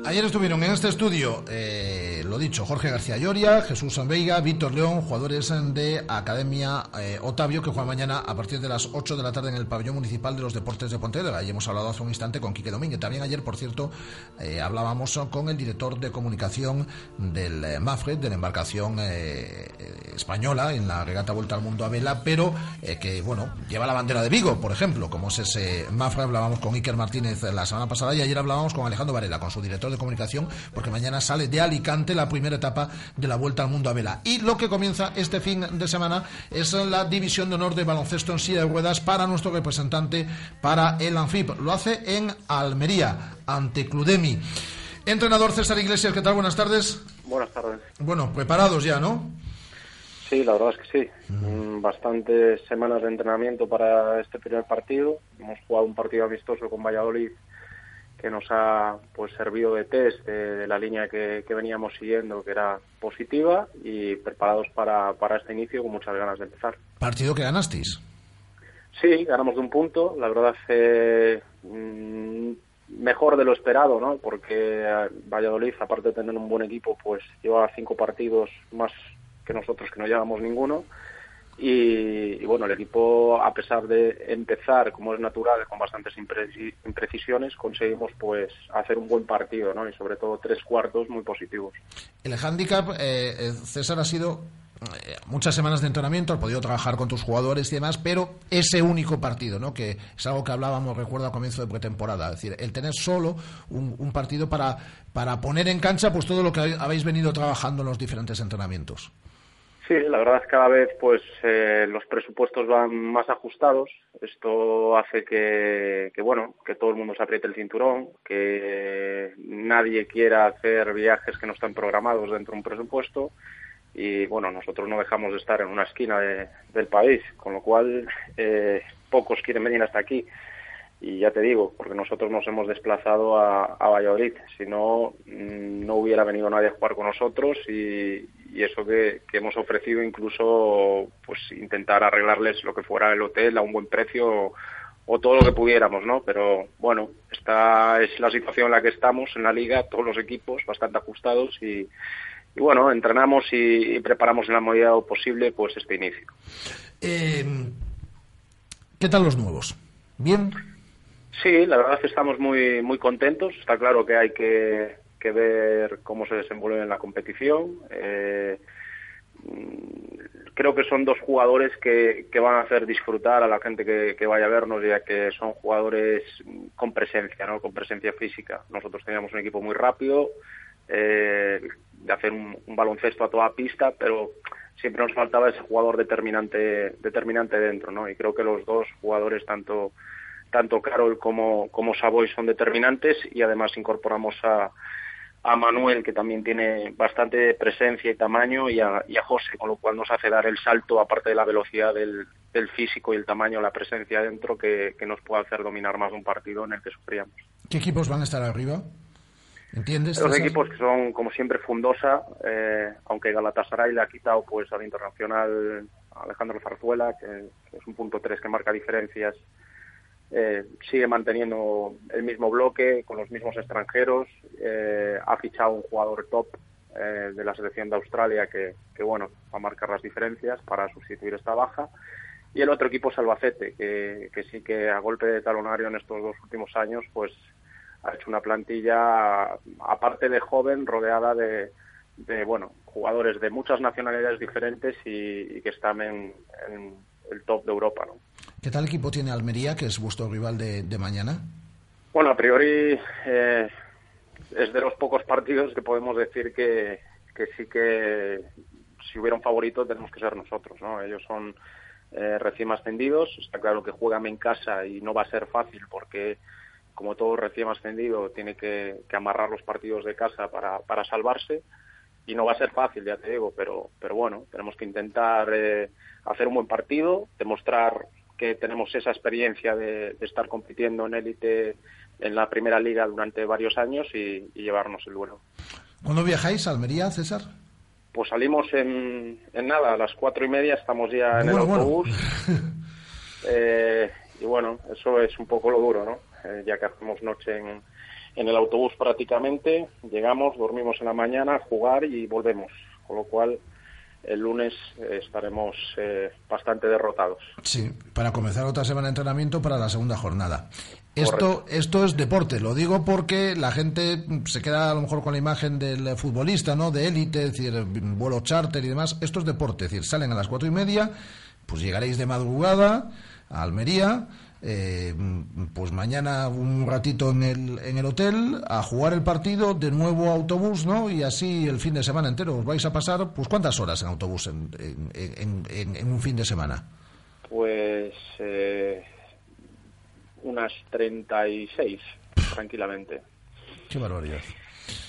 Ayer estuvieron en este estudio, eh, lo dicho, Jorge García Lloria, Jesús Veiga, Víctor León, jugadores de Academia eh, Otavio, que juega mañana a partir de las 8 de la tarde en el pabellón municipal de los deportes de Pontevedra. Y hemos hablado hace un instante con Quique Domínguez. También ayer, por cierto, eh, hablábamos con el director de comunicación del eh, MAFRE, de la embarcación eh, eh, española en la regata Vuelta al Mundo a Vela, pero eh, que, bueno, lleva la bandera de Vigo, por ejemplo, como es ese MAFRE. Hablábamos con Iker Martínez la semana pasada y ayer hablábamos con Alejandro Varela, con su director de comunicación, porque mañana sale de Alicante la primera etapa de la Vuelta al Mundo a Vela. Y lo que comienza este fin de semana es la división de honor de baloncesto en silla de ruedas para nuestro representante para el Anfip. Lo hace en Almería, ante Cludemi. Entrenador César Iglesias, ¿qué tal? Buenas tardes. Buenas tardes. Bueno, preparados ya, ¿no? Sí, la verdad es que sí. Mm, Bastantes semanas de entrenamiento para este primer partido. Hemos jugado un partido amistoso con Valladolid que nos ha pues servido de test de, de la línea que, que veníamos siguiendo, que era positiva, y preparados para, para este inicio con muchas ganas de empezar. Partido que ganasteis. Sí, ganamos de un punto. La verdad, eh, mm, mejor de lo esperado, ¿no? Porque eh, Valladolid, aparte de tener un buen equipo, pues lleva cinco partidos más que nosotros, que no llevamos ninguno. Y, bueno, el equipo, a pesar de empezar, como es natural, con bastantes impreci- imprecisiones, conseguimos pues hacer un buen partido, ¿no? Y sobre todo tres cuartos muy positivos. El handicap, eh, eh, César, ha sido eh, muchas semanas de entrenamiento, has podido trabajar con tus jugadores y demás, pero ese único partido, ¿no? que es algo que hablábamos, recuerdo, a comienzo de pretemporada, es decir, el tener solo un, un partido para, para poner en cancha pues todo lo que habéis venido trabajando en los diferentes entrenamientos. Sí, la verdad es que cada vez pues eh, los presupuestos van más ajustados. Esto hace que, que, bueno que todo el mundo se apriete el cinturón, que nadie quiera hacer viajes que no están programados dentro de un presupuesto y bueno nosotros no dejamos de estar en una esquina de- del país, con lo cual eh, pocos quieren venir hasta aquí. Y ya te digo, porque nosotros nos hemos desplazado a, Valladolid, si no, mm, no hubiera venido nadie a jugar con nosotros y, eso que, hemos ofrecido incluso pues intentar arreglarles lo que fuera el hotel a un buen precio o, todo lo que pudiéramos, ¿no? Pero bueno, esta es la situación en la que estamos en la liga, todos los equipos bastante ajustados y, y bueno, entrenamos y, preparamos en la medida posible pues este inicio. Eh, ¿Qué tal los nuevos? ¿Bien? Sí, la verdad es que estamos muy muy contentos. Está claro que hay que, que ver cómo se desenvuelve en la competición. Eh, mm, creo que son dos jugadores que, que van a hacer disfrutar a la gente que, que vaya a vernos, ya que son jugadores con presencia, ¿no? con presencia física. Nosotros teníamos un equipo muy rápido, eh, de hacer un, un baloncesto a toda pista, pero siempre nos faltaba ese jugador determinante determinante dentro, ¿no? Y creo que los dos jugadores, tanto tanto Carol como, como Savoy son determinantes y además incorporamos a, a Manuel, que también tiene bastante presencia y tamaño, y a, y a José, con lo cual nos hace dar el salto, aparte de la velocidad del, del físico y el tamaño, la presencia dentro, que, que nos puede hacer dominar más un partido en el que sufríamos. ¿Qué equipos van a estar arriba? ¿Entiendes? Los equipos que son, como siempre, Fundosa, eh, aunque Galatasaray le ha quitado pues al internacional Alejandro Zarzuela, que, que es un punto 3 que marca diferencias, eh, sigue manteniendo el mismo bloque con los mismos extranjeros, eh, ha fichado un jugador top eh, de la selección de Australia que, bueno, va a marcar las diferencias para sustituir esta baja. y el otro equipo es Albacete, que, sí que a golpe de talonario en estos dos últimos años, pues ha hecho una plantilla, aparte de joven, rodeada de, de bueno, jugadores de muchas nacionalidades diferentes y, y que están en, en el top de Europa, ¿no? ¿Qué tal equipo tiene Almería, que es vuestro rival de, de mañana? Bueno, a priori eh, es de los pocos partidos que podemos decir que, que sí que si hubiera un favorito tenemos que ser nosotros, ¿no? Ellos son eh, recién ascendidos, está claro que juegan en casa y no va a ser fácil porque como todo recién ascendido tiene que, que amarrar los partidos de casa para, para salvarse y no va a ser fácil, ya te digo, pero, pero bueno, tenemos que intentar eh, hacer un buen partido, demostrar que tenemos esa experiencia de, de estar compitiendo en élite en la primera liga durante varios años y, y llevarnos el duelo. ¿Cuándo viajáis a Almería, César? Pues salimos en, en nada, a las cuatro y media estamos ya en Bueno, el bueno. autobús. Eh, y bueno, eso es un poco lo duro, ¿no? Eh, ya que hacemos noche en, en el autobús prácticamente, llegamos, dormimos en la mañana, a jugar y volvemos. Con lo cual, el lunes eh, estaremos eh, bastante derrotados. Sí, para comenzar otra semana de entrenamiento para la segunda jornada. Esto, esto es deporte, lo digo porque la gente se queda a lo mejor con la imagen del futbolista, ¿no? De élite, es decir, vuelo charter y demás. Esto es deporte, es decir, salen a las cuatro y media, pues llegaréis de madrugada a Almería, eh, pues mañana un ratito en el, en el hotel a jugar el partido, de nuevo autobús, ¿no? Y así el fin de semana entero. Os vais a pasar, pues ¿cuántas horas en autobús en, en- en- en- en un fin de semana? Pues eh, unas 36, tranquilamente. Qué barbaridad.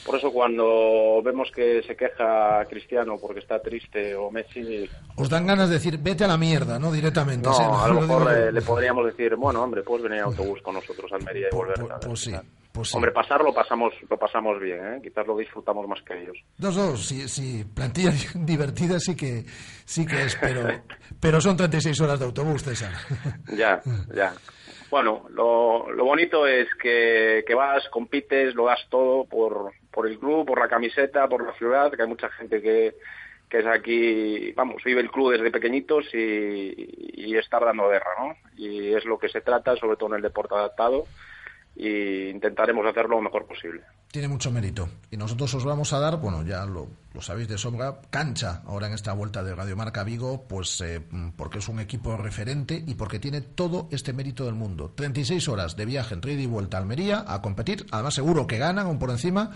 Por eso cuando vemos que se queja Cristiano porque está triste o Messi, Os dan ganas de decir, vete a la mierda, ¿no? Directamente. no, sí, a lo lo mejor yo. eh, le podríamos decir, bueno, hombre, puedes venir en autobús con nosotros a Almería y volver. ¿sabes? Pues sí, pues sí. Hombre, pasarlo pasamos, lo pasamos bien, ¿eh? quizás lo disfrutamos más que ellos. Dos, dos, sí, sí, plantilla divertida sí que, sí que es, pero, pero son 36 horas de autobús, César. Ya, ya. Bueno, lo, lo bonito es que, que vas, compites, lo das todo por, por el club, por la camiseta, por la ciudad, que hay mucha gente que, que es aquí, vamos, vive el club desde pequeñitos y, y estar dando guerra, ¿no? Y es lo que se trata, sobre todo en el deporte adaptado, y intentaremos hacerlo lo mejor posible. Tiene mucho mérito. Y nosotros os vamos a dar, bueno, ya lo, lo sabéis de sobra, cancha ahora en esta vuelta de Radio Marca Vigo, pues eh, porque es un equipo referente y porque tiene todo este mérito del mundo. 36 horas de viaje entre ida y vuelta a Almería a competir, además seguro que ganan aún por encima.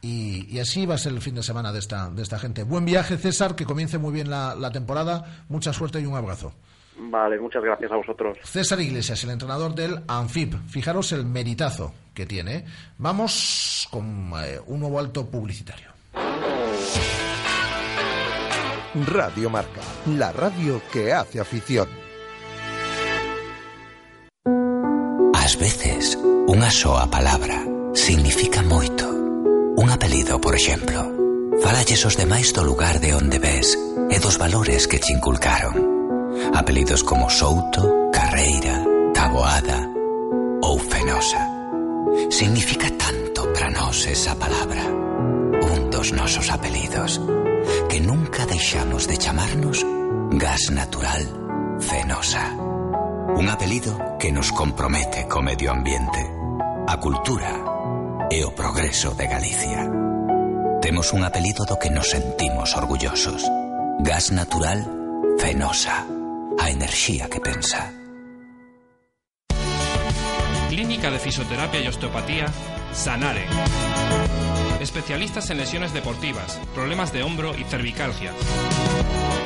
Y, así va a ser el fin de semana de esta, de esta gente. Buen viaje, César, que comience muy bien la temporada. Mucha suerte y un abrazo. Vale, muchas gracias a vosotros. César Iglesias, el entrenador del Anfib. Fijaros el meritazo que tiene. Vamos con eh, un nuevo alto publicitario. Radio Marca, la radio que hace afición. Ás veces, unha soa palabra significa moito. Un apelido, por exemplo. Falalles os demais do lugar de onde ves e dos valores que te inculcaron. apelidos como Souto, Carreira, Taboada ou Fenosa. Significa tanto para nós esa palabra, un dos nosos apelidos, que nunca deixamos de chamarnos gas natural Fenosa. Un apelido que nos compromete co medio ambiente, a cultura e o progreso de Galicia. Temos un apelido do que nos sentimos orgullosos. Gas natural Fenosa. A enerxía que pensa. Clínica de Fisioterapia y Osteopatía, Sanare. Especialistas en lesiones deportivas, problemas de hombro y cervicalgia.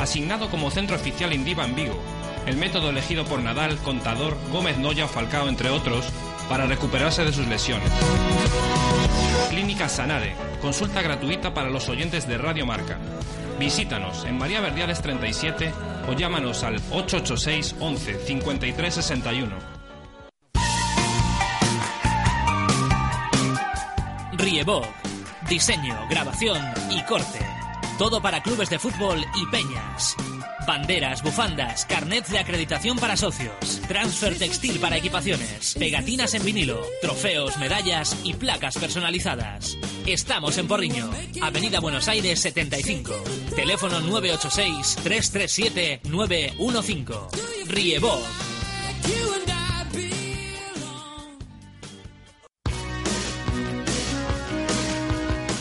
Asignado como centro oficial Indiva en Vigo. El método elegido por Nadal, Contador, Gómez Noya Falcao, entre otros, para recuperarse de sus lesiones. Clínica Sanare. Consulta gratuita para los oyentes de Radio Marca. Visítanos en María Verdiales 37 o llámanos al 886 11 53 61. Riebog. Diseño, grabación y corte. Todo para clubes de fútbol y peñas. Banderas, bufandas, carnets de acreditación para socios, transfer textil para equipaciones, pegatinas en vinilo, trofeos, medallas y placas personalizadas. Estamos en Porriño, Avenida Buenos Aires 75. Teléfono 986 337 915. Riebok.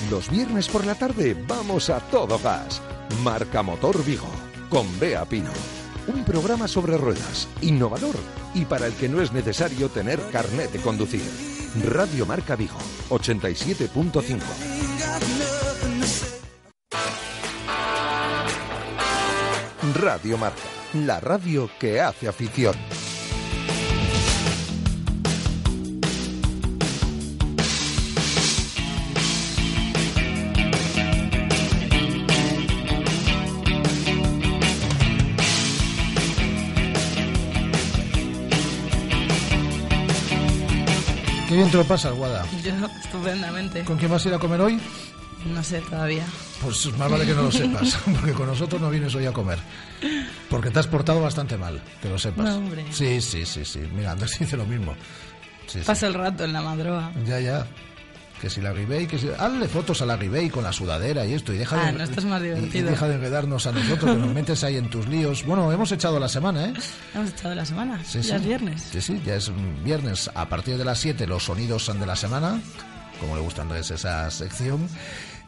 Los viernes por la tarde vamos a todo gas. Marca Motor Vigo, con Bea Pino. Un programa sobre ruedas, innovador y para el que no es necesario tener carnet de conducir. Radio Marca Vigo, 87.5. Radio Marca, la radio que hace afición. Qué bien te lo pasas, Guada. Yo, estupendamente. ¿Con quién vas a ir a comer hoy? No sé todavía. Pues más vale que no lo sepas, porque con nosotros no vienes hoy a comer. Porque te has portado bastante mal, que lo sepas. No, hombre. Sí, sí, sí, sí. Mira, Andrés dice lo mismo. Sí, sí. Paso el rato en la madroa. Ya, ya. Que si la Ribey, que si... Hazle fotos a la Ribey con la sudadera y esto, y deja Ah, de... no, esto es más y- Y, deja de enredarnos a nosotros, que nos metes ahí en tus líos. Bueno, hemos echado la semana, ¿eh? Hemos estado la semana. Sí, ya sí. es viernes. Sí, sí, ya es viernes. A partir de las 7 los sonidos son de la semana, como le gusta a Andrés esa sección.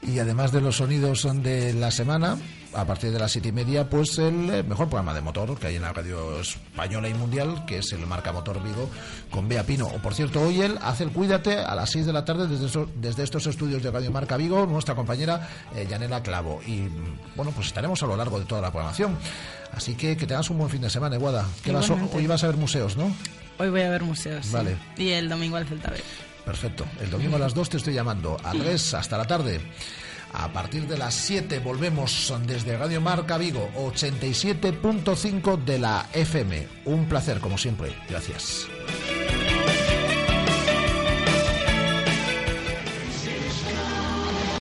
Y además de los sonidos son de la semana, a partir de las siete y media, pues el eh, mejor programa de motor que hay en la radio española y mundial, que es el Marca Motor Vigo, con Bea Pino. O por cierto, hoy él hace el Cuídate a las 6 de la tarde desde, estos estudios de Radio Marca Vigo, nuestra compañera eh, Yanela Clavo. Y mm, bueno, pues estaremos a lo largo de toda la programación. Así que que tengas un buen fin de semana, Eguada. Que vas- hoy vas a ver museos, ¿no? Hoy voy a ver museos. sí. Vale. Y el domingo al Celta B. Perfecto. El domingo a las 2 te estoy llamando. Andrés, hasta la tarde. A partir de las 7 volvemos desde Radio Marca Vigo, 87.5 de la FM. Un placer, como siempre. Gracias.